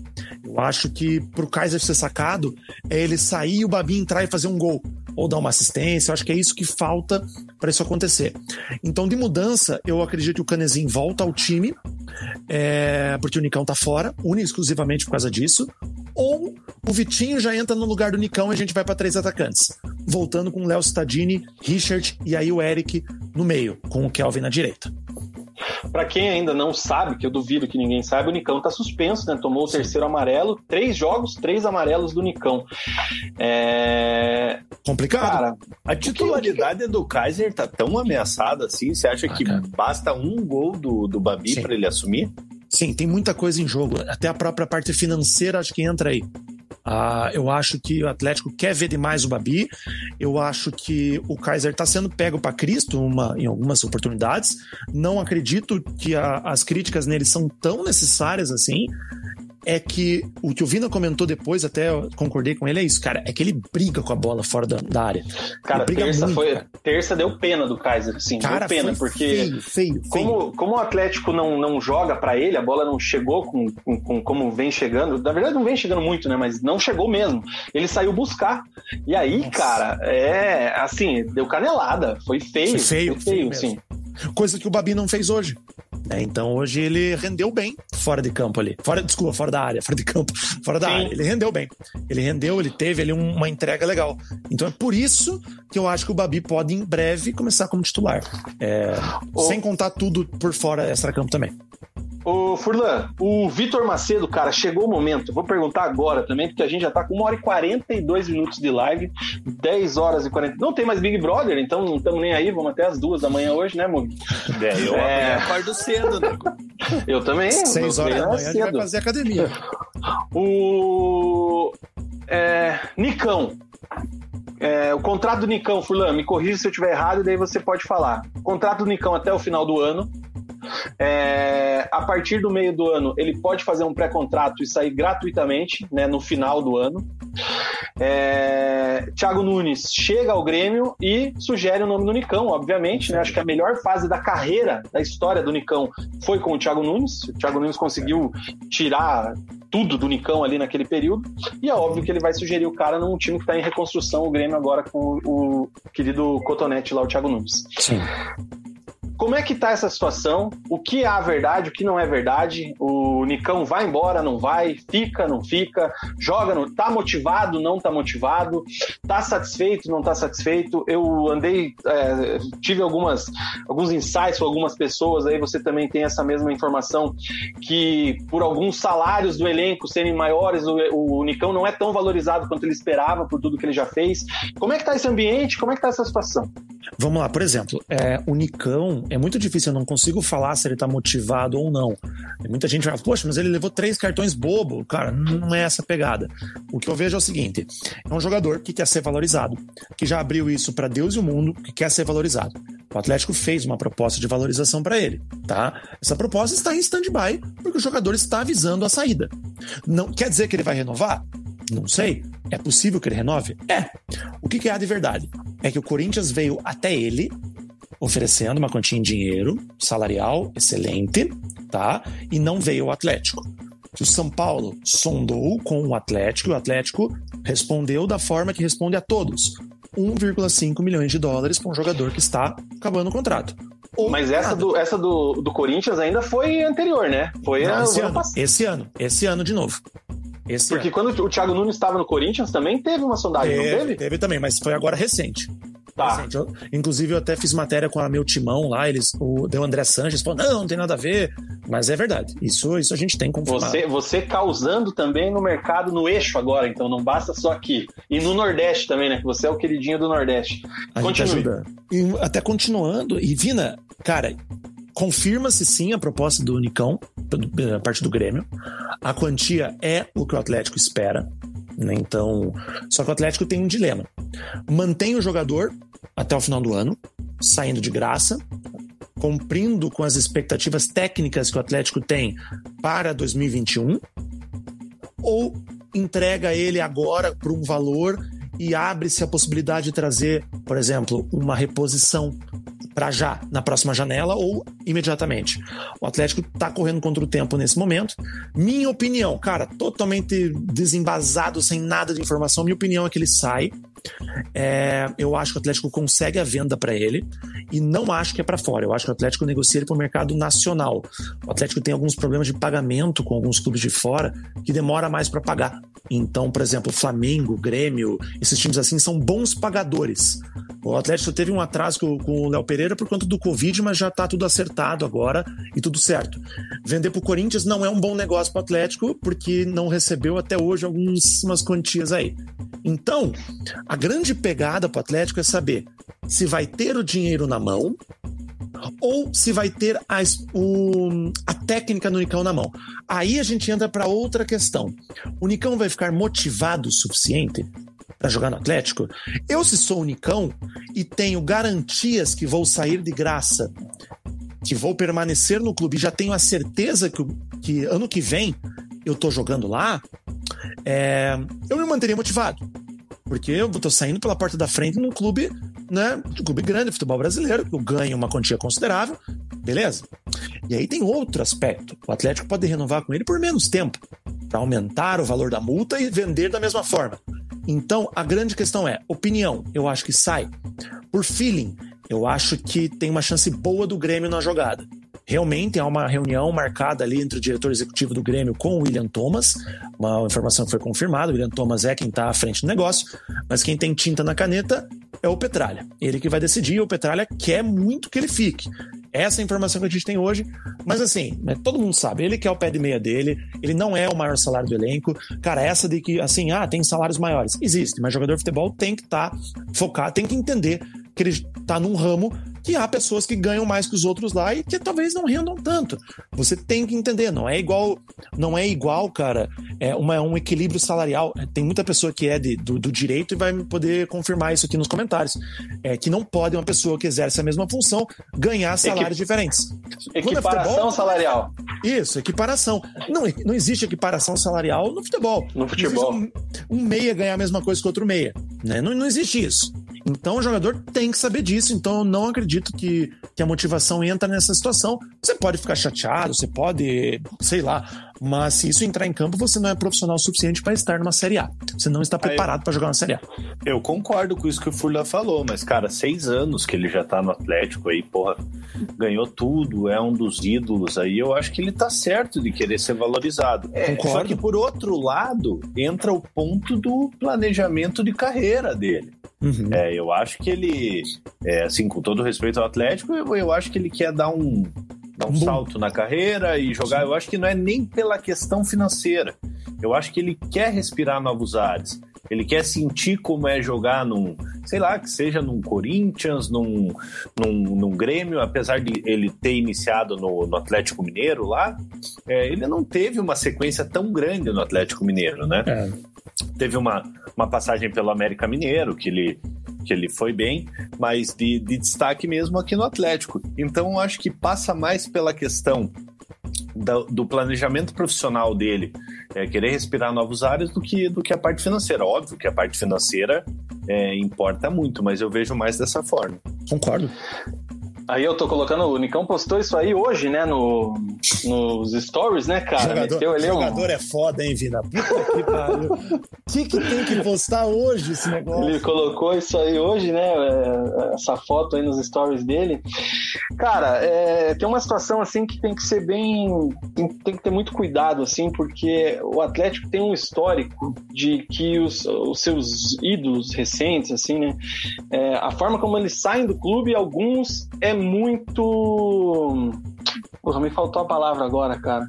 Eu acho que pro Kaiser ser sacado é ele sair, o Babi entrar e fazer um gol ou dar uma assistência. Eu acho que é isso que falta para isso acontecer. Então, de mudança, eu acredito que o Canezinho volta ao time, é, porque o Nicão tá fora, único exclusivamente por causa disso. Ou o Vitinho já entra no lugar do Nicão e a gente vai para três atacantes. Voltando com o Léo Stadini, Richard e aí o Eric no meio, com o Kelvin na direita. Para quem ainda não sabe, que eu duvido que ninguém saiba, o Nicão tá suspenso, né? Tomou o terceiro amarelo, três jogos, três amarelos do Nicão. É... Complicado. Cara, a titularidade do Kaiser tá tão ameaçada assim, você acha ah, que cara. basta um gol do, do Babi para ele assumir? Sim, tem muita coisa em jogo. Até a própria parte financeira acho que entra aí. Ah, eu acho que o Atlético quer ver demais o Babi. Eu acho que o Kaiser está sendo pego para Cristo uma, em algumas oportunidades. Não acredito que a, as críticas nele são tão necessárias assim é que o que o Vina comentou depois, até concordei com ele, é isso, cara. É que ele briga com a bola fora da, da área. Cara, terça, muito, foi, cara. terça deu pena do Kaiser, sim. Cara, deu pena, porque feio, feio, como, como o Atlético não, não joga para ele, a bola não chegou com, com, com, como vem chegando. Na verdade, não vem chegando muito, né? Mas não chegou mesmo. Ele saiu buscar. E aí, Nossa. cara, é assim, deu canelada. Foi feio. Foi feio, foi feio, feio sim. Coisa que o Babi não fez hoje. É, então hoje ele rendeu bem fora de campo ali. Fora, desculpa, fora da área, fora de campo, fora da Sim. área. Ele rendeu bem. Ele rendeu, ele teve ali uma entrega legal. Então é por isso que eu acho que o Babi pode em breve começar como titular. É. Sem contar tudo por fora extra-campo também. Ô, Furlan, o Vitor Macedo, cara, chegou o momento. Vou perguntar agora também, porque a gente já tá com 1 hora e 42 minutos de live, 10 horas e 40. Não tem mais Big Brother, então não estamos nem aí, vamos até as duas da manhã hoje, né, Mug? É, eu é... acordo cedo, né? Eu também. 6 horas da manhã a gente vai fazer academia. O. É... Nicão. É, o contrato do Nicão, Furlan, me corrija se eu estiver errado, e daí você pode falar. O contrato do Nicão até o final do ano. É, a partir do meio do ano, ele pode fazer um pré-contrato e sair gratuitamente né, no final do ano. É, Thiago Nunes chega ao Grêmio e sugere o nome do Nicão, obviamente. Né? Acho que a melhor fase da carreira, da história do Nicão, foi com o Thiago Nunes. O Thiago Nunes conseguiu tirar tudo do Nicão ali naquele período. E é óbvio que ele vai sugerir o cara num time que está em reconstrução, o Grêmio agora com o, o querido Cotonete lá, o Thiago Nunes. Sim. Como é que tá essa situação? O que é a verdade, o que não é verdade? O Nicão vai embora, não vai? Fica, não fica? Joga, não tá motivado, não tá motivado? Tá satisfeito, não tá satisfeito? Eu andei, é, tive algumas alguns insights com algumas pessoas aí, você também tem essa mesma informação que por alguns salários do elenco serem maiores, o, o Nicão não é tão valorizado quanto ele esperava por tudo que ele já fez. Como é que tá esse ambiente? Como é que tá essa situação? Vamos lá, por exemplo, é, o Nicão é muito difícil, eu não consigo falar se ele tá motivado ou não. Muita gente fala, poxa, mas ele levou três cartões bobo. Cara, não é essa pegada. O que eu vejo é o seguinte: é um jogador que quer ser valorizado, que já abriu isso para Deus e o mundo, que quer ser valorizado. O Atlético fez uma proposta de valorização para ele, tá? Essa proposta está em stand-by porque o jogador está avisando a saída. Não quer dizer que ele vai renovar? Não sei. É possível que ele renove? É. O que, que é a de verdade? É que o Corinthians veio até ele oferecendo uma quantia em dinheiro, salarial excelente, tá? E não veio o Atlético. Que o São Paulo sondou com o Atlético, e o Atlético respondeu da forma que responde a todos: 1,5 milhões de dólares para um jogador que está acabando o contrato. Ou Mas essa, do, essa do, do Corinthians ainda foi anterior, né? Foi Não, a- esse, ano ano, passado. esse ano, esse ano de novo. Esse Porque ano. quando o Thiago Nunes estava no Corinthians também teve uma sondagem, não Teve, teve? teve também, mas foi agora recente. Tá. Recente. Eu- inclusive, eu até fiz matéria com a meu timão lá, eles, o, deu o André Sanches, falou, não, não tem nada a ver, mas é verdade. Isso, isso a gente tem confirmado. Você, você causando também no mercado, no eixo agora, então não basta só aqui. E no Nordeste também, né? Que você é o queridinho do Nordeste. A gente Continue. ajuda. E até continuando, e Vina, cara, confirma-se sim a proposta do Unicão, do- a parte do Grêmio. A quantia é o que o Atlético espera. né? Então, só que o Atlético tem um dilema. Mantém o jogador até o final do ano, saindo de graça, cumprindo com as expectativas técnicas que o Atlético tem para 2021, ou entrega ele agora por um valor e abre-se a possibilidade de trazer, por exemplo, uma reposição para já, na próxima janela ou imediatamente. O Atlético está correndo contra o tempo nesse momento. Minha opinião, cara, totalmente desembasado, sem nada de informação, minha opinião é que ele sai. É, eu acho que o Atlético consegue a venda para ele e não acho que é para fora. Eu acho que o Atlético negocia ele para o mercado nacional. O Atlético tem alguns problemas de pagamento com alguns clubes de fora que demora mais para pagar. Então, por exemplo, Flamengo, Grêmio, esses times assim são bons pagadores. O Atlético teve um atraso com, o Léo Pereira por conta do Covid, mas já tá tudo acertado agora e tudo certo. Vender pro Corinthians não é um bom negócio pro Atlético, porque não recebeu até hoje algumas quantias aí. Então, a grande pegada pro Atlético é saber se vai ter o dinheiro na mão ou se vai ter a, o- a técnica no Nicão na mão. Aí a gente entra para outra questão. O Nicão vai ficar motivado o suficiente para jogar no Atlético? Eu, se sou o Nicão e tenho garantias que vou sair de graça, que vou permanecer no clube, já tenho a certeza que, que ano que vem eu tô jogando lá, é, eu me manteria motivado. Porque eu tô saindo pela porta da frente num clube, né? Um clube grande, futebol brasileiro, eu ganho uma quantia considerável, beleza? E aí tem outro aspecto. O Atlético pode renovar com ele por menos tempo, para aumentar o valor da multa e vender da mesma forma. Então, a grande questão é: opinião, eu acho que sai. Por feeling, eu acho que tem uma chance boa do Grêmio na jogada. Realmente há uma reunião marcada ali entre o diretor executivo do Grêmio com o William Thomas, uma informação que foi confirmada. O William Thomas é quem está à frente do negócio, mas quem tem tinta na caneta é o Petralha. Ele que vai decidir o Petralha quer muito que ele fique. Essa é a informação que a gente tem hoje, mas assim, né, todo mundo sabe, ele quer o pé de meia dele, ele não é o maior salário do elenco. Cara, essa de que, assim, ah, tem salários maiores. Existe, mas jogador de futebol tem que estar focado, tem que entender que ele está num ramo que há pessoas que ganham mais que os outros lá e que talvez não rendam tanto. Você tem que entender, não é igual, não é igual, cara, é uma, um equilíbrio salarial. Tem muita pessoa que é de, do, do direito e vai poder confirmar isso aqui nos comentários. É que não pode uma pessoa que exerce a mesma função ganhar salários diferentes. Quando é Equiparação futebol, salarial. Isso, equiparação. Não, não existe equiparação salarial no futebol. No futebol. Um, um meia ganhar a mesma coisa que outro meia. Né? Não, não existe isso. Então o jogador tem que saber disso. Então eu não acredito que, que a motivação entra nessa situação. Você pode ficar chateado, você pode, sei lá, Mas se isso entrar em campo, você não é profissional o suficiente para estar numa Série A. Você não está preparado para jogar na Série A. Eu concordo com isso que o Furla falou, mas, cara, seis anos que ele já tá no Atlético aí, porra, ganhou tudo, é um dos ídolos aí. Eu acho que ele tá certo de querer ser valorizado. É, só que, por outro lado, entra o ponto do planejamento de carreira dele. Uhum. É, eu acho que ele, é, assim, com todo respeito ao Atlético, eu, eu acho que ele quer dar um, dar um salto na carreira e jogar. Eu acho que não é nem pela questão financeira. Eu acho que ele quer respirar novos ares. Ele quer sentir como é jogar num, sei lá, que seja num Corinthians, num, num, num Grêmio, apesar de ele ter iniciado no, no Atlético Mineiro lá, é, ele não teve uma sequência tão grande no Atlético Mineiro, né? É. Teve uma, uma passagem pelo América Mineiro, que ele que ele foi bem, mas de, de destaque mesmo aqui no Atlético. Então acho que passa mais pela questão do, do planejamento profissional dele, é, querer respirar novos áreas do que, do que a parte financeira. Óbvio que a parte financeira é, importa muito, mas eu vejo mais dessa forma. Concordo. Aí eu tô colocando, o Nicão postou isso aí hoje, né, no, nos stories, né, cara? Jogador, jogador um... é foda, hein, Vina? Puta que pariu. O que, que tem que postar hoje esse negócio? Ele colocou isso aí hoje, né, é, essa foto aí nos stories dele. Cara, é, tem uma situação, assim, que tem que ser bem... Tem, tem, que ter muito cuidado, assim, porque o Atlético tem um histórico de que os, os seus ídolos recentes, assim, né, é, a forma como eles saem do clube, alguns é muito. Porra, me faltou a palavra agora, cara.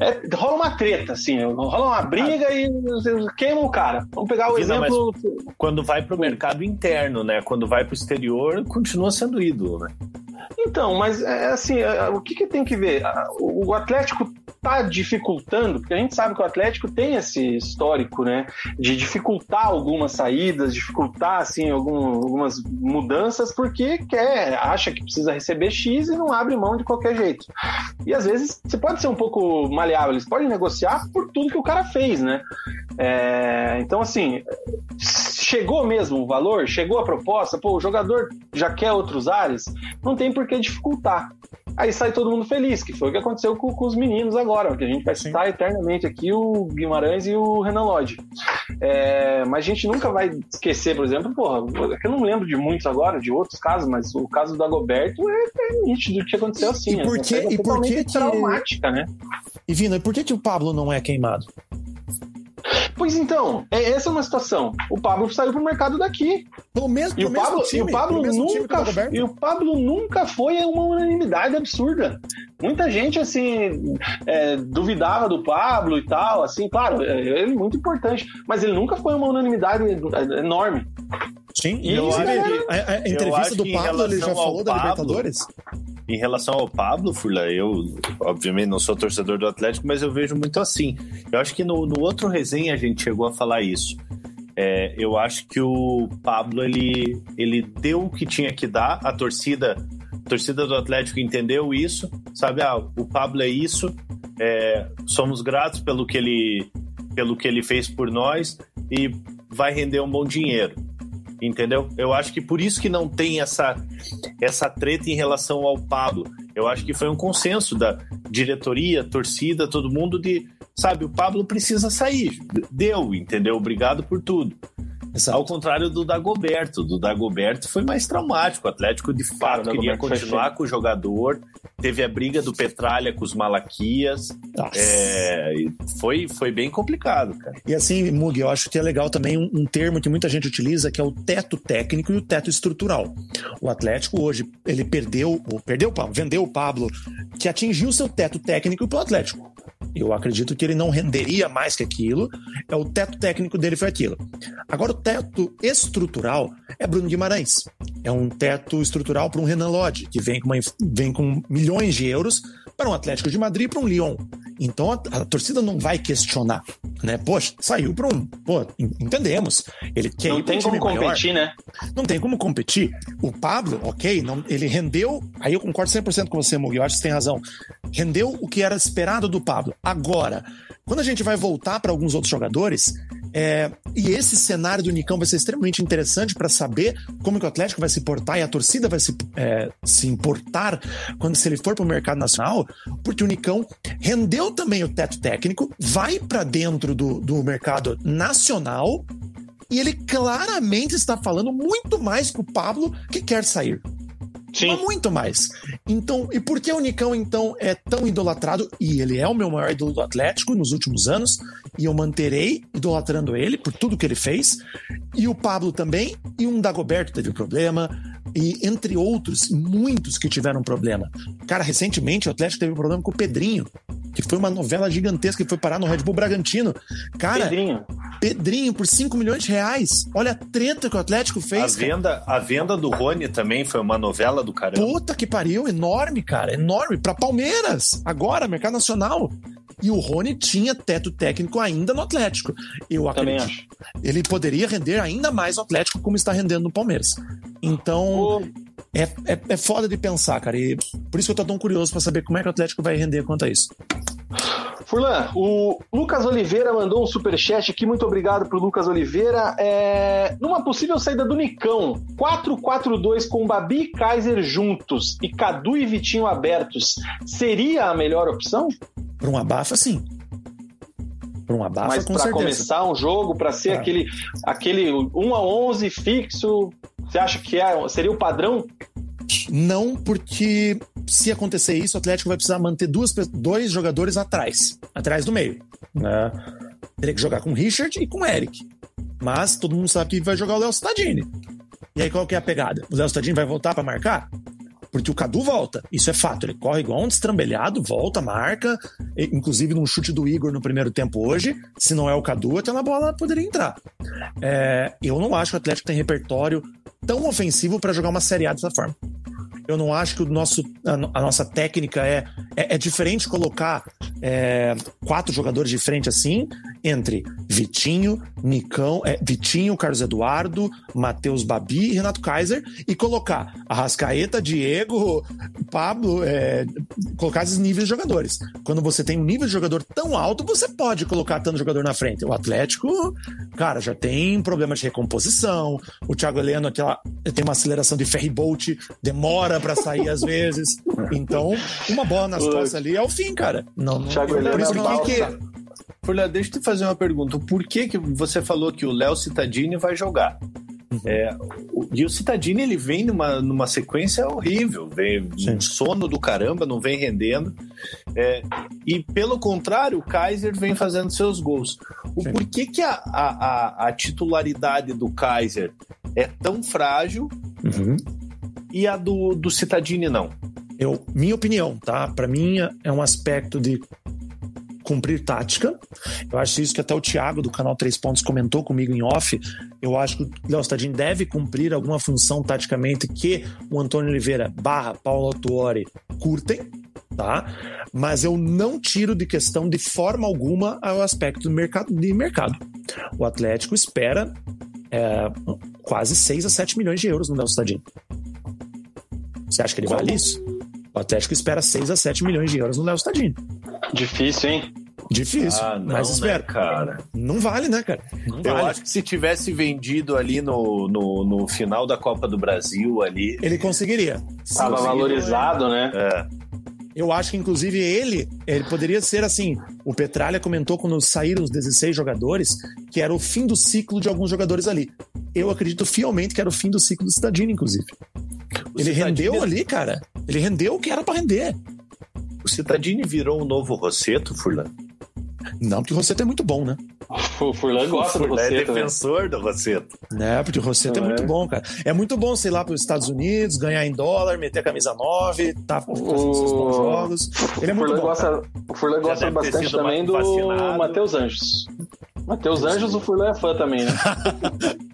É, rola uma treta, assim, rola uma briga ah. e queima o cara. Vamos pegar o exemplo. Quando vai pro mercado interno, né? Quando vai pro exterior, continua sendo ídolo, né? Então, mas é, é assim, é, o que, que tem que ver? O Atlético está dificultando, porque a gente sabe que o Atlético tem esse histórico, né, de dificultar algumas saídas, dificultar assim algum, algumas mudanças, porque quer, acha que precisa receber X e não abre mão de qualquer jeito. E às vezes você pode ser um pouco maleável, eles podem negociar por tudo que o cara fez, né? É, então assim, chegou mesmo o valor, chegou a proposta, pô, o jogador já quer outros ares, não tem por que dificultar. Aí sai todo mundo feliz, que foi o que aconteceu com, com os meninos agora, que a gente vai citar Sim. eternamente aqui o Guimarães e o Renan Lodge. É, mas a gente nunca vai esquecer, por exemplo, porra, eu não lembro de muitos agora, de outros casos, mas o caso do Agoberto é, é nítido que aconteceu assim. E por que, e por que, que traumática, né? E Vina, e por que, que o Pablo não é queimado? Pois então, é, essa é uma situação. O Pablo saiu pro mercado daqui. Pelo mesmo, e o Pablo, time, e o Pablo nunca, e o Pablo nunca foi uma unanimidade absurda. Muita gente assim é, duvidava do Pablo e tal, assim, claro, é, ele é muito importante, mas ele nunca foi uma unanimidade enorme. Sim, e eu acho que, a, a entrevista do Pablo, ele já falou Pablo, da Libertadores. Em relação ao Pablo, Furla, eu obviamente não sou torcedor do Atlético, mas eu vejo muito assim. Eu acho que no, no outro resenha a gente chegou a falar isso. É, eu acho que o Pablo ele, ele deu o que tinha que dar, a torcida, a torcida do Atlético entendeu isso, sabe? Ah, o Pablo é isso, é, somos gratos pelo que ele pelo que ele fez por nós e vai render um bom dinheiro entendeu? Eu acho que por isso que não tem essa, essa treta em relação ao Pablo. Eu acho que foi um consenso da diretoria, torcida, todo mundo de, sabe, o Pablo precisa sair. Deu, entendeu? Obrigado por tudo. Exato. Ao contrário do Dagoberto. Do Dagoberto foi mais traumático. O Atlético, de fato, queria continuar com o jogador. Teve a briga do Petralha com os Malaquias. É, foi, foi bem complicado, cara. E assim, Mug, eu acho que é legal também um, um, termo que muita gente utiliza, que é o teto técnico e o teto estrutural. O Atlético hoje, ele perdeu, perdeu o Pablo, vendeu o Pablo, que atingiu seu teto técnico pro Atlético. Eu acredito que ele não renderia mais que aquilo. É o teto técnico dele foi aquilo. Agora, o teto estrutural é Bruno Guimarães. É um teto estrutural para um Renan Lodge, que vem com, uma, vem com milhões de euros para um Atlético de Madrid e para um Lyon. Então a, a, torcida não vai questionar, né? Poxa, saiu para um. Pô, entendemos. Ele quer não tem como maior. competir, né? Não tem como competir. O Pablo, ok, não, ele rendeu. Aí eu concordo 100% com você, Mugi, eu acho que você tem razão. Rendeu o que era esperado do Pablo. Agora, quando a gente vai voltar para alguns outros jogadores, É, e esse cenário do Nicão vai ser extremamente interessante para saber como que o Atlético vai se portar e a torcida vai se, é, se importar quando se ele for para o mercado nacional, porque o Nicão rendeu também o teto técnico, vai para dentro do, do mercado nacional e ele claramente está falando muito mais que o Pablo que quer sair. Sim. Muito mais. Então, e por que o Nicão, então, é tão idolatrado? E ele é o meu maior ídolo do Atlético nos últimos anos, e eu manterei idolatrando ele por tudo que ele fez. E o Pablo também, e um Dagoberto teve problema, e entre outros, muitos que tiveram problema. Cara, recentemente o Atlético teve um problema com o Pedrinho, que foi uma novela gigantesca que foi parar no Red Bull Bragantino. Cara, Pedrinho. Pedrinho por 5 milhões de reais. Olha a treta que o Atlético fez. A venda, a venda do Rony também foi uma novela do caramba. Puta que pariu, enorme, cara, enorme. Para Palmeiras, agora, mercado nacional. E o Rony tinha teto técnico ainda no Atlético. Eu acredito. Ele poderia render ainda mais no Atlético como está rendendo no Palmeiras. Então, é, é, é foda de pensar, cara. E por isso que eu tô tão curioso para saber como é que o Atlético vai render quanto a isso. Furlan, o Lucas Oliveira mandou um superchat aqui, muito obrigado pro Lucas Oliveira. É, numa possível saída do Nicão, 4-4-2 com Babi e Kaiser juntos e Cadu e Vitinho abertos, seria a melhor opção? Para um abafa, sim. Para um abafa, Mas para começar um jogo, para ser ah. aquele, aquele 1 a 11 fixo, você acha que é, seria o padrão? Não, porque se acontecer isso, o Atlético vai precisar manter duas, dois jogadores atrás, atrás do meio. Né? Teria que jogar com o Richard e com o Eric. Mas todo mundo sabe que vai jogar o Léo Stadini. E aí qual que é a pegada? O Léo Stadini vai voltar para marcar? Porque o Cadu volta, isso é fato. Ele corre igual um destrambelhado, volta, marca. Inclusive num chute do Igor no primeiro tempo hoje. Se não é o Cadu, até na bola poderia entrar. É, eu não acho que o Atlético tem repertório tão ofensivo para jogar uma Série A dessa forma. Eu não acho que o nosso, a, a nossa técnica é, é, é diferente colocar é, quatro jogadores de frente assim, entre Vitinho, Nicão, é, Vitinho, Carlos Eduardo, Matheus Babi e Renato Kaiser, e colocar Arrascaeta, Diego, Pablo, é, colocar esses níveis de jogadores. Quando você tem um nível de jogador tão alto, você pode colocar tanto jogador na frente. O Atlético, cara, já tem problema de recomposição. O Thiago Heleno aquela, tem uma aceleração de ferry bolt, demora para sair às vezes. Então, uma bola nas costas ali é o fim, cara. Não, não, Thiago Heleno é que, Furlan, deixa eu te fazer uma pergunta. Por que, que você falou que o Léo Cittadini vai jogar? Uhum. É, o, e o Cittadini ele vem numa, numa sequência horrível, vem Sim. sono do caramba, não vem rendendo. É, e pelo contrário, o Kaiser vem fazendo seus gols. O Sim. por que, que a, a, a, titularidade do Kaiser é tão frágil uhum. E a do, do Cittadini não? Eu, minha opinião, tá? Para mim é um aspecto de cumprir tática. Eu acho isso que até o Thiago do canal Três Pontos comentou comigo em off. Eu acho que o Léo Stadini deve cumprir alguma função taticamente que o Antônio Oliveira barra Paulo Tuori curtem, tá? Mas eu não tiro de questão de forma alguma o aspecto do mercado, de mercado. O Atlético espera é, quase 6 a 7 milhões de euros no Léo Stadini. Você acha que ele Como? vale isso? O Atlético espera 6 a 7 milhões de euros no Léo Stadini. Difícil, hein? Difícil, ah, não, mas né, espera. Né, cara? Não vale, né, cara? Não Eu vale. acho que se tivesse vendido ali no, no, no, final da Copa do Brasil ali. Ele conseguiria. Estava valorizado, né? É. Eu acho que, inclusive, ele, ele poderia ser assim. O Petralha comentou quando saíram os 16 jogadores que era o fim do ciclo de alguns jogadores ali. Eu acredito fielmente que era o fim do ciclo do Stadini, inclusive. O ele rendeu ali, cara. Ele rendeu o que era para render. O Citadini virou um novo Rosseto, Furlan? Não, porque o Rosseto é muito bom, né? O Furlan gosta o Furlan do Rosseto. é defensor né? do Rosseto. É, porque o Rosseto é. é. muito bom, cara. É muito bom, sei lá, para os Estados Unidos, ganhar em dólar, meter a camisa 9, tá fazendo o... seus bons jogos. Ele é muito bom. Gosta, o Furlan gosta bastante também do Matheus Anjos. Matheus Anjos, o Furlan é fã também, né?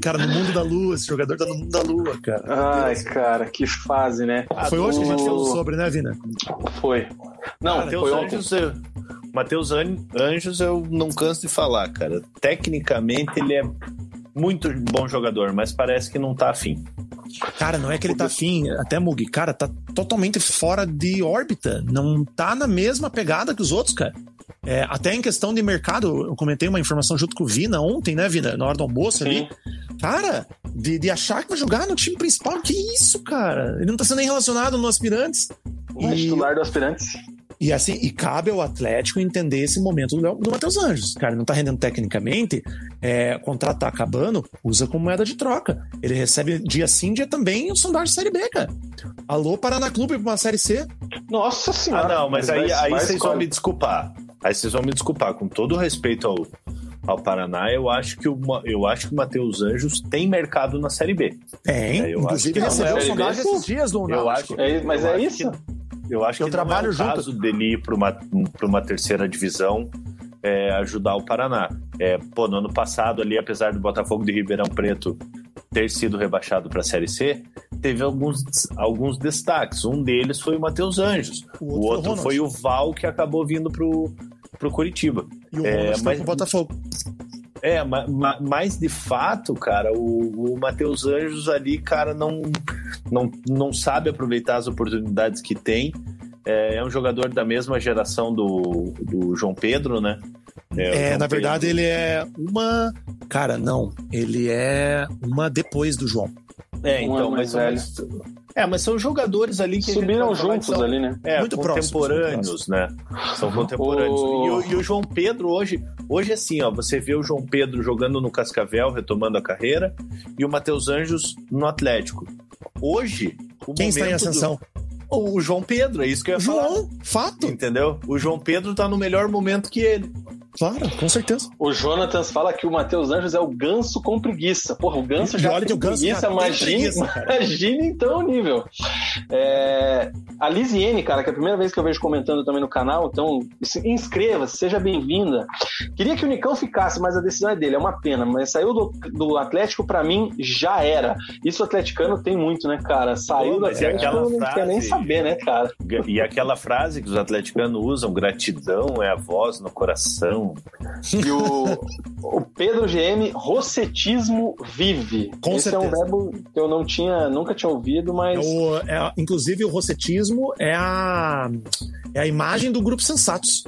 Cara, no mundo da lua, esse jogador tá no mundo da lua, cara. Ai, cara, que fase, né? Foi hoje que a gente falou sobre, né, Vina? Foi. Não, Mateus foi ontem. Eu... Matheus Anjos eu não canso de falar, cara. Tecnicamente ele é muito bom jogador, mas parece que não tá afim. Cara, não é que ele tá afim, até Mug, cara, tá totalmente fora de órbita. Não tá na mesma pegada que os outros, cara. É, até em questão de mercado, eu comentei uma informação junto com o Vina ontem, né, Vina? Na hora do almoço Sim. ali. Cara, de, de achar que vai jogar no time principal, que isso, cara? Ele não tá sendo nem relacionado no Aspirantes. O E- titular do Aspirantes. E assim, e cabe ao Atlético entender esse momento do, do Matheus Anjos. Cara, ele não tá rendendo tecnicamente, é, o contrato tá acabando, usa como moeda de troca. Ele recebe dia sim, dia também o sondagem Série B, cara. Alô, Paraná Clube pra uma Série C. Nossa Ah, senhora. não, mas aí, vai- aí vai vocês vão escolhe. me desculpar. Aí vocês vão me desculpar. Com todo o respeito ao, ao Paraná, eu acho que o, eu acho que o Matheus Anjos tem mercado na Série B. Tem, É, eu inclusive acho que recebeu Série B, sondagem esses dias do Eu Náutico. acho, É, mas eu é acho isso? que- eu acho Eu que trabalho não é o junto. caso dele ir para uma, pra uma terceira divisão é, ajudar o Paraná. É, pô, no ano passado ali, apesar do Botafogo de Ribeirão Preto ter sido rebaixado para a Série C, teve alguns, alguns destaques. Um deles foi o Matheus Anjos. O O outro outro, foi o o Val que acabou vindo pro, pro Curitiba. E o É, mas- pro Botafogo. É, ma- ma- mas de fato, cara, o, o Matheus Anjos ali, cara, não, não, não sabe aproveitar as oportunidades que tem. É, é um jogador da mesma geração do, do João Pedro, né? É, João na verdade, Pedro. ele é uma. Cara, não. Ele é uma depois do João. É, Um então, ano mas mais são, é, mas são jogadores ali que Subiram juntos são- ali, né? É, Muito próximos, contemporâneos, né? São contemporâneos. O- E, o, e o João Pedro hoje, hoje assim, ó, você vê o João Pedro jogando no Cascavel, retomando a carreira, e o Matheus Anjos no Atlético. Hoje, o Quem está em momento do- ascensão? O João Pedro, é isso que eu ia falar. João, fato. Entendeu? O João Pedro tá no melhor momento que ele. Claro, com certeza. O Jonatas fala que o Matheus Anjos é o ganso com preguiça. Porra, o ganso já olha tem preguiça, imagine, cara. imagine então o nível. É, a Lisiane, cara, que é a primeira vez que eu vejo comentando também no canal, então se- inscreva-se, seja bem-vinda. Queria que o Nicão ficasse, mas a decisão é dele, é uma pena. Mas saiu do, do Atlético, pra mim, já era. Isso o atleticano tem muito, né, cara? Saiu Pô, do é Atlético, não quer nem frase- saber, né, cara? E aquela frase que os atleticanos usam, gratidão é a voz no coração. E o, o Pedro GM, rossetismo vive. Com Esse é um certeza. verbo que eu não tinha, nunca tinha ouvido, É mas o- é- inclusive, o rossetismo é a, é a imagem do grupo Sensatos.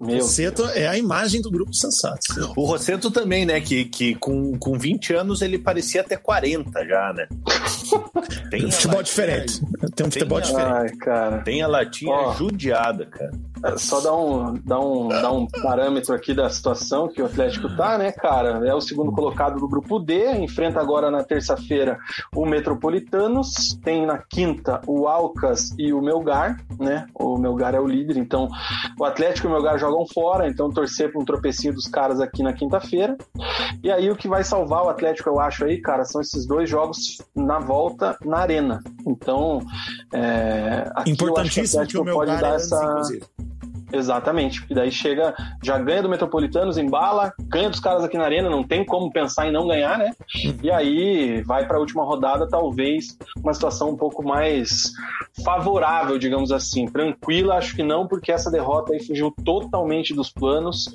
meu, Rosseto é a imagem do grupo Sensatos. O Rosseto também, né? Que, que com, com 20 anos ele parecia até 40 já, né? Tem Um futebol latinha- diferente. Tem um futebol a- diferente. ai, cara. Tem a latinha Ó. judiada, cara. Só dar um, dar, um, dar um parâmetro aqui da situação que o Atlético tá, né, cara? É o segundo colocado do grupo D, enfrenta agora na terça-feira o Metropolitanos, tem na quinta o Alcas e o Melgar, né? O Melgar é o líder, então o Atlético e o Melgar jogam fora, então torcer para um tropecinho dos caras aqui na quinta-feira. E aí o que vai salvar o Atlético, eu acho aí, cara, são esses dois jogos na volta na arena. Então, é, aqui eu acho Importantíssimo que o Atlético meu pode lugar é dar antes, essa inclusive. Exatamente. E daí chega, já ganha do Metropolitanos, embala, ganha dos caras aqui na arena, não tem como pensar em não ganhar, né? E aí vai para a última rodada, talvez uma situação um pouco mais favorável, digamos assim. Tranquila, acho que não, porque essa derrota aí fugiu totalmente dos planos.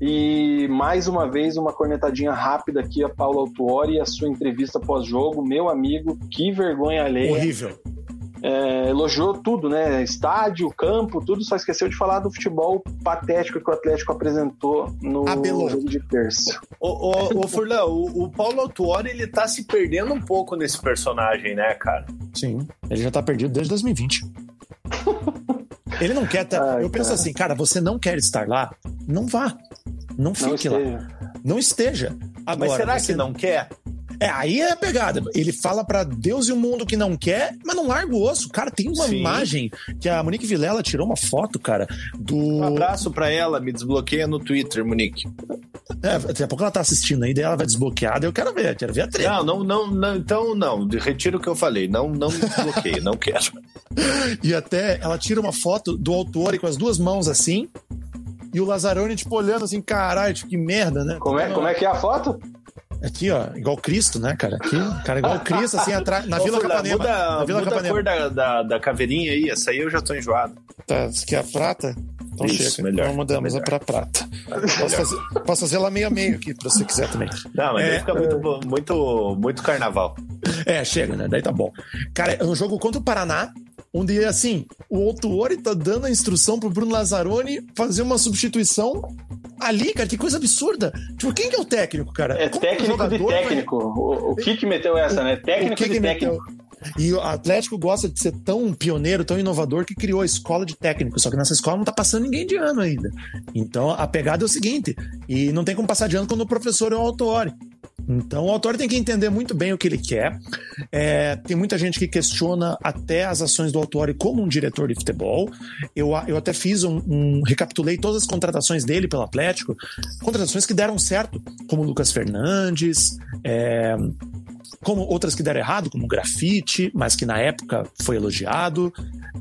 E mais uma vez, uma cornetadinha rápida aqui a Paula Autuori e a sua entrevista pós-jogo. Meu amigo, que vergonha alheia Horrível. É, elogiou tudo, né? Estádio, campo, tudo, só esqueceu de falar do futebol patético que o Atlético apresentou no Abelou. jogo de terça. Ô, ô, Furlan, o, o Paulo Autuori, ele tá se perdendo um pouco nesse personagem, né, cara? Sim, ele já tá perdido desde 2020. Ele não quer. Tá... Ai, eu penso cara. assim, cara, você não quer estar lá? Não vá. Não Não fique lá. esteja. Não esteja. Agora, Mas será você- que não quer? É, aí é a pegada. Ele fala pra Deus e o mundo que não quer, mas não larga o osso. Cara, tem uma Sim. imagem que a Monique Vilela tirou uma foto, cara, do. Um abraço pra ela, me desbloqueia no Twitter, Monique. É, daqui a pouco ela tá assistindo aí, daí ela vai desbloquear, daí eu quero ver, quero ver a treta. Não, não, não, não, então não, retiro o que eu falei, não, não me desbloqueie, não quero. E até ela tira uma foto do autor com as duas mãos assim, e o Lazzaroni, tipo, olhando assim, caralho, tipo, que merda, né? Como é, como é que é a foto? Aqui, ó, igual Cristo, né, cara? Aqui, cara, igual Cristo, assim, atrás, na Ô, Vila Furlan, Capanema. Muda, na Vila muda a Capanema. cor da, da, da caveirinha aí, essa aí eu já tô enjoado. Tá, isso aqui é a prata? Então Isso, chega. melhor, Então mudamos melhor. é pra prata. Posso fazer, posso fazer ela meio a meio aqui, pra você quiser também. Não, mas É, aí fica muito, muito, muito carnaval. É, chega, né? Daí tá bom. Cara, é um jogo contra o Paraná. Onde, assim, o Autuori tá dando a instrução pro Bruno Lazzaroni fazer uma substituição ali, cara, que coisa absurda. Tipo, quem que é o técnico, cara? É Como técnico de jogador vai- técnico. O, o que que meteu essa, né? Técnico que de que meteu? técnico. E o Atlético gosta de ser tão pioneiro, tão inovador, que criou a escola de técnico. Só que nessa escola não tá passando ninguém de ano ainda. Então a pegada é o seguinte: e não tem como passar de ano quando o professor é o Autori. Então o Autori tem que entender muito bem o que ele quer. É, tem muita gente que questiona até as ações do Autori como um diretor de futebol. Eu, eu até fiz um, um- recapitulei todas as contratações dele pelo Atlético, contratações que deram certo, como Lucas Fernandes, é, como outras que deram errado, como grafite, mas que na época foi elogiado.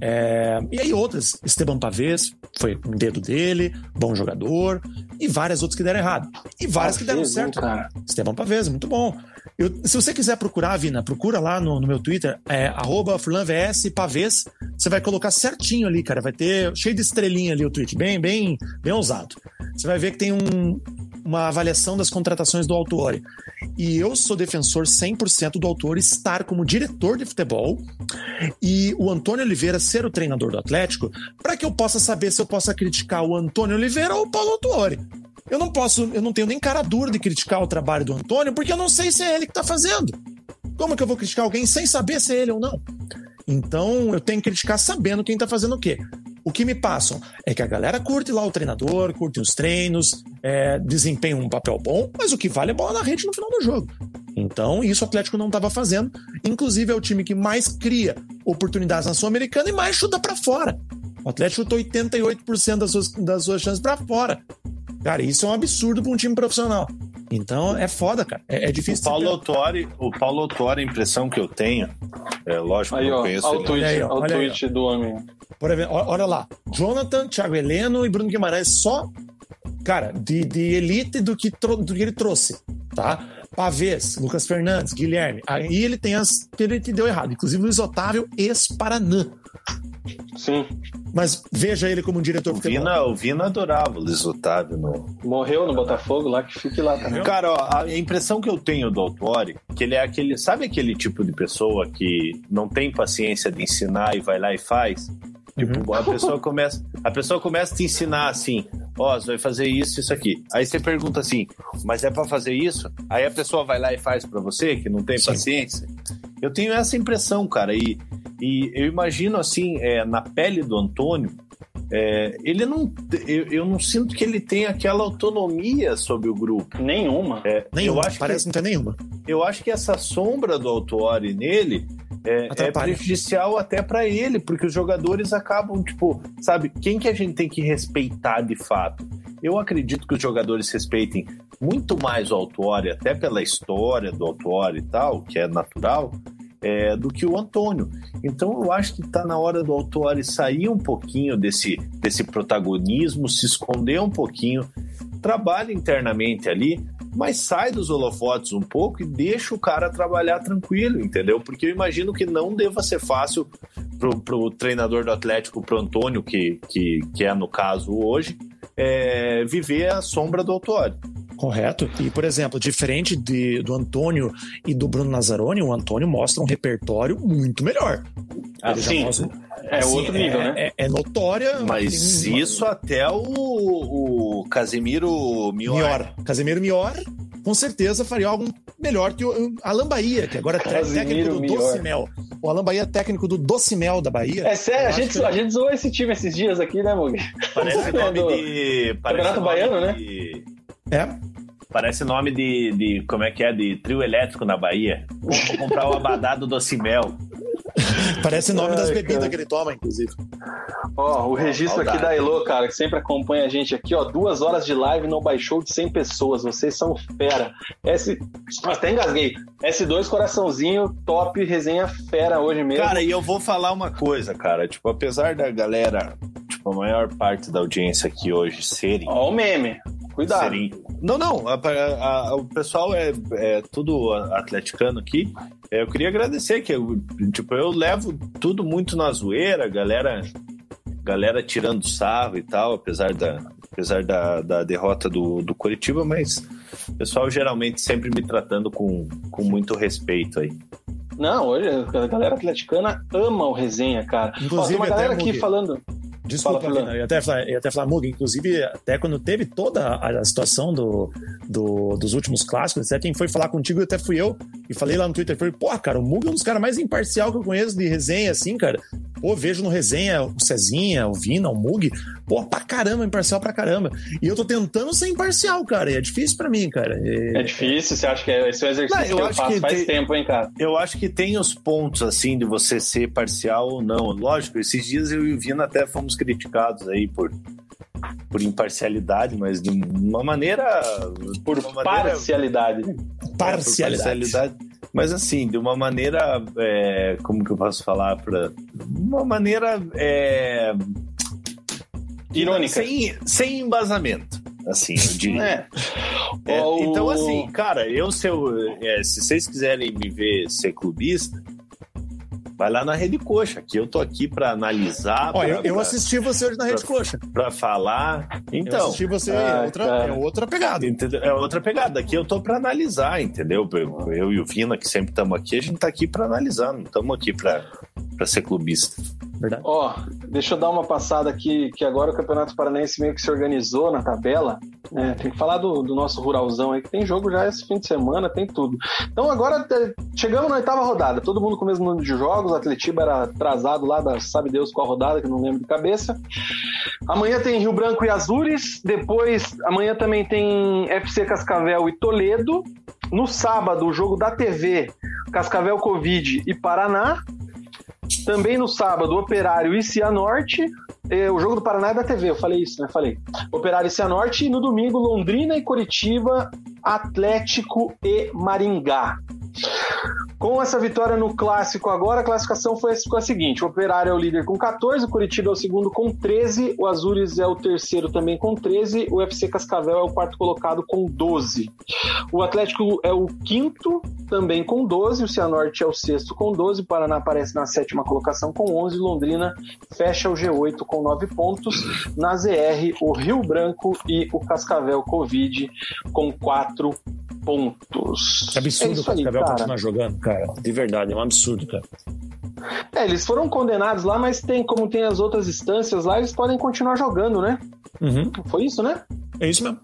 É, e aí outras, Esteban Pavês, foi um dedo dele, bom jogador, e várias outras que deram errado. E várias que deram certo. cara? Esteban Pavês, muito bom. Eu- se você quiser procurar, Vina, procura lá no, no meu Twitter, é FurlanVS Pavês. Você vai colocar certinho ali, cara. Vai ter cheio de estrelinha ali o tweet, bem, bem, bem ousado. Você vai ver que tem um- uma avaliação das contratações do Autori. E eu sou defensor 100% do Autori estar como diretor de futebol e o Antônio Oliveira ser o treinador do Atlético, para que eu possa saber se eu possa criticar o Antônio Oliveira ou o Paulo Autori. Eu não posso, eu não tenho nem cara dura de criticar o trabalho do Antônio, porque eu não sei se é ele que tá fazendo. Como que eu vou criticar alguém sem saber se é ele ou não? Então eu tenho que criticar sabendo quem tá fazendo o quê. O que me passam é que a galera curte lá o treinador, curte os treinos, é, desempenha um papel bom, mas o que vale é bola na rede no final do jogo. Então, isso o Atlético não estava fazendo. Inclusive, é o time que mais cria oportunidades na Sul-Americana e mais chuta para fora. O Atlético chutou 88% das suas, das suas chances para fora. Cara, isso é um absurdo para um time profissional. Então, é foda, cara. É, é O difícil. Paulo de- Autori, o Paulo Autori, a impressão que eu tenho, é lógico que eu ó, conheço olha o ele. tweet, Olha aí, ó, olha o olha aí, tweet do homem. Por exemplo, olha lá. Jonathan, Thiago Heleno e Bruno Guimarães só, cara, de, de elite do que, tro- do que ele trouxe, tá? Pavês, Lucas Fernandes, Guilherme. Aí ele tem as que ele te deu errado. Inclusive Luiz Otávio, ex-Paranã. Sim. Mas veja ele como um diretor O. Vina, o Vina adorava o Luiz Otávio no, Morreu no Botafogo lá, que fique lá também. Cara, ó, a impressão que eu tenho do Autori, que ele é aquele, sabe aquele tipo de pessoa que não tem paciência de ensinar e vai lá e faz? Tipo, a pessoa começa, a pessoa começa a te ensinar assim, ó, você vai fazer isso, isso aqui. Aí você pergunta assim, mas é pra fazer isso? Aí a pessoa vai lá e faz pra você, que não tem Sim. paciência. Eu tenho essa impressão, cara, e, e eu imagino assim, é, na pele do Antônio, é, ele não, eu, eu não sinto que ele tem aquela autonomia sobre o grupo. Nenhuma. É, Nenhuma, eu acho parece que não ter nenhuma. eu acho que essa sombra do Autuori nele é, é prejudicial até pra ele, porque os jogadores acabam, tipo, sabe, quem que a gente tem que respeitar de fato? Eu acredito que os jogadores respeitem muito mais o Autuori, até pela história do Autuori e tal, que é natural, é, do que o Antônio. Então eu acho que está na hora do Autuori sair um pouquinho desse, desse protagonismo, se esconder um pouquinho, trabalha internamente ali, mas sai dos holofotes um pouco e deixa o cara trabalhar tranquilo, entendeu? Porque eu imagino que não deva ser fácil pro, pro treinador do Atlético, pro Antônio, que, que, que é no caso hoje, é, viver a sombra do Autuori. Correto. E, por exemplo, diferente de, do Antônio e do Bruno Nazaroni, o Antônio mostra um repertório muito melhor. Ah, sim. mostra- É assim, outro nível, é, né? É, é notória. Mas tem isso até o, o Casimiro Mior. Mior. Casemiro Mior, com certeza faria algo melhor que o Alan Bahia, que agora é técnico do Mior. Docimel. O Alan Bahia é técnico do Docimel da Bahia. É sério, a gente, que- a gente zoou esse time esses dias aqui, né, Mugi? Parece Do- nome de. Parece Campeonato nome Baiano, né? de- É. Parece nome de, de. Como é que é? De trio elétrico na Bahia. Vou comprar o abadá do Docimel. Parece nome das bebidas cara. que ele toma, inclusive. Ó, o registro aqui da Elo, cara, que sempre acompanha a gente aqui, ó. Duas horas de live no baixou de 100 pessoas. Vocês são fera. S... Até engasguei. S2 coraçãozinho, top, resenha fera hoje mesmo. Cara, e eu vou falar uma coisa, cara. Tipo, apesar da galera, tipo, a maior parte da audiência aqui hoje serem. Ó, o meme. Cuidado. serem... Não, não. a- a- a- o pessoal é, é tudo atleticano aqui. É, Eu queria agradecer que eu, tipo, eu levo tudo muito na zoeira, galera, galera tirando sarro e tal, apesar da, apesar da, da derrota do, do Curitiba, mas o pessoal geralmente sempre me tratando com, com muito respeito aí. Não, hoje a galera atleticana ama o resenha, cara. Inclusive, Ó, tem uma galera aqui falando. Desculpa, Fala, Vina, eu ia até falar, eu ia até falar, Mugi, inclusive, até quando teve toda a, situação do, do- dos últimos clássicos, até quem foi falar contigo até fui eu, e falei lá no Twitter, falei, pô, cara, o Mugi é um dos caras mais imparcial que eu conheço de resenha, assim, cara. Pô, vejo no resenha o Cezinha, o Vina, o Mugi, pô, pra caramba, imparcial pra caramba. E eu tô tentando ser imparcial, cara, e é difícil pra mim, cara. E- É difícil, você acha que é- esse é o exercício Não, eu que eu acho faço que faz tem- tempo, hein, cara? Eu acho que tem os pontos, assim, de você ser parcial ou não. Lógico, esses dias eu e o Vina até fomos criticados aí por, por imparcialidade, mas de uma maneira... Por uma maneira- parcialidade. É, por Parcialidade. parcialidade. Mas assim, de uma maneira. é, como que eu posso falar? Pra, uma maneira. é, Irônica. Sem, sem embasamento. Assim, eu diria. É. É, Então, assim, cara, eu, se, eu é, se vocês quiserem me ver ser clubista, vai lá na Rede Coxa, que eu tô aqui pra analisar, Ó, pra, eu, eu pra- assisti você hoje na Rede Coxa. pra falar. eu Então, assisti você, Ah, é outra, é outra pegada. Entendeu? É outra pegada. Aqui eu tô pra analisar, entendeu? Eu, eu e o Vina, que sempre estamos aqui, a gente tá aqui pra analisar, não estamos aqui pra, pra ser clubista. Verdade. Ó, deixa eu dar uma passada aqui, que agora o Campeonato Paranaense meio que se organizou na tabela. né? tem que falar do, do nosso ruralzão aí, que tem jogo já esse fim de semana, tem tudo. Então agora eh, chegamos na oitava rodada, todo mundo com o mesmo número de jogos, o Atletiba era atrasado lá da sabe Deus qual rodada, que não lembro de cabeça. Amanhã tem Rio Branco e Azures, depois amanhã também tem FC Cascavel e Toledo. No sábado, o jogo da TV, Cascavel Covid e Paraná. Também no sábado, Operário e Cianorte. Eh, O jogo do Paraná é da TV, eu falei isso, né? Falei. Operário e Cianorte. E no domingo, Londrina e Curitiba, Atlético e Maringá. Com essa vitória no clássico agora, a classificação foi a seguinte: o Operário é o líder com 14, o Curitiba é o segundo com 13, o Azures é o terceiro também com 13, o FC Cascavel é o quarto colocado com 12. O Atlético é o quinto também com 12, o Cianorte é o sexto com 12, o Paraná aparece na sétima colocação com 11, Londrina fecha o G8 com 9 pontos, na ZR o Rio Branco e o Cascavel Covid com 4 pontos. Que absurdo é o aí, Cascavel cara. continuar jogando, cara. De verdade, é um absurdo, cara. É, eles foram condenados lá, mas tem como tem as outras instâncias lá, eles podem continuar jogando, né? Uhum. Foi isso, né? É isso mesmo.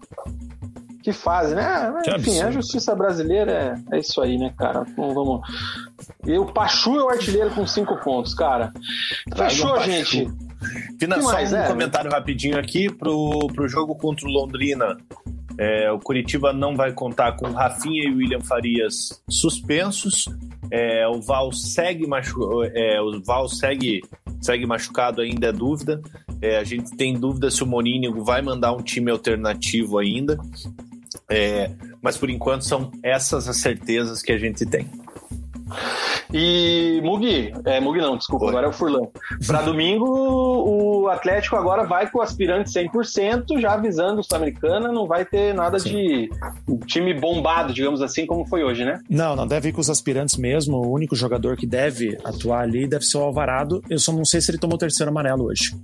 Que fase, né? Mas, Que Enfim, absurdo. a justiça brasileira é, é isso aí, né, cara? Vamos, vamos. E o Pachu é o artilheiro com cinco pontos, cara. Fechou, um gente. Que só mais, um é? comentário rapidinho aqui pro, pro jogo contra o Londrina. É, o Curitiba não vai contar com Rafinha e William Farias suspensos. É, o Val segue machu é, o Val segue, segue machucado ainda é dúvida. É, a gente tem dúvida se o Morínigo vai mandar um time alternativo ainda. É, mas por enquanto são essas as certezas que a gente tem. E Mugi, é, Mugi não, desculpa, Oi. agora é o Furlan. Para domingo, o Atlético agora vai com o aspirante 100%, já avisando o Sul-Americana, não vai ter nada de time bombado, digamos assim, como foi hoje, né? Não, não, deve ir com os aspirantes mesmo. O único jogador que deve atuar ali deve ser o Alvarado. Eu só não sei se ele tomou o terceiro amarelo hoje.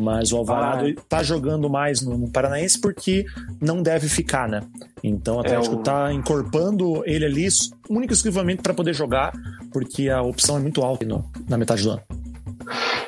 Mas o Alvarado Ah, tá jogando mais no, no Paranaense porque não deve ficar, né? Então o Atlético o- tá encorpando ele ali único e exclusivamente para poder jogar, porque a opção é muito alta no- na metade do ano.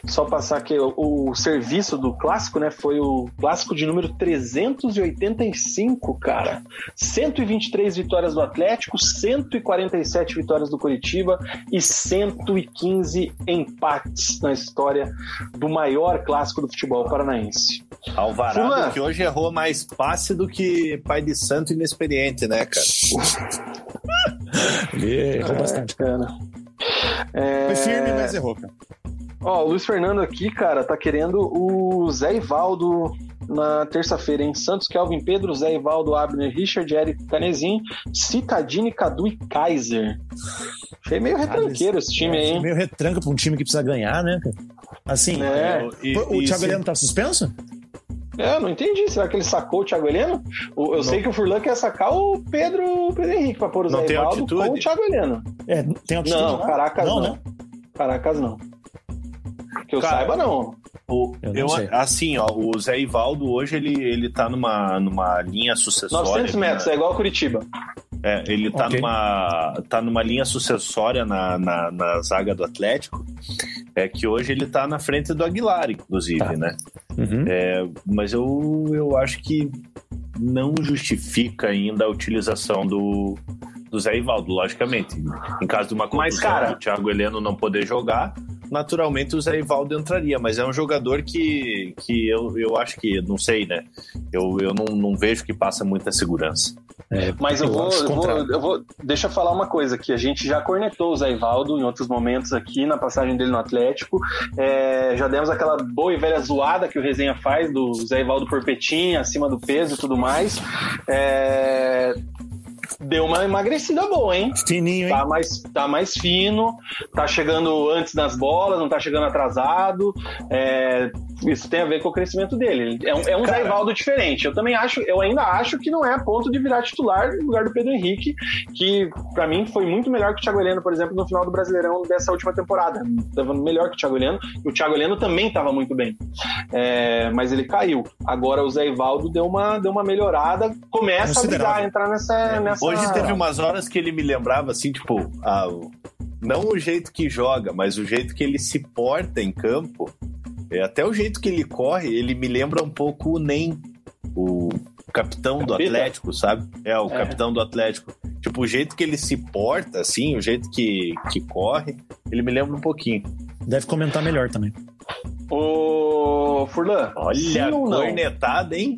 Só passar que o, o serviço do clássico, né, foi o clássico de número 385, cara. 123 vitórias do Atlético, 147 vitórias do Curitiba e 115 empates na história do maior clássico do futebol paranaense. Alvarado, Fula. que hoje errou mais passe do que pai de santo inexperiente, né, cara? Ele errou bastante. Cara. É... Foi firme, mas errou, cara. Ó, o Luiz Fernando aqui, cara, tá querendo o Zé Ivaldo na terça-feira em Santos, Kelvin Pedro, Zé Ivaldo, Abner, Richard, Eric Canezin, Citadini, Cadu e Kaiser. Achei meio retranqueiro esse time aí, É, hein? Meio retranca pra um time que precisa ganhar, né? cara? Assim, É. E- o e Thiago Heleno tá suspenso? É, eu não entendi. Será que ele sacou o Thiago Heleno? O- Eu sei que o Furlan quer sacar o Pedro, o Pedro Henrique pra pôr o Não Zé Ivaldo com o Thiago Heleno. É, tem altitude Não, lá? Caracas não. né? Caracas não. Que eu Cara, saiba, não. O- Eu não eu- assim, ó, o Zé Ivaldo hoje ele, ele tá numa, numa linha sucessória. 900 metros, né? é igual a Curitiba. É, ele tá, Ok. numa, tá numa linha sucessória na, na, na zaga do Atlético, é que hoje ele tá na frente do Aguilar, inclusive, Tá. né? Uhum. É, mas eu, eu acho que não justifica ainda a utilização do, do Zé Ivaldo, logicamente. Em caso de uma Mas, contusão cara- do Thiago Heleno não poder jogar, naturalmente o Zé Ivaldo entraria, mas é um jogador que, que eu, eu acho que, não sei, né? Eu, eu não, não vejo que passa muita segurança. É, Mas eu vou, acho eu vou, eu vou. Deixa eu falar uma coisa aqui. A gente já cornetou o Zé Ivaldo em outros momentos aqui na passagem dele no Atlético. É, já demos aquela boa e velha zoada que o Resenha faz do Zé Ivaldo porpetinha, acima do peso e tudo mais. É, Deu uma emagrecida boa, hein? Fininho, hein? Tá mais, tá mais fino, tá chegando antes das bolas, não tá chegando atrasado. É, isso tem a ver com o crescimento dele. É um, é um Zé Ivaldo diferente. Eu também acho, eu ainda acho que não é a ponto de virar titular no lugar do Pedro Henrique, que pra mim foi muito melhor que o Thiago Heleno, por exemplo, no final do Brasileirão dessa última temporada. Tava melhor que o Thiago Heleno, e o Thiago Heleno também tava muito bem. É, mas ele caiu. Agora o Zé Ivaldo deu uma, deu uma melhorada, começa a brigar, entrar nessa. nessa... Hoje teve umas horas que ele me lembrava assim, tipo, ah, não o jeito que joga, mas o jeito que ele se porta em campo. É, até o jeito que ele corre, ele me lembra um pouco o Nem, o capitão do? Atlético, sabe? É, o É. capitão do Atlético. Tipo, o jeito que ele se porta, assim, o jeito que, que corre, ele me lembra um pouquinho. Deve comentar melhor também. Ô, Furlan, Olha sim a ou não? cornetada, hein?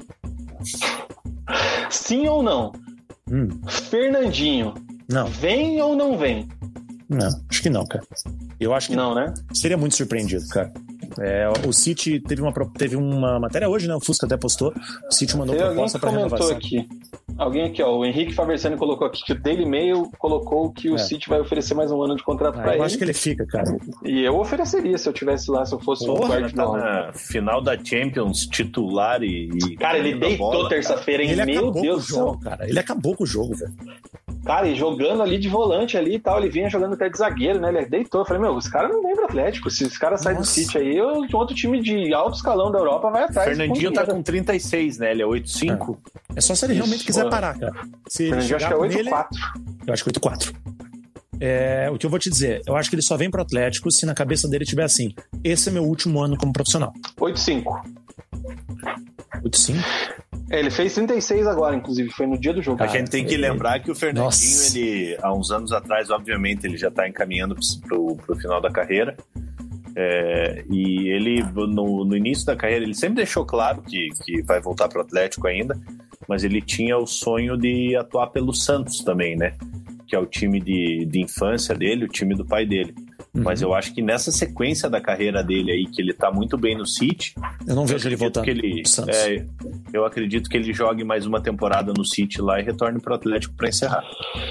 Sim ou não? Hum, Fernandinho, não, vem ou não vem? não. Acho que não, cara. Eu acho que Não, né? seria muito surpreendido, cara. É, o City teve uma, teve uma matéria hoje, né? O Fusca até postou. O City mandou alguém proposta para renovação. aqui. Alguém aqui, ó. O Henrique Faversani colocou aqui que o Daily Mail colocou que o É. City vai oferecer mais um ano de contrato Ah, eu ele. acho que ele fica, cara. E eu ofereceria se eu tivesse lá, se eu fosse Porra, Guardiola. tá na final da Champions, titular e. e Cara, ele deitou terça-feira, hein? Ele Meu Deus do céu. cara. Ele acabou com o jogo, velho. Cara, e jogando ali de volante ali e tal, ele vinha jogando até de zagueiro, né? Ele deitou. Eu falei, meu, os caras não vêm pro Atlético. Se os caras saem do. City aí, eu- outro time de alto escalão da Europa vai atrás. Fernandinho com tá com 36, né? Ele é 8,5. É só se ele realmente Isso, quiser parar, cara. Se ele Fernandinho acho que é nele, 8-4. eu acho que 8-4. É, o que eu vou te dizer, eu acho que ele só vem pro Atlético se na cabeça dele tiver assim: esse é meu último ano como profissional. 8-5. 8-5? É, ele fez 36 agora, inclusive, foi no dia do jogo. A gente tem que lembrar que o Fernandinho, Nossa. ele, há uns anos atrás, obviamente, ele já está encaminhando pro, pro final da carreira. É, e ele, no, no início da carreira, ele sempre deixou claro que, que vai voltar pro Atlético ainda, mas ele tinha o sonho de atuar pelo Santos também, né? Que é o time de, de infância dele, o time do pai dele. Mas eu acho que nessa sequência da carreira dele aí, que ele tá muito bem no City, Eu não vejo ele acredito voltando. que ele, é, eu acredito que ele jogue mais uma temporada no City lá e retorne pro Atlético para encerrar.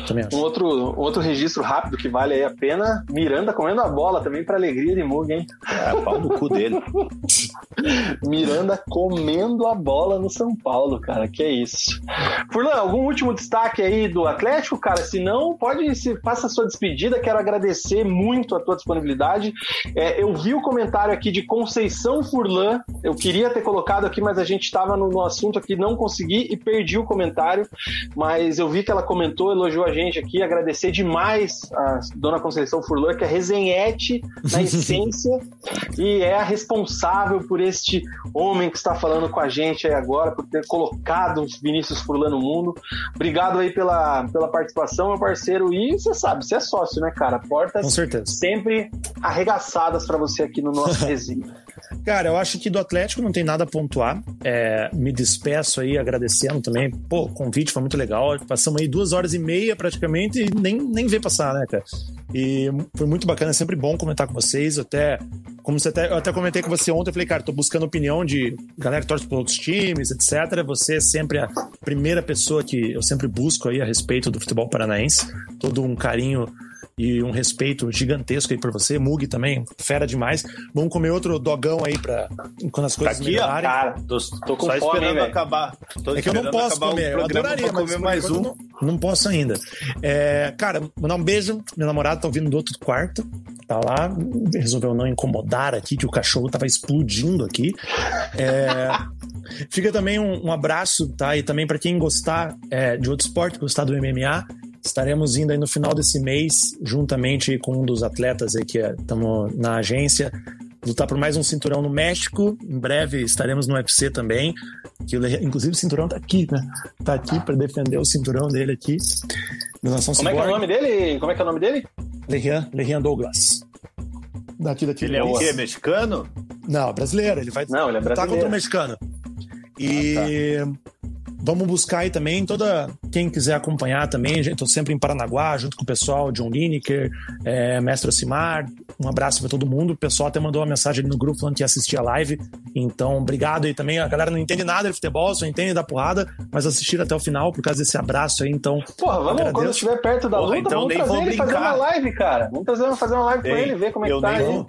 Também acho. Um outro, outro registro rápido que vale aí a pena, Miranda comendo a bola também pra alegria de Mug, hein? É, pau no cu dele. Miranda comendo a bola no São Paulo, cara, que é isso. Furlan, algum último destaque aí do Atlético, cara? Se não, pode se faça a sua despedida. Quero agradecer muito a tua disponibilidade. É, eu vi o comentário aqui de Conceição Furlan. Eu queria ter colocado aqui, mas a gente estava no, no assunto aqui, não consegui e perdi o comentário. Mas eu vi que ela comentou, elogiou a gente aqui. Agradecer demais a dona Conceição Furlan, que é resenhete na essência e é a responsável por este homem que está falando com a gente aí agora, por ter colocado o Vinícius Furlan no mundo. Obrigado aí pela, pela participação, meu parceiro. E você sabe, você é sócio, né, cara? Portas Com certeza. sempre arregaçadas para você aqui no nosso resenha. Cara, eu acho que do Atlético não tem nada a pontuar. É, me despeço aí agradecendo também. Pô, o convite foi muito legal. Passamos aí duas horas e meia praticamente e nem, nem vê passar, né, cara? E foi muito bacana, é sempre bom comentar com vocês. Até, como você até, eu até comentei com você ontem, eu falei, cara, tô buscando opinião de galera que torce para outros times, etc. Você é sempre a primeira pessoa que eu sempre busco aí a respeito do futebol paranaense. Todo um carinho e um respeito gigantesco aí por você. Mug também, fera demais. Vamos comer outro dogão aí pra quando as Tá coisas aqui, ó, melhorarem. Cara, Tô, tô com só fome, esperando acabar. Tô É que eu não posso comer, eu adoraria, mas comer mais um. Não, não posso ainda. É, cara, mandar um beijo. Meu namorado tá ouvindo do outro quarto. Tá lá, resolveu não incomodar aqui, que o cachorro tava explodindo aqui. É, Fica também um, um abraço, tá? E também para quem gostar é, de outro esporte, gostar do MMA, estaremos indo aí no final desse mês, juntamente com um dos atletas aí que estamos na agência, lutar por mais um cinturão no México. Em breve estaremos no UFC também. Que inclusive o cinturão tá aqui, né? Tá aqui para defender o cinturão dele aqui. Nação Como é que é o nome dele? Como é que é o nome dele? Lehian, Lehian Douglas. Daqui, daqui. Ele é o quê? Mexicano? Não, brasileiro. Ele vai Não, ele é brasileiro. Tá contra o mexicano. E ah, tá. Vamos buscar aí também toda quem quiser acompanhar também. Estou sempre em Paranaguá, junto com o pessoal, John Lineker, é, Mestre Ocimar. Um abraço para todo mundo. O pessoal até mandou uma mensagem no grupo falando que ia assistir a live. Então, obrigado aí também. A galera não entende nada de futebol, só entende da porrada, mas assistiram até o final por causa desse abraço aí. Então, porra, vamos, agradeço. quando estiver perto da luta, então vamos trazer ele brincar. fazer uma live, cara. Vamos trazer, fazer uma live com ele, ver como é que tá aí.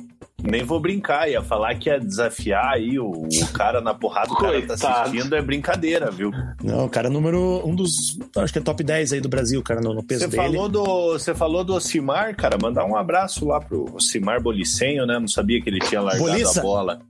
Nem vou brincar, ia falar que ia desafiar aí o, o cara na porrada, o cara tá assistindo, é brincadeira, viu? Não, o cara é número um dos, acho que é top 10 aí do Brasil, cara, no, no peso você dele. Falou do, você falou do Ocimar, cara, mandar um abraço lá pro Ocimar Bolicenho, né? Não sabia que ele tinha largado Bolissa. a bola.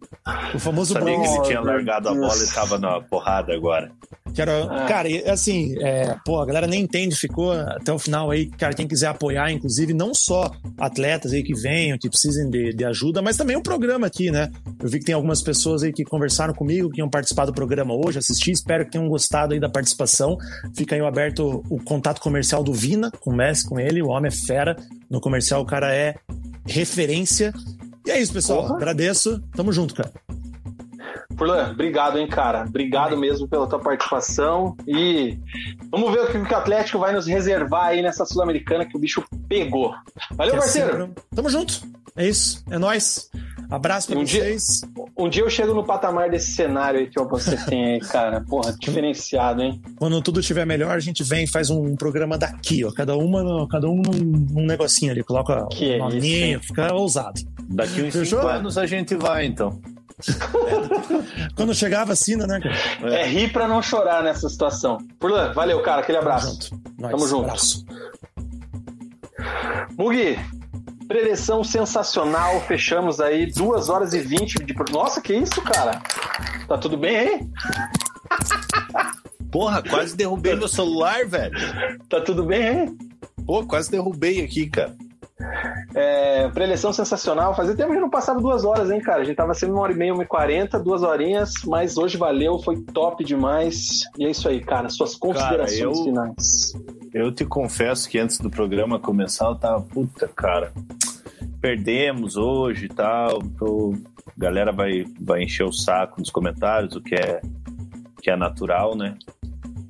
O famoso Não sabia que ele tinha largado a bola e tava na porrada agora. Quero, ah. Cara, assim, é, pô, a galera nem entende, ficou até o final aí. Cara, quem quiser apoiar, inclusive, não só atletas aí que venham, que precisem de, de ajuda, mas também o programa aqui, né? Eu vi que tem algumas pessoas aí que conversaram comigo, que iam participar do programa hoje, assistir. Espero que tenham gostado aí da participação. Fica aí aberto o contato comercial do Vina, comece com ele. O homem é fera. No comercial, o cara é referência. E é isso, pessoal. Porra. Agradeço. Tamo junto, cara. Furlan, obrigado, hein, cara. Obrigado mesmo pela tua participação. E vamos ver o que o Atlético vai nos reservar aí nessa Sul-Americana que o bicho pegou. Valeu, parceiro. Tamo junto. É isso. É nóis. Abraço pra um vocês. Dia, um dia eu chego no patamar desse cenário aí que você tem aí, cara. Porra, diferenciado, hein? Quando tudo estiver melhor, a gente vem e faz um programa daqui, ó. Cada uma, cada um num, negocinho ali. Coloca que um nominho, fica ousado. Daqui uns Fechou? cinco anos a gente vai, então. Quando chegar a vacina, né, cara? É, rir pra não chorar nessa situação. Furlan, valeu, cara. Aquele abraço. Tamo junto. Tamo junto. Abraço. Mugi, preleção sensacional. Fechamos aí 2 horas e 20 de. Nossa, que isso, cara? Tá tudo bem aí? Porra, quase derrubei meu celular, velho. Tá tudo bem aí? Pô, quase derrubei aqui, cara. É, preleção sensacional. Fazia tempo que não passava duas horas, hein, cara? A gente tava sendo uma hora e meia, uma e quarenta, duas horinhas, mas hoje valeu, foi top demais. E é isso aí, cara. Suas considerações cara, eu, finais. Eu te confesso que antes do programa começar, eu tava, puta, cara, perdemos hoje e tal. Tô... A galera vai, vai encher o saco nos comentários, o que é, que é natural, né?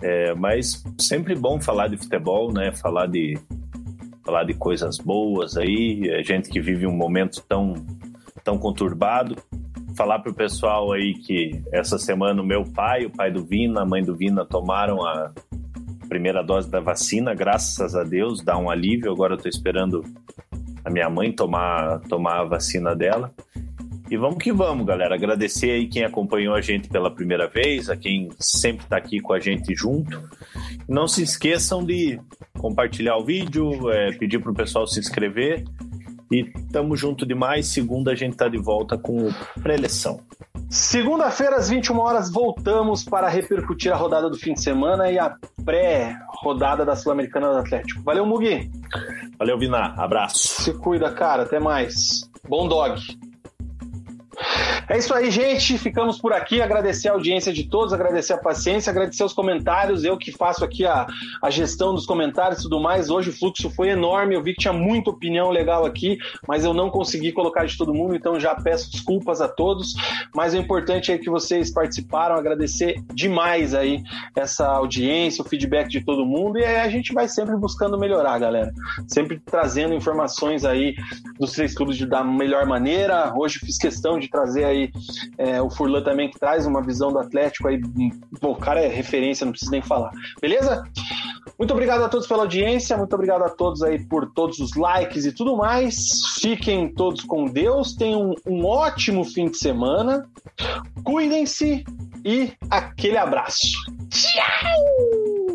É, mas sempre bom falar de futebol, né? Falar de, falar de coisas boas aí, a gente que vive um momento tão, tão conturbado. Falar para o pessoal aí que essa semana o meu pai, o pai do Vina, a mãe do Vina tomaram a primeira dose da vacina, graças a Deus, dá um alívio. Agora eu estou esperando a minha mãe tomar, tomar a vacina dela. E vamos que vamos, galera. Agradecer aí quem acompanhou a gente pela primeira vez, a quem sempre está aqui com a gente junto. Não se esqueçam de compartilhar o vídeo, é, pedir para o pessoal se inscrever. E tamo junto demais. Segunda a gente tá de volta com pré-eleção. Segunda-feira, às 21 horas, voltamos para repercutir a rodada do fim de semana e a pré-rodada da Sul-Americana do Atlético. Valeu, Mugi. Valeu, Vina. Abraço. Se cuida, cara. Até mais. Bom dog. É isso aí, gente. Ficamos por aqui. Agradecer a audiência de todos, agradecer a paciência, agradecer os comentários. Eu que faço aqui a, a gestão dos comentários e tudo mais. Hoje o fluxo foi enorme. Eu vi que tinha muita opinião legal aqui, mas eu não consegui colocar de todo mundo, então já peço desculpas a todos. Mas o importante é que vocês participaram. Agradecer demais aí essa audiência, o feedback de todo mundo. E a gente vai sempre buscando melhorar, galera. Sempre trazendo informações aí dos três clubes da melhor maneira. Hoje fiz questão de trazer aí é, o Furlan também, que traz uma visão do Atlético aí. O cara é referência, não preciso nem falar. Beleza? Muito obrigado a todos pela audiência, muito obrigado a todos aí por todos os likes e tudo mais. Fiquem todos com Deus, tenham um ótimo fim de semana. Cuidem-se e aquele abraço. Tchau!